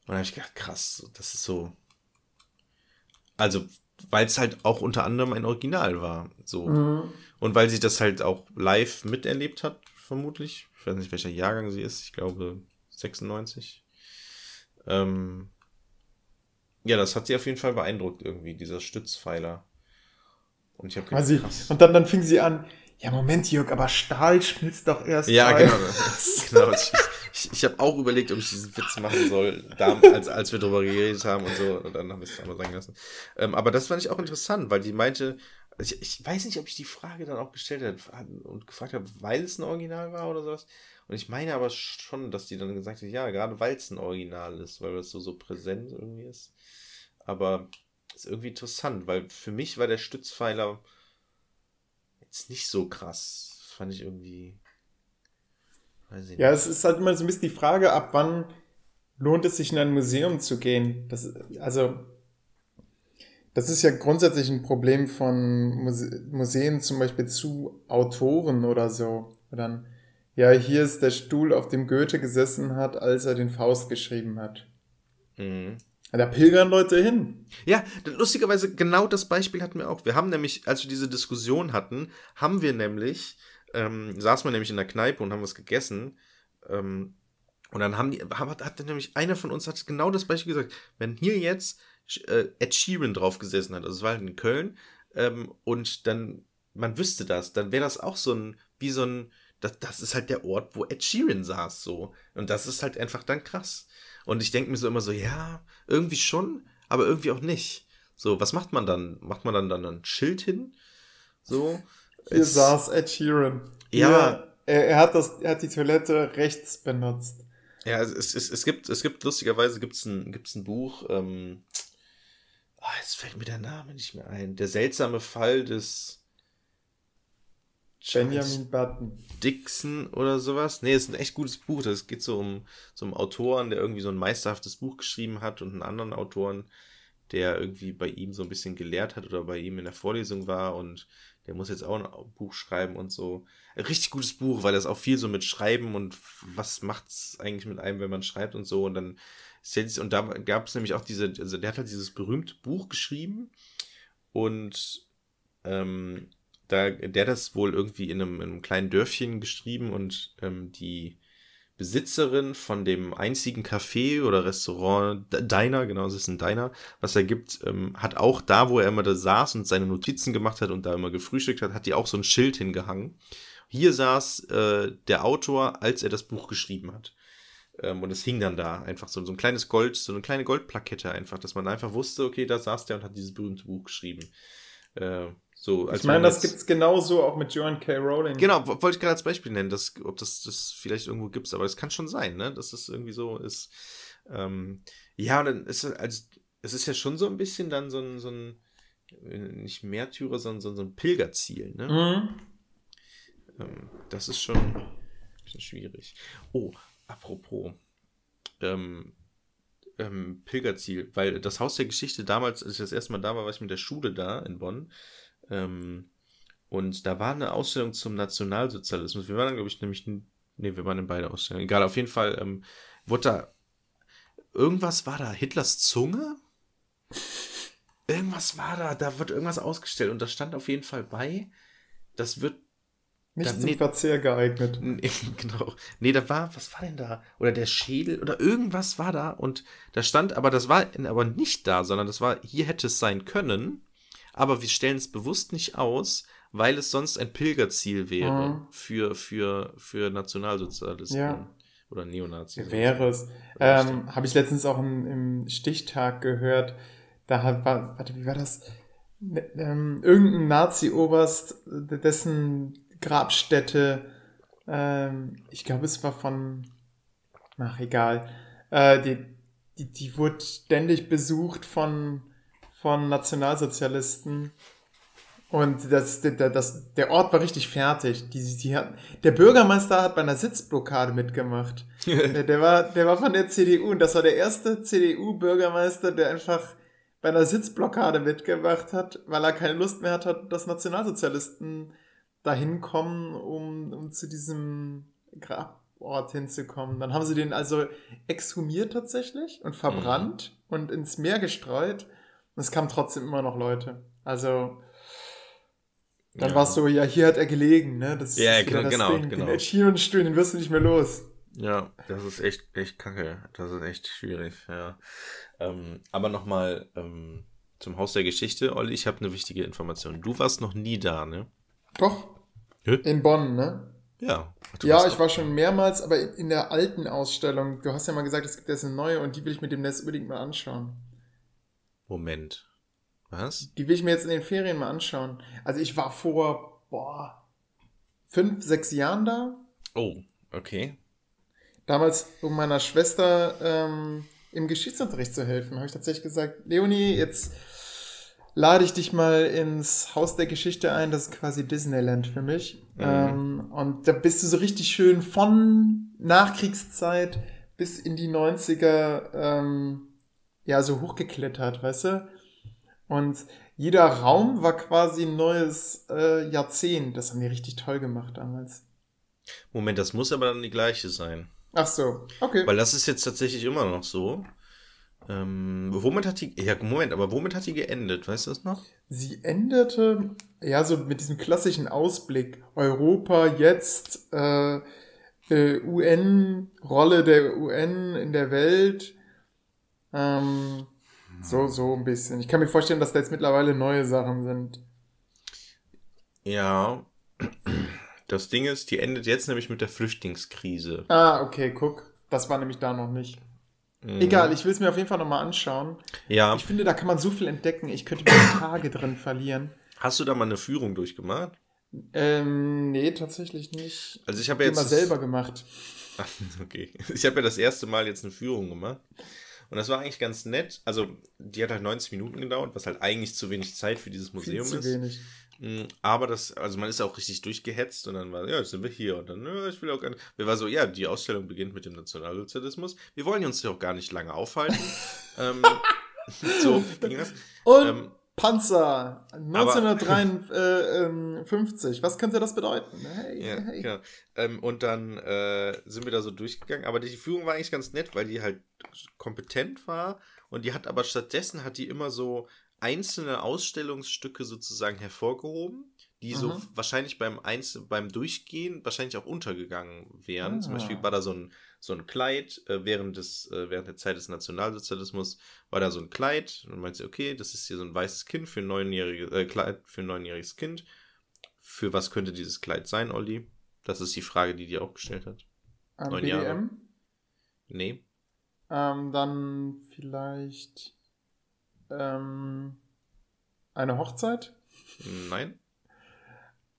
Und dann habe ich gedacht, krass, das ist so. Also, weil es halt auch unter anderem ein Original war. So. Mhm. Und weil sie das halt auch live miterlebt hat, vermutlich. Ich weiß nicht, welcher Jahrgang sie ist. Ich glaube 96. Ähm, ja, das hat sie auf jeden Fall beeindruckt irgendwie, dieser Stützpfeiler. Und ich habe Weil sie, und dann, dann fing sie an, ja, Moment, Jörg, aber Stahl schmilzt doch erst. Ja, bei. genau. [LAUGHS] genau. Ich, ich, habe auch überlegt, ob ich diesen Witz machen soll, als, als wir darüber geredet haben und so. Und dann habe ich es einmal sagen lassen. Ähm, aber das fand ich auch interessant, weil die meinte, ich, ich weiß nicht, ob ich die Frage dann auch gestellt habe und gefragt habe, weil es ein Original war oder sowas. Und ich meine aber schon, dass die dann gesagt hat, ja, gerade weil es ein Original ist, weil das so, so präsent irgendwie ist. Aber ist irgendwie interessant, weil für mich war der Stützpfeiler jetzt nicht so krass. Fand ich irgendwie. Ja, es ist halt immer so ein bisschen die Frage, ab wann lohnt es sich in ein Museum zu gehen? Das, also, das ist ja grundsätzlich ein Problem von Muse Museen zum Beispiel zu Autoren oder so. Und dann, ja, hier ist der Stuhl, auf dem Goethe gesessen hat, als er den Faust geschrieben hat. Mhm. Da pilgern Leute hin. Ja, lustigerweise genau das Beispiel hatten wir auch. Wir haben nämlich, als wir diese Diskussion hatten, haben wir nämlich, ähm, saßen wir nämlich in der Kneipe und haben was gegessen. Ähm, und dann haben die, hat, hat nämlich einer von uns hat genau das Beispiel gesagt. Wenn hier jetzt äh, Ed Sheeran drauf gesessen hat, also es war halt in Köln, ähm, und dann, man wüsste das, dann wäre das auch so ein, wie so ein, das, das ist halt der Ort, wo Ed Sheeran saß, so. Und das ist halt einfach dann krass. Und ich denke mir so immer so, ja, irgendwie schon, aber irgendwie auch nicht. So, was macht man dann? Macht man dann, dann ein Schild hin? So. Hier Es- saß Ed Sheeran. Ja, er, er, hat das, er hat die Toilette rechts benutzt. Ja, es, es, es, gibt, es gibt lustigerweise gibt's ein, gibt's ein Buch, ähm, oh, jetzt fällt mir der Name nicht mehr ein. Der seltsame Fall des Benjamin Button. Dixon oder sowas. Nee, es ist ein echt gutes Buch. Das geht so um so einen Autoren, der irgendwie so ein meisterhaftes Buch geschrieben hat und einen anderen Autoren, der irgendwie bei ihm so ein bisschen gelehrt hat oder bei ihm in der Vorlesung war und der muss jetzt auch ein Buch schreiben und so. Ein richtig gutes Buch, weil das auch viel so mit Schreiben und was macht's eigentlich mit einem, wenn man schreibt und so und dann und da gab es nämlich auch diese, also der hat halt dieses berühmte Buch geschrieben und ähm, da, der das wohl irgendwie in einem, in einem kleinen Dörfchen geschrieben und ähm, die Besitzerin von dem einzigen Café oder Restaurant, Diner, genau, es ist ein Diner, was er gibt, ähm, hat auch da, wo er immer da saß und seine Notizen gemacht hat und da immer gefrühstückt hat, hat die auch so ein Schild hingehangen. Hier saß äh, der Autor, als er das Buch geschrieben hat. Ähm, und es hing dann da einfach so, so ein kleines Gold, so eine kleine Goldplakette einfach, dass man einfach wusste, okay, da saß der und hat dieses berühmte Buch geschrieben. Äh, so, ich meine, das gibt es genauso auch mit Joan K. Rowling. Genau, wollte ich gerade als Beispiel nennen, dass, ob das das vielleicht irgendwo gibt, aber es kann schon sein, ne? dass das irgendwie so ist. Ähm, ja, und dann ist es, also, es ist ja schon so ein bisschen dann so ein, so ein äh, nicht Märtyrer, sondern so, so ein Pilgerziel. Ne? Mhm. Ähm, das ist schon, schon schwierig. Oh, apropos. Ähm, ähm, Pilgerziel, weil das Haus der Geschichte damals, als ich das erste Mal da war, war ich mit der Schule da in Bonn. Ähm, und da war eine Ausstellung zum Nationalsozialismus. Wir waren dann, glaube ich, nämlich, nee, wir waren in beide Ausstellungen. Egal, auf jeden Fall ähm, wurde da, irgendwas war da, Hitlers Zunge? Irgendwas war da, da wird irgendwas ausgestellt und da stand auf jeden Fall bei, das wird nicht da, zum nee, Verzehr geeignet. [LAUGHS] Nee, genau. Nee, da war, was war denn da? Oder der Schädel oder irgendwas war da und da stand, aber das war aber nicht da, sondern das war, hier hätte es sein können, aber wir stellen es bewusst nicht aus, weil es sonst ein Pilgerziel wäre mhm. für, für, für Nationalsozialisten. Ja. Oder Neonazis. Wäre es. Ähm, Habe ich letztens auch im, im Stichtag gehört. Da hat, war, warte, wie war das? Ne, ähm, irgendein Nazi-Oberst, dessen Grabstätte, ähm, ich glaube, es war von, ach egal, äh, die, die, die wurde ständig besucht von, von Nationalsozialisten. Und das, das, das, der Ort war richtig fertig. Die, die hat, der Bürgermeister hat bei einer Sitzblockade mitgemacht. [LAUGHS] der, der, war, der war von der CDU und das war der erste CDU-Bürgermeister, der einfach bei einer Sitzblockade mitgemacht hat, weil er keine Lust mehr hatte, dass Nationalsozialisten dahin kommen, um, um zu diesem Grabort hinzukommen. Dann haben sie den also exhumiert tatsächlich und verbrannt mhm. und ins Meer gestreut. Es kamen trotzdem immer noch Leute. Also dann ja. war es so, ja, hier hat er gelegen, ne? Das ja, genau, genau, Ding. genau. Den Ed Sheeran-Stuhl, den wirst du nicht mehr los. Ja, das ist echt, echt kacke. Das ist echt schwierig, ja. Ähm, aber nochmal ähm, zum Haus der Geschichte, Olli, ich habe eine wichtige Information. Du warst noch nie da, ne? Doch. In Bonn, ne? Ja. Ja, ich war schon mehrmals, aber in der alten Ausstellung. Du hast ja mal gesagt, es gibt jetzt eine neue und die will ich mir demnächst unbedingt mal anschauen. Moment. Was? Die will ich mir jetzt in den Ferien mal anschauen. Also ich war vor, boah, fünf, sechs Jahren da. Oh, okay. Damals, um meiner Schwester ähm, im Geschichtsunterricht zu helfen, habe ich tatsächlich gesagt, Leonie, jetzt lade ich dich mal ins Haus der Geschichte ein. Das ist quasi Disneyland für mich. Mhm. Ähm, und da bist du so richtig schön von Nachkriegszeit bis in die 90er ähm, ja so hochgeklettert, weißt du? Und jeder Raum war quasi ein neues äh, Jahrzehnt. Das haben die richtig toll gemacht damals. Moment, das muss aber dann die gleiche sein. Ach so, okay. Weil das ist jetzt tatsächlich immer noch so. Ähm, womit hat die, ja, Moment, aber womit hat die geendet? Weißt du das noch? Sie endete, ja, so mit diesem klassischen Ausblick. Europa jetzt, äh, äh, UN, Rolle der UN in der Welt. Ähm, so, so ein bisschen. Ich kann mir vorstellen, dass da jetzt mittlerweile neue Sachen sind. Ja. Das Ding ist, die endet jetzt nämlich mit der Flüchtlingskrise. Ah, okay, guck. Das war nämlich da noch nicht. Mhm. Egal, ich will es mir auf jeden Fall nochmal anschauen. Ja. Ich finde, da kann man so viel entdecken. Ich könnte mir Tage drin verlieren. Hast du da mal eine Führung durchgemacht? Ähm, nee, tatsächlich nicht. Also ich habe ja Immer jetzt. selber gemacht. Ach, [LAUGHS] okay. Ich habe ja das erste Mal jetzt eine Führung gemacht. Und das war eigentlich ganz nett. Also, die hat halt 90 Minuten gedauert, was halt eigentlich zu wenig Zeit für dieses Viel Museum zu ist. wenig. Mm, Aber das, also man ist auch richtig durchgehetzt und dann war, ja, jetzt sind wir hier und dann, ja, ich will auch gerne. Wir war so, ja, die Ausstellung beginnt mit dem Nationalsozialismus. Wir wollen uns hier auch gar nicht lange aufhalten. [LAUGHS] ähm, [LAUGHS] so ging das. Und Ähm, Panzer 1953. [LAUGHS] Was könnte das bedeuten? Hey, Ja, hey. genau. Ähm, und dann äh, sind wir da so durchgegangen. Aber die Führung war eigentlich ganz nett, weil die halt kompetent war. Und die hat aber stattdessen hat die immer so einzelne Ausstellungsstücke sozusagen hervorgehoben, die so Mhm. wahrscheinlich beim Einzel beim Durchgehen wahrscheinlich auch untergegangen wären. Zum Ah. Beispiel war da so ein, so ein Kleid äh, während, des, äh, während der Zeit des Nationalsozialismus war da so ein Kleid. Und meinte sie, okay, das ist hier so ein weißes Kind für ein neunjähriges äh, Kleid für ein neunjähriges Kind. Für was könnte dieses Kleid sein, Olli? Das ist die Frage, die die auch gestellt hat. Ähm, Neun BDM. Jahre. Nee. Ähm, dann vielleicht ähm, eine Hochzeit. Nein.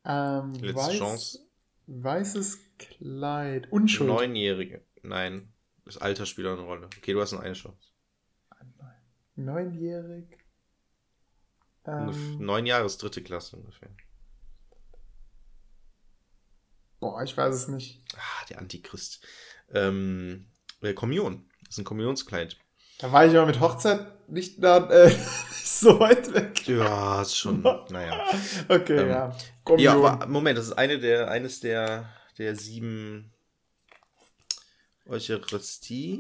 Ähm, Letzte weiß, Chance. Weißes Kleid. Unschuld. Neunjährige. Nein. Das Alter spielt eine Rolle. Okay, du hast noch eine Chance. Neunjährig. Ähm, Neun Jahre ist dritte Klasse ungefähr. boah, ich weiß es nicht. Ah, der Antichrist. Ähm, äh, Kommunion. Das ist ein Kommunionskleid. Da war ich aber mit Hochzeit nicht, da, äh, [LAUGHS] nicht so weit weg. Ja, ist schon. naja. [LAUGHS] Okay, Ähm, ja. Ja, Kommunion. aber Moment, das ist eine der, eines der, der sieben Eucharistie.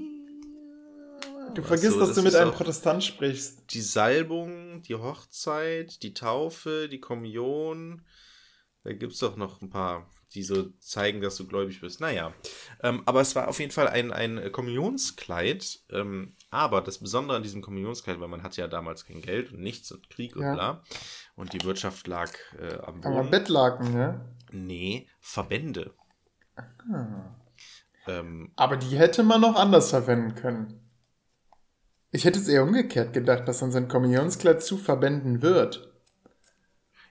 du Ach vergisst, so, dass das du mit einem Protestant sprichst. Die Salbung, die Hochzeit, die Taufe, die Kommunion. Da gibt es doch noch ein paar, die so zeigen, dass du gläubig bist. Naja, ähm, aber es war auf jeden Fall ein, ein Kommunionskleid. Ähm, aber das Besondere an diesem Kommunionskleid, weil man hatte ja damals kein Geld und nichts und Krieg und Ja. bla. Und die Wirtschaft lag äh, am Aber Boden. Bettlaken, ne? Nee, Verbände. Ah. Ähm, Aber die hätte man noch anders verwenden können. Ich hätte es eher umgekehrt gedacht, dass dann so ein Kommunionskleid zu Verbänden wird.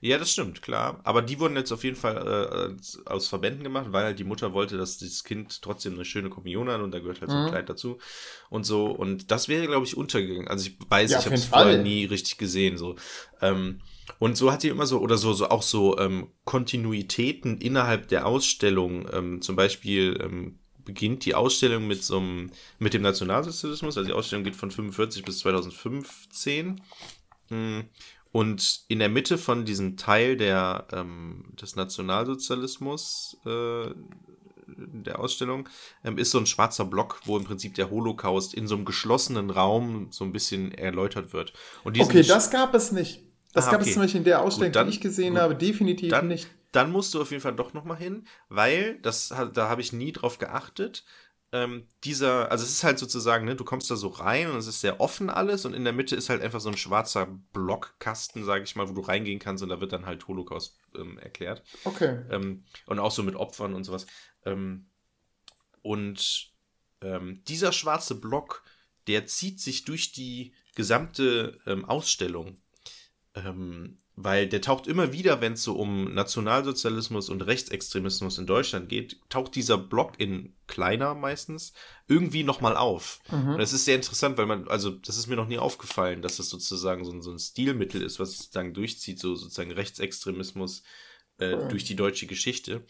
Ja, das stimmt, klar. Aber die wurden jetzt auf jeden Fall äh, aus Verbänden gemacht, weil halt die Mutter wollte, dass dieses Kind trotzdem eine schöne Kommunion hat und da gehört halt so ein Mhm. Kleid dazu und so. Und das wäre, glaube ich, untergegangen. Also ich weiß, Ja, ich habe es vorher nie richtig gesehen. So. Ähm, und so hat die immer so, oder so, so auch so ähm, Kontinuitäten innerhalb der Ausstellung. Ähm, zum Beispiel ähm, beginnt die Ausstellung mit so einem, mit dem Nationalsozialismus. Also die Ausstellung geht von 45 bis 2015. Mm. Und in der Mitte von diesem Teil der, ähm, des Nationalsozialismus äh, der Ausstellung ähm, ist so ein schwarzer Block, wo im Prinzip der Holocaust in so einem geschlossenen Raum so ein bisschen erläutert wird. Okay, das gab es nicht. Das Ah, gab okay. es zum Beispiel in der Ausstellung, Gut, dann- die ich gesehen gut. habe, definitiv dann, nicht. Dann musst du auf jeden Fall doch nochmal hin, weil das da habe ich nie drauf geachtet. Ähm, dieser, also es ist halt sozusagen, ne, du kommst da so rein und es ist sehr offen alles und in der Mitte ist halt einfach so ein schwarzer Blockkasten, sage ich mal, wo du reingehen kannst und da wird dann halt Holocaust ähm, erklärt. Okay. Ähm, und auch so mit Opfern und sowas. Ähm, und ähm, dieser schwarze Block, der zieht sich durch die gesamte ähm, Ausstellung. Ähm, weil der taucht immer wieder, wenn es so um Nationalsozialismus und Rechtsextremismus in Deutschland geht, taucht dieser Block in kleiner meistens irgendwie nochmal auf. Mhm. Und das ist sehr interessant, weil man, also das ist mir noch nie aufgefallen, dass das sozusagen so ein, so ein Stilmittel ist, was sich sozusagen durchzieht, so sozusagen Rechtsextremismus äh, Cool. durch die deutsche Geschichte.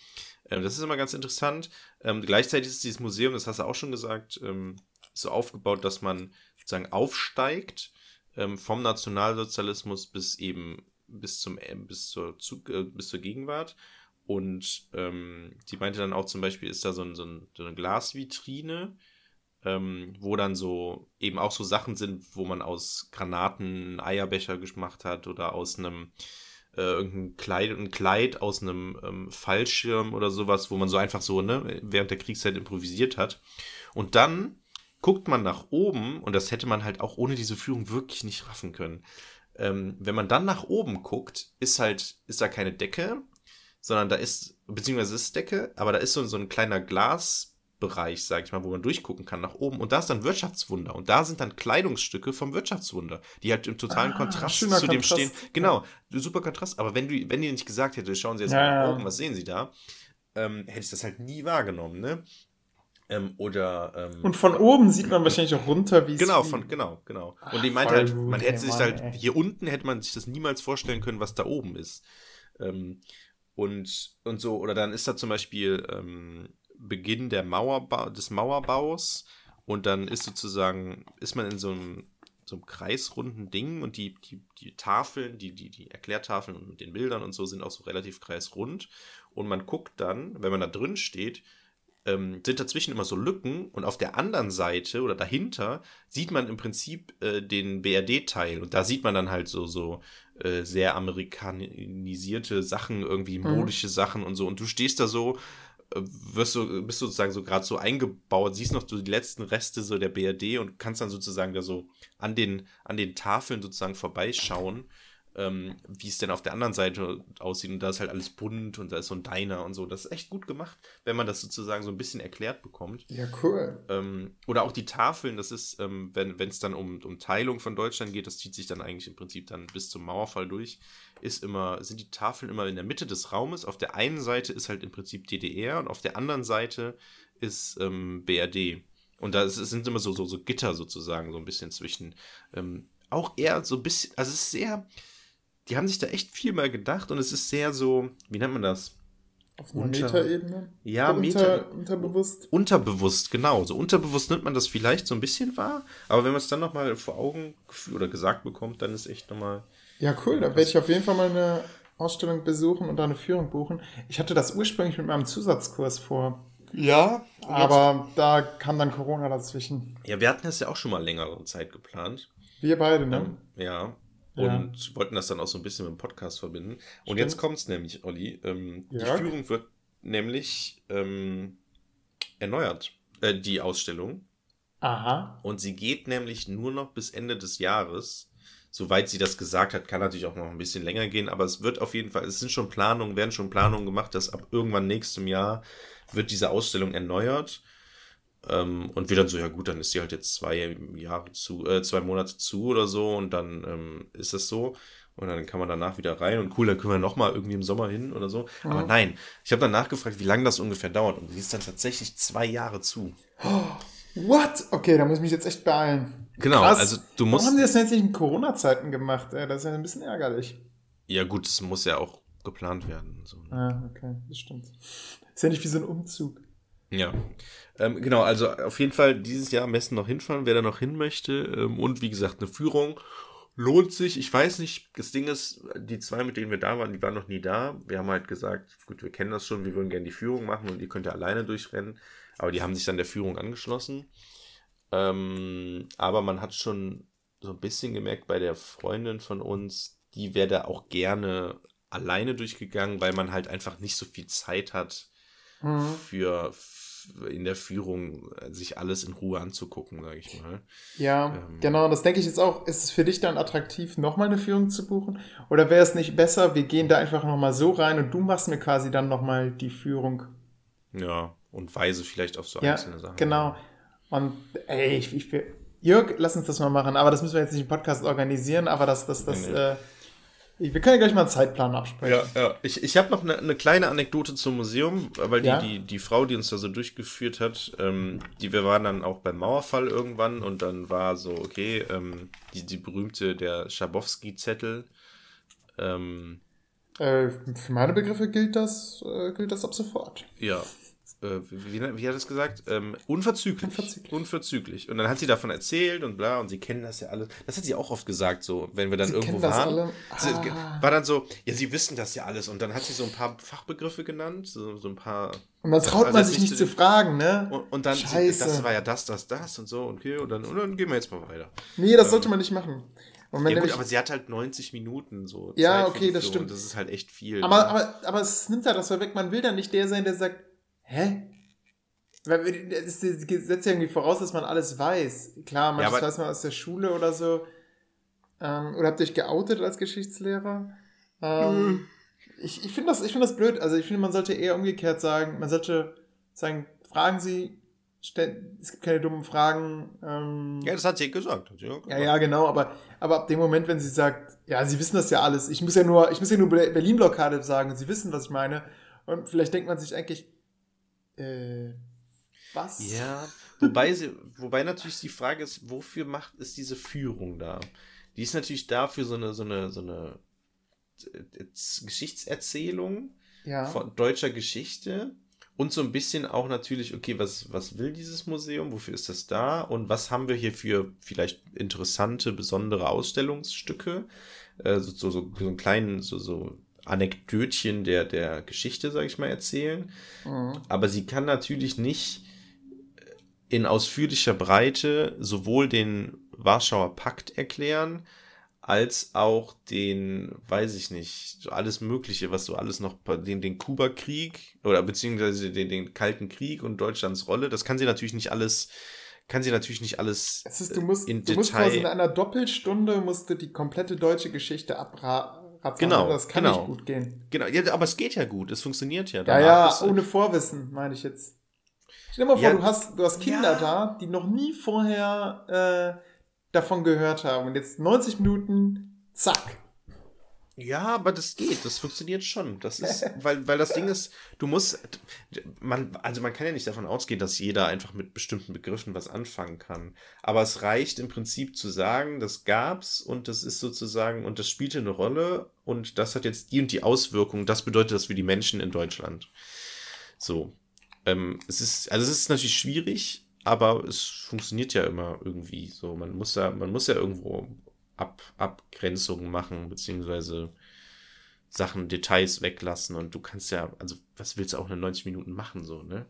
Ähm, das ist immer ganz interessant. Ähm, gleichzeitig ist dieses Museum, das hast du auch schon gesagt, ähm, so aufgebaut, dass man sozusagen aufsteigt ähm, vom Nationalsozialismus bis eben bis zum äh, bis zur Zug, äh, bis zur Gegenwart. Und ähm, die meinte dann auch zum Beispiel, ist da so, ein, so, ein, so eine Glasvitrine, ähm, wo dann so eben auch so Sachen sind, wo man aus Granaten einen Eierbecher gemacht hat oder aus einem äh, irgendein Kleid, ein Kleid aus einem ähm, Fallschirm oder sowas, wo man so einfach so ne, während der Kriegszeit improvisiert hat. Und dann guckt man nach oben und das hätte man halt auch ohne diese Führung wirklich nicht raffen können. Ähm, wenn man dann nach oben guckt, ist halt, ist da keine Decke, sondern da ist, beziehungsweise ist Decke, aber da ist so, so ein kleiner Bereich, sag ich mal, wo man durchgucken kann nach oben. Und da ist dann Wirtschaftswunder. Und da sind dann Kleidungsstücke vom Wirtschaftswunder, die halt im totalen ah, Kontrast zu Kontrast. dem stehen. Genau, super Kontrast. Aber wenn du, wenn die nicht gesagt hätte, schauen Sie jetzt ja, mal nach oben, was sehen Sie da, ähm, hätte ich das halt nie wahrgenommen, ne? Ähm, oder ähm, und von oben sieht man [CLEARS THROAT] wahrscheinlich auch runter, wie es genau von genau genau. Und die meinte halt, man hätte sich halt ey. hier unten hätte man sich das niemals vorstellen können, was da oben ist. Ähm, und und so oder dann ist da zum Beispiel ähm, Beginn der Mauerbau, des Mauerbaus. Und dann ist sozusagen, ist man in so einem, so einem kreisrunden Ding. Und die, die, die Tafeln, die, die, die Erklärtafeln und den Bildern und so sind auch so relativ kreisrund. Und man guckt dann, wenn man da drin steht, ähm, sind dazwischen immer so Lücken und auf der anderen Seite oder dahinter sieht man im Prinzip äh, den BRD-Teil und da sieht man dann halt so, so äh, sehr amerikanisierte Sachen, irgendwie mhm. modische mhm. Sachen und so und du stehst da so wirst du, bist sozusagen so gerade so eingebaut, siehst noch so die letzten Reste so der BRD und kannst dann sozusagen da so an den, an den Tafeln sozusagen vorbeischauen ähm, wie es denn auf der anderen Seite aussieht. Und da ist halt alles bunt und da ist so ein Diner und so. Das ist echt gut gemacht, wenn man das sozusagen so ein bisschen erklärt bekommt. Ja, cool. Ähm, oder auch die Tafeln, das ist, ähm, wenn es dann um, um Teilung von Deutschland geht, das zieht sich dann eigentlich im Prinzip dann bis zum Mauerfall durch, ist immer, sind die Tafeln immer in der Mitte des Raumes. Auf der einen Seite ist halt im Prinzip DDR und auf der anderen Seite ist ähm, BRD. Und da sind immer so, so, so Gitter sozusagen, so ein bisschen zwischen. Ähm, auch eher so ein bisschen, also es ist sehr, die haben sich da echt viel mal gedacht und es ist sehr so, wie nennt man das? Auf einer Metaebene? Ja, unter, Meta, unterbewusst. Unterbewusst, genau. So unterbewusst nimmt man das vielleicht so ein bisschen wahr, aber wenn man es dann nochmal vor Augen oder gesagt bekommt, dann ist echt nochmal. Ja, cool. Da werde ich auf jeden Fall mal eine Ausstellung besuchen und da eine Führung buchen. Ich hatte das ursprünglich mit meinem Zusatzkurs vor. Ja, aber da kam dann Corona dazwischen. Ja, wir hatten das ja auch schon mal längere Zeit geplant. Wir beide, ne? Ähm, ja, und ja. wollten das dann auch so ein bisschen mit dem Podcast verbinden. Und Stimmt. jetzt kommt es nämlich, Olli. Ähm, ja. Die Führung wird nämlich ähm, erneuert, äh, die Ausstellung. Aha. Und sie geht nämlich nur noch bis Ende des Jahres. Soweit sie das gesagt hat, kann natürlich auch noch ein bisschen länger gehen, aber es wird auf jeden Fall, es sind schon Planungen, werden schon Planungen gemacht, dass ab irgendwann nächstem Jahr wird diese Ausstellung erneuert. Ähm, und wir dann so, ja gut, dann ist sie halt jetzt zwei Jahre zu, äh, zwei Monate zu oder so und dann ähm, ist das so. Und dann kann man danach wieder rein und cool, dann können wir nochmal irgendwie im Sommer hin oder so. Mhm. Aber nein, ich habe dann nachgefragt, wie lange das ungefähr dauert. Und sie ist dann tatsächlich zwei Jahre zu. What? Okay, da muss ich mich jetzt echt beeilen. Genau, Krass. also du musst. Warum haben sie das jetzt nicht in Corona-Zeiten gemacht? Ey? Das ist ja ein bisschen ärgerlich. Ja, gut, es muss ja auch geplant werden. So. Ne? Ah, okay, das stimmt. Ist ja nicht wie so ein Umzug. Ja. Ähm, genau, also auf jeden Fall dieses Jahr am besten noch hinfahren, wer da noch hin möchte. Ähm, und wie gesagt, eine Führung lohnt sich. Ich weiß nicht, das Ding ist, die zwei, mit denen wir da waren, die waren noch nie da. Wir haben halt gesagt, gut, wir kennen das schon, wir würden gerne die Führung machen und ihr könnt ja alleine durchrennen. Aber die haben sich dann der Führung angeschlossen. Ähm, aber man hat schon so ein bisschen gemerkt bei der Freundin von uns, die wäre da auch gerne alleine durchgegangen, weil man halt einfach nicht so viel Zeit hat mhm. für, in der Führung äh, sich alles in Ruhe anzugucken, sage ich mal. Ja, ähm, genau, das denke ich jetzt auch. Ist es für dich dann attraktiv, nochmal eine Führung zu buchen? Oder wäre es nicht besser, wir gehen da einfach nochmal so rein und du machst mir quasi dann nochmal die Führung? Ja, und weise vielleicht auf so ja, einzelne Sachen. Genau. Und ey, ich, ich, Jörg, lass uns das mal machen. Aber das müssen wir jetzt nicht im Podcast organisieren, aber das, das, das, nee, nee. Äh, wir können ja gleich mal einen Zeitplan absprechen. Ja, ja. Ich, ich habe noch eine, eine, kleine Anekdote zum Museum, weil die, ja? die, die Frau, die uns da so durchgeführt hat, ähm, die, wir waren dann auch beim Mauerfall irgendwann und dann war so, okay, ähm, die, die berühmte, der Schabowski-Zettel. Ähm, äh, für meine Begriffe gilt das, äh, gilt das ab sofort. Ja, äh, wie, wie, hat es gesagt? Ähm, unverzüglich. unverzüglich. Unverzüglich. Und dann hat sie davon erzählt und bla, und sie kennen das ja alles. Das hat sie auch oft gesagt, so, wenn wir dann sie irgendwo waren. Ah. War dann so, ja, sie wissen das ja alles. Und dann hat sie so ein paar Fachbegriffe genannt, so, so ein paar. Und dann traut also man sich nicht zu, fragen, ne? Und, und dann, Scheiße. das war ja das, das, das und so, okay, und dann, und dann gehen wir jetzt mal weiter. Nee, das ähm, sollte man nicht machen. ja, gut, aber sie hat halt 90 Minuten so. Ja, okay, das stimmt. Das ist halt echt viel. Aber, ne? aber, aber es nimmt ja das weg. Man will dann nicht der sein, der sagt, hä? Das setzt ja irgendwie voraus, dass man alles weiß. Klar, manches ja, weiß man aus der Schule oder so. Ähm, oder habt ihr euch geoutet als Geschichtslehrer? Ähm, mhm. Ich, ich finde das, find das blöd. Also ich finde, man sollte eher umgekehrt sagen, man sollte sagen, fragen Sie es gibt keine dummen Fragen. Ähm, ja, das hat sie gesagt. Hat sie ja, ja, genau, aber, aber ab dem Moment, wenn sie sagt, ja, sie wissen das ja alles, ich muss ja nur, ich muss ja nur Berlin-Blockade sagen, sie wissen, was ich meine. Und vielleicht denkt man sich eigentlich, äh, was? Ja, [LAUGHS] wobei, sie, wobei natürlich die Frage ist, wofür macht ist diese Führung da? Die ist natürlich da für so eine, so eine, so eine äh, Geschichtserzählung ja. von deutscher Geschichte und so ein bisschen auch natürlich, okay, was, was will dieses Museum? Wofür ist das da? Und was haben wir hier für vielleicht interessante, besondere Ausstellungsstücke? Äh, so, so, so, so einen kleinen, so, so Anekdötchen der, der Geschichte, sag ich mal, erzählen. Mhm. Aber sie kann natürlich nicht in ausführlicher Breite sowohl den Warschauer Pakt erklären, als auch den, weiß ich nicht, so alles Mögliche, was so alles noch, den, den Kuba-Krieg oder beziehungsweise den, den Kalten Krieg und Deutschlands Rolle, das kann sie natürlich nicht alles, kann sie natürlich nicht alles es ist, du musst, in du Detail. Musst quasi in einer Doppelstunde musste die komplette deutsche Geschichte abraten. Genau, das kann genau. nicht gut gehen. Genau, ja, aber es geht ja gut, es funktioniert ja. Ja, ja, ohne Vorwissen, meine ich jetzt. Stell dir mal vor, ja, du hast, du hast Kinder ja. da, die noch nie vorher äh, davon gehört haben. Und jetzt 90 Minuten, zack. Ja, aber das geht, das funktioniert schon. Das ist, [LAUGHS] weil, weil das Ding ist, du musst, man, also man kann ja nicht davon ausgehen, dass jeder einfach mit bestimmten Begriffen was anfangen kann. Aber es reicht im Prinzip zu sagen, das gab's und das ist sozusagen, und das spielte eine Rolle und das hat jetzt die und die Auswirkung. Das bedeutet das für die Menschen in Deutschland. So. Ähm, es ist, also es ist natürlich schwierig, aber es funktioniert ja immer irgendwie so. Man muss ja, man muss ja irgendwo Ab, Abgrenzungen machen, beziehungsweise Sachen, Details weglassen und du kannst ja, also was willst du auch in 90 Minuten machen, so, ne?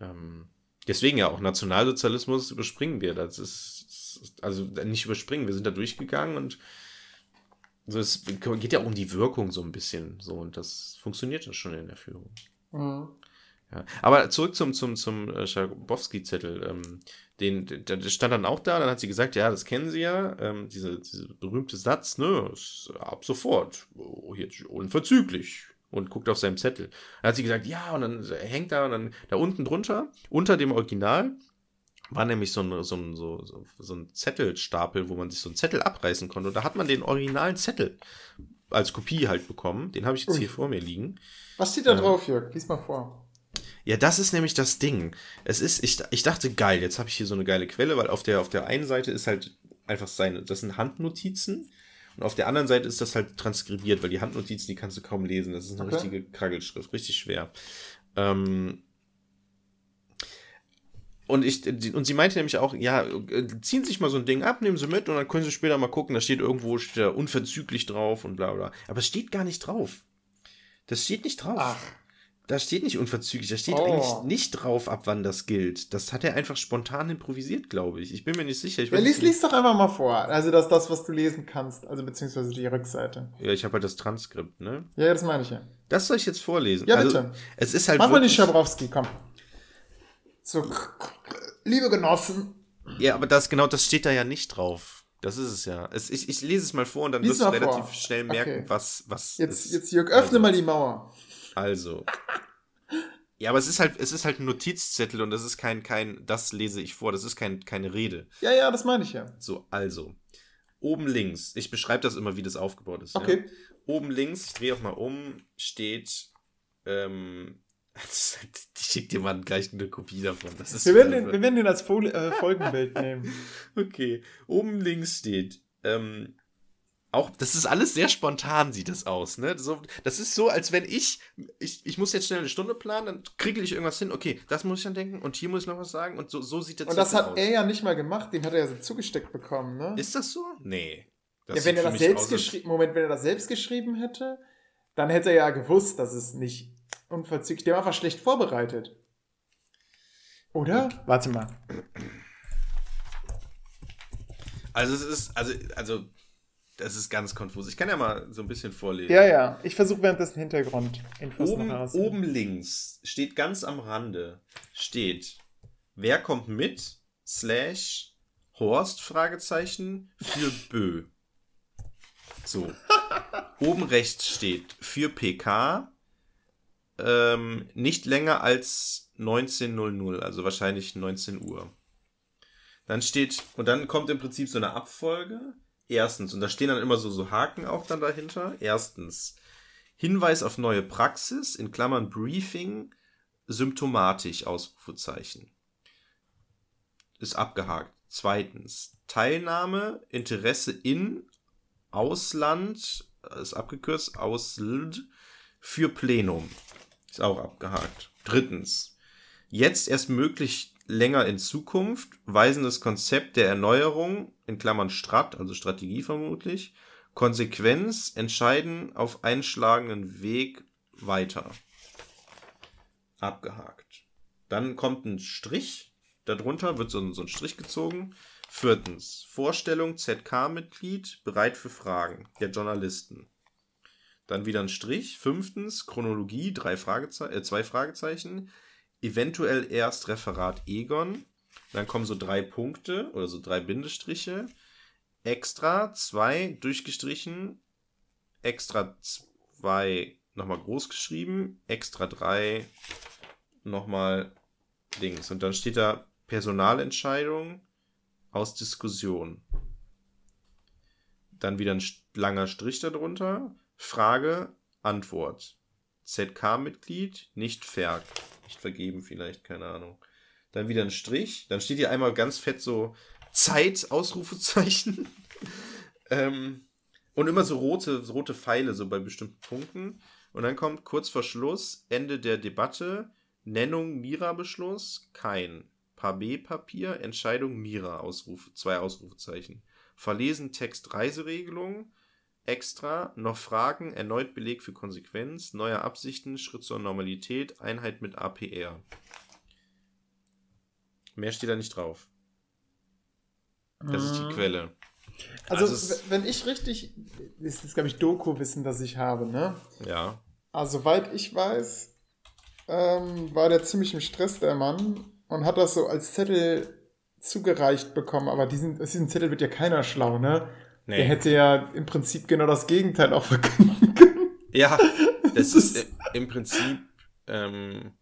Ähm, deswegen ja auch Nationalsozialismus überspringen wir. Das ist, also nicht überspringen, wir sind da durchgegangen und so, es geht ja auch um die Wirkung so ein bisschen, so, und das funktioniert ja schon in der Führung. Mhm. Ja. Aber zurück zum, zum, zum äh, Schabowski-Zettel. Ähm, den, der, der stand dann auch da, dann hat sie gesagt, ja, das kennen Sie ja, ähm, diese, diese berühmte Satz, ne, ist ab sofort, oh, jetzt unverzüglich. Und guckt auf seinem Zettel. Dann hat sie gesagt, ja, und dann hängt da, und dann da unten drunter, unter dem Original, war nämlich so ein, so, ein, so, so ein Zettelstapel, wo man sich so einen Zettel abreißen konnte. Und da hat man den originalen Zettel als Kopie halt bekommen. Den habe ich jetzt Ui. hier vor mir liegen. Was steht da ähm, drauf, Jörg? Lies mal vor. Ja, das ist nämlich das Ding. Es ist, ich, ich dachte, geil, jetzt habe ich hier so eine geile Quelle, weil auf der, auf der einen Seite ist halt einfach seine, das sind Handnotizen. Und auf der anderen Seite ist das halt transkribiert, weil die Handnotizen, die kannst du kaum lesen. Das ist eine okay. richtige Kraggelschrift, richtig schwer. Ähm, und ich, und sie meinte nämlich auch, ja, ziehen sich mal so ein Ding ab, nehmen sie mit und dann können sie später mal gucken, da steht irgendwo steht da unverzüglich drauf und bla bla. Aber es steht gar nicht drauf. Das steht nicht drauf. Ach. Da steht nicht unverzüglich, da steht oh. eigentlich nicht drauf, ab wann das gilt. Das hat er einfach spontan improvisiert, glaube ich. Ich bin mir nicht sicher. Ich ja, lies, lies doch einfach mal vor. Also das das, was du lesen kannst. Also beziehungsweise die Rückseite. Ja, ich habe halt das Transkript, ne? Ja, das meine ich ja. Das soll ich jetzt vorlesen. Ja, bitte. Also, es ist halt Mach mal nicht Schabrowski, komm. So, liebe Genossen. Ja, aber das genau, das steht da ja nicht drauf. Das ist es ja. Es, ich, ich lese es mal vor und dann Lies wirst du relativ vor. schnell merken, okay. was, was. Jetzt, jetzt Jörg, öffne also. mal die Mauer. Also. Ja, aber es ist halt, es ist halt ein Notizzettel und das ist kein, kein, das lese ich vor, das ist kein, keine Rede. Ja, ja, das meine ich ja. So, also. Oben links, ich beschreibe das immer, wie das aufgebaut ist. Okay. Ja. Oben links, ich drehe auch mal um, steht, ähm, [LAUGHS] ich schicke dir mal gleich eine Kopie davon. wir, werden den, wir werden den als Fol äh, Folgenbild nehmen. [LAUGHS] Okay. Oben links steht, ähm, auch, das ist alles sehr spontan, sieht das aus, ne? So, das ist so, als wenn ich, ich, ich muss jetzt schnell eine Stunde planen, dann kriege ich irgendwas hin, okay, das muss ich dann denken und hier muss ich noch was sagen und so, so sieht das aus. Und das hat aus. er ja nicht mal gemacht, den hat er ja so zugesteckt bekommen, ne? Ist das so? Nee. Das ja, wenn er das selbst geschrieben, Moment, wenn er das selbst geschrieben hätte, dann hätte er ja gewusst, dass es nicht unverzüglich, der war einfach schlecht vorbereitet. Oder? Okay. Warte mal. Also es ist, also, also das ist ganz konfus. Ich kann ja mal so ein bisschen vorlesen. Ja, ja. Ich versuche währenddessen Hintergrundinfos oben, noch Oben links steht ganz am Rande, steht, wer kommt mit, slash, Horst, Fragezeichen, für Bö. So. [LAUGHS] oben rechts steht, für PK, ähm, nicht länger als 19.00, also wahrscheinlich 19 Uhr. Dann steht, und dann kommt im Prinzip so eine Abfolge. Erstens, und da stehen dann immer so, so Haken auch dann dahinter. Erstens, Hinweis auf neue Praxis, in Klammern Briefing, symptomatisch, Ausrufezeichen. Ist abgehakt. Zweitens, Teilnahme, Interesse in, Ausland, ist abgekürzt, Ausland, für Plenum. Ist auch abgehakt. Drittens, jetzt erst möglich länger in Zukunft, weisendes Konzept der Erneuerung, in Klammern Strat, also Strategie vermutlich, Konsequenz, entscheiden auf einschlagenden Weg weiter. Abgehakt. Dann kommt ein Strich, darunter wird so, ein Strich gezogen. Viertens, Vorstellung ZK-Mitglied, bereit für Fragen der Journalisten. Dann wieder ein Strich. Fünftens, Chronologie, drei Frageze äh, zwei Fragezeichen. Eventuell erst Referat Egon. Dann kommen so drei Punkte oder so drei Bindestriche. Extra, zwei durchgestrichen. Extra zwei nochmal groß geschrieben. Extra drei nochmal Dings. Und dann steht da Personalentscheidung aus Diskussion. Dann wieder ein langer Strich darunter. Frage, Antwort. ZK-Mitglied, nicht ver nicht vergeben vielleicht, keine Ahnung. Dann wieder ein Strich. Dann steht hier einmal ganz fett so Zeit, Ausrufezeichen. [LAUGHS] ähm, und immer so rote, rote Pfeile so bei bestimmten Punkten. Und dann kommt kurz vor Schluss, Ende der Debatte, Nennung Mira-Beschluss, kein. Paar B-Papier, Entscheidung Mira, Ausrufe, zwei Ausrufezeichen. Verlesen Text Reiseregelung, extra, noch Fragen, erneut Beleg für Konsequenz, neue Absichten, Schritt zur Normalität, Einheit mit APR. Mehr steht da nicht drauf. Das ist die mhm. Quelle. Also, also wenn ich richtig, das ist, glaube ich, Doku-Wissen, das ich habe, ne? Ja. Also, soweit ich weiß, ähm, war der ziemlich im Stress, der Mann, und hat das so als Zettel zugereicht bekommen, aber diesen, diesen Zettel wird ja keiner schlau, ne? Nee. Der hätte ja im Prinzip genau das Gegenteil auch verkünden [LAUGHS] können. Ja, [LAUGHS] das ist im Prinzip ähm,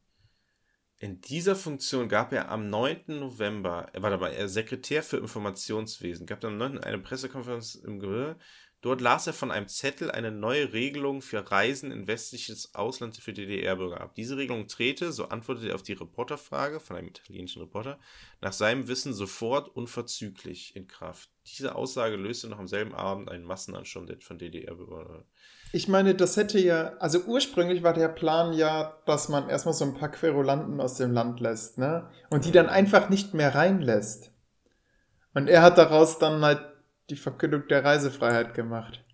in dieser Funktion gab er am 9. November, er war dabei, er Sekretär für Informationswesen, gab am 9. eine Pressekonferenz im Gehör. Dort las er von einem Zettel eine neue Regelung für Reisen in westliches Ausland für DDR-Bürger ab. Diese Regelung trete, so antwortete er auf die Reporterfrage von einem italienischen Reporter, nach seinem Wissen sofort unverzüglich in Kraft. Diese Aussage löste noch am selben Abend einen Massenansturm von DDR-Bürgern. Ich meine, das hätte ja, also ursprünglich war der Plan ja, dass man erstmal so ein paar Querulanten aus dem Land lässt, ne? Und die dann einfach nicht mehr reinlässt. Und er hat daraus dann halt die Verkündung der Reisefreiheit gemacht.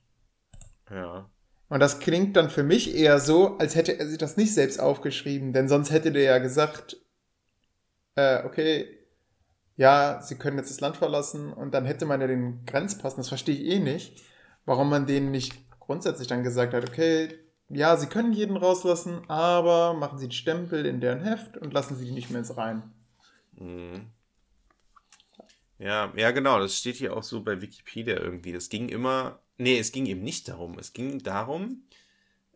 Ja. Und das klingt dann für mich eher so, als hätte er sich das nicht selbst aufgeschrieben, denn sonst hätte der ja gesagt, äh, okay, ja, sie können jetzt das Land verlassen und dann hätte man ja den Grenzpass, das verstehe ich eh nicht, warum man denen nicht grundsätzlich dann gesagt hat, okay, ja, sie können jeden rauslassen, aber machen sie einen Stempel in deren Heft und lassen sie die nicht mehr ins Rein. Mhm. Ja, ja, genau, das steht hier auch so bei Wikipedia irgendwie. Das ging immer. Nee, es ging eben nicht darum. Es ging darum,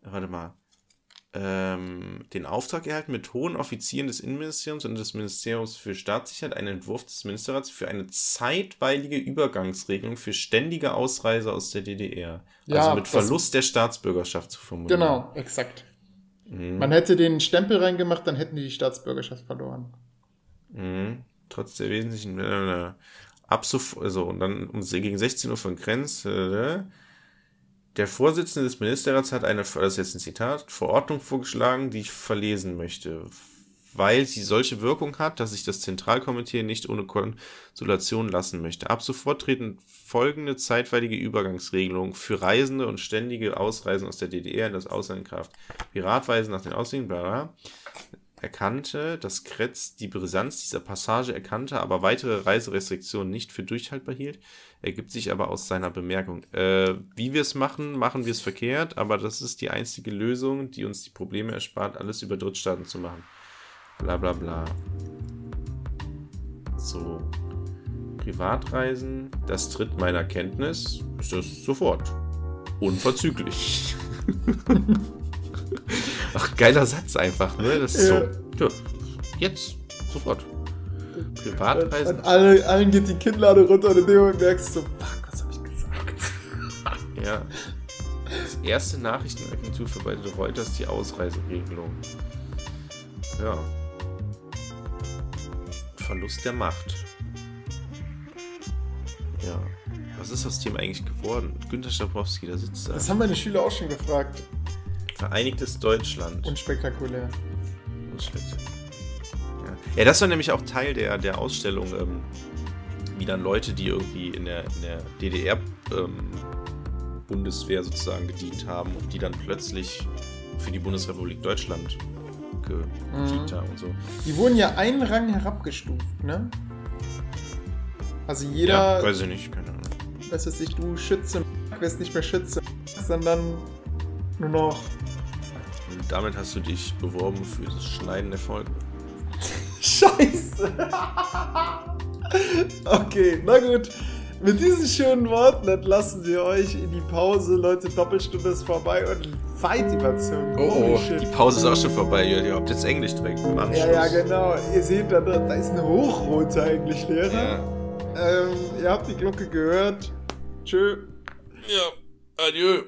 warte mal, ähm, den Auftrag erhalten, mit hohen Offizieren des Innenministeriums und des Ministeriums für Staatssicherheit einen Entwurf des Ministerrats für eine zeitweilige Übergangsregelung für ständige Ausreise aus der DDR. Ja, also mit Verlust der Staatsbürgerschaft zu formulieren. Genau, exakt. Mhm. Man hätte den Stempel reingemacht, dann hätten die die Staatsbürgerschaft verloren. Mhm trotz der wesentlichen äh, ab also und dann um gegen 16 Uhr von Grenz äh, der Vorsitzende des Ministerrats hat eine, das ist jetzt ein Zitat, Verordnung vorgeschlagen, die ich verlesen möchte, weil sie solche Wirkung hat, dass ich das Zentralkomitee nicht ohne Konsultation lassen möchte. Ab sofort treten folgende zeitweilige Übergangsregelungen für Reisende und ständige Ausreisen aus der DDR in das Ausland in Kraft. Piratweisen nach den Ausländern, bla, bla erkannte, dass Kretz die Brisanz dieser Passage erkannte, aber weitere Reiserestriktionen nicht für durchhaltbar hielt, ergibt sich aber aus seiner Bemerkung. Äh, wie wir es machen, machen wir es verkehrt, aber das ist die einzige Lösung, die uns die Probleme erspart, alles über Drittstaaten zu machen. Bla bla bla. So. Privatreisen, das tritt meiner Kenntnis, ist das sofort. Unverzüglich. [LAUGHS] Ach, geiler Satz einfach, ne? Das ist ja. so. Ja, Jetzt, sofort. Privatreisen. Und alle, allen geht die Kinnlade runter und in dem Moment merkst du so, fuck, was hab ich gesagt? Ja. Das erste Nachrichtenagentur für beide Reuters die Ausreiseregelung. Ja. Verlust der Macht. Ja. Was ist aus dem eigentlich geworden? Günter Schabowski, da sitzt da. Das haben meine Schüler auch schon gefragt. Vereinigtes Deutschland. Unspektakulär. Ja. ja, das war nämlich auch Teil der, der Ausstellung, ähm, wie dann Leute, die irgendwie in der, in der DDR ähm, Bundeswehr sozusagen gedient haben und die dann plötzlich für die Bundesrepublik Deutschland gedient mhm. haben und so. Die wurden ja einen Rang herabgestuft, ne? Also jeder. Ja, weiß ich nicht, keine Ahnung. Weiß es nicht, du Schütze, wirst nicht mehr Schütze, sondern nur noch. Damit hast du dich beworben für das Schneiden der Folgen. Scheiße! okay, na gut. Mit diesen schönen Worten entlassen wir euch in die Pause. Leute, Doppelstunde ist vorbei und weit überzogen. Oh, oh die Pause ist auch schon vorbei. Ihr habt jetzt Englisch direkt im Anschluss. Ja, ja, genau. Ihr seht, da, da ist eine hochrote eigentlich Lehrer. Ja. Ähm, ihr habt die Glocke gehört. Tschö. Ja, adieu.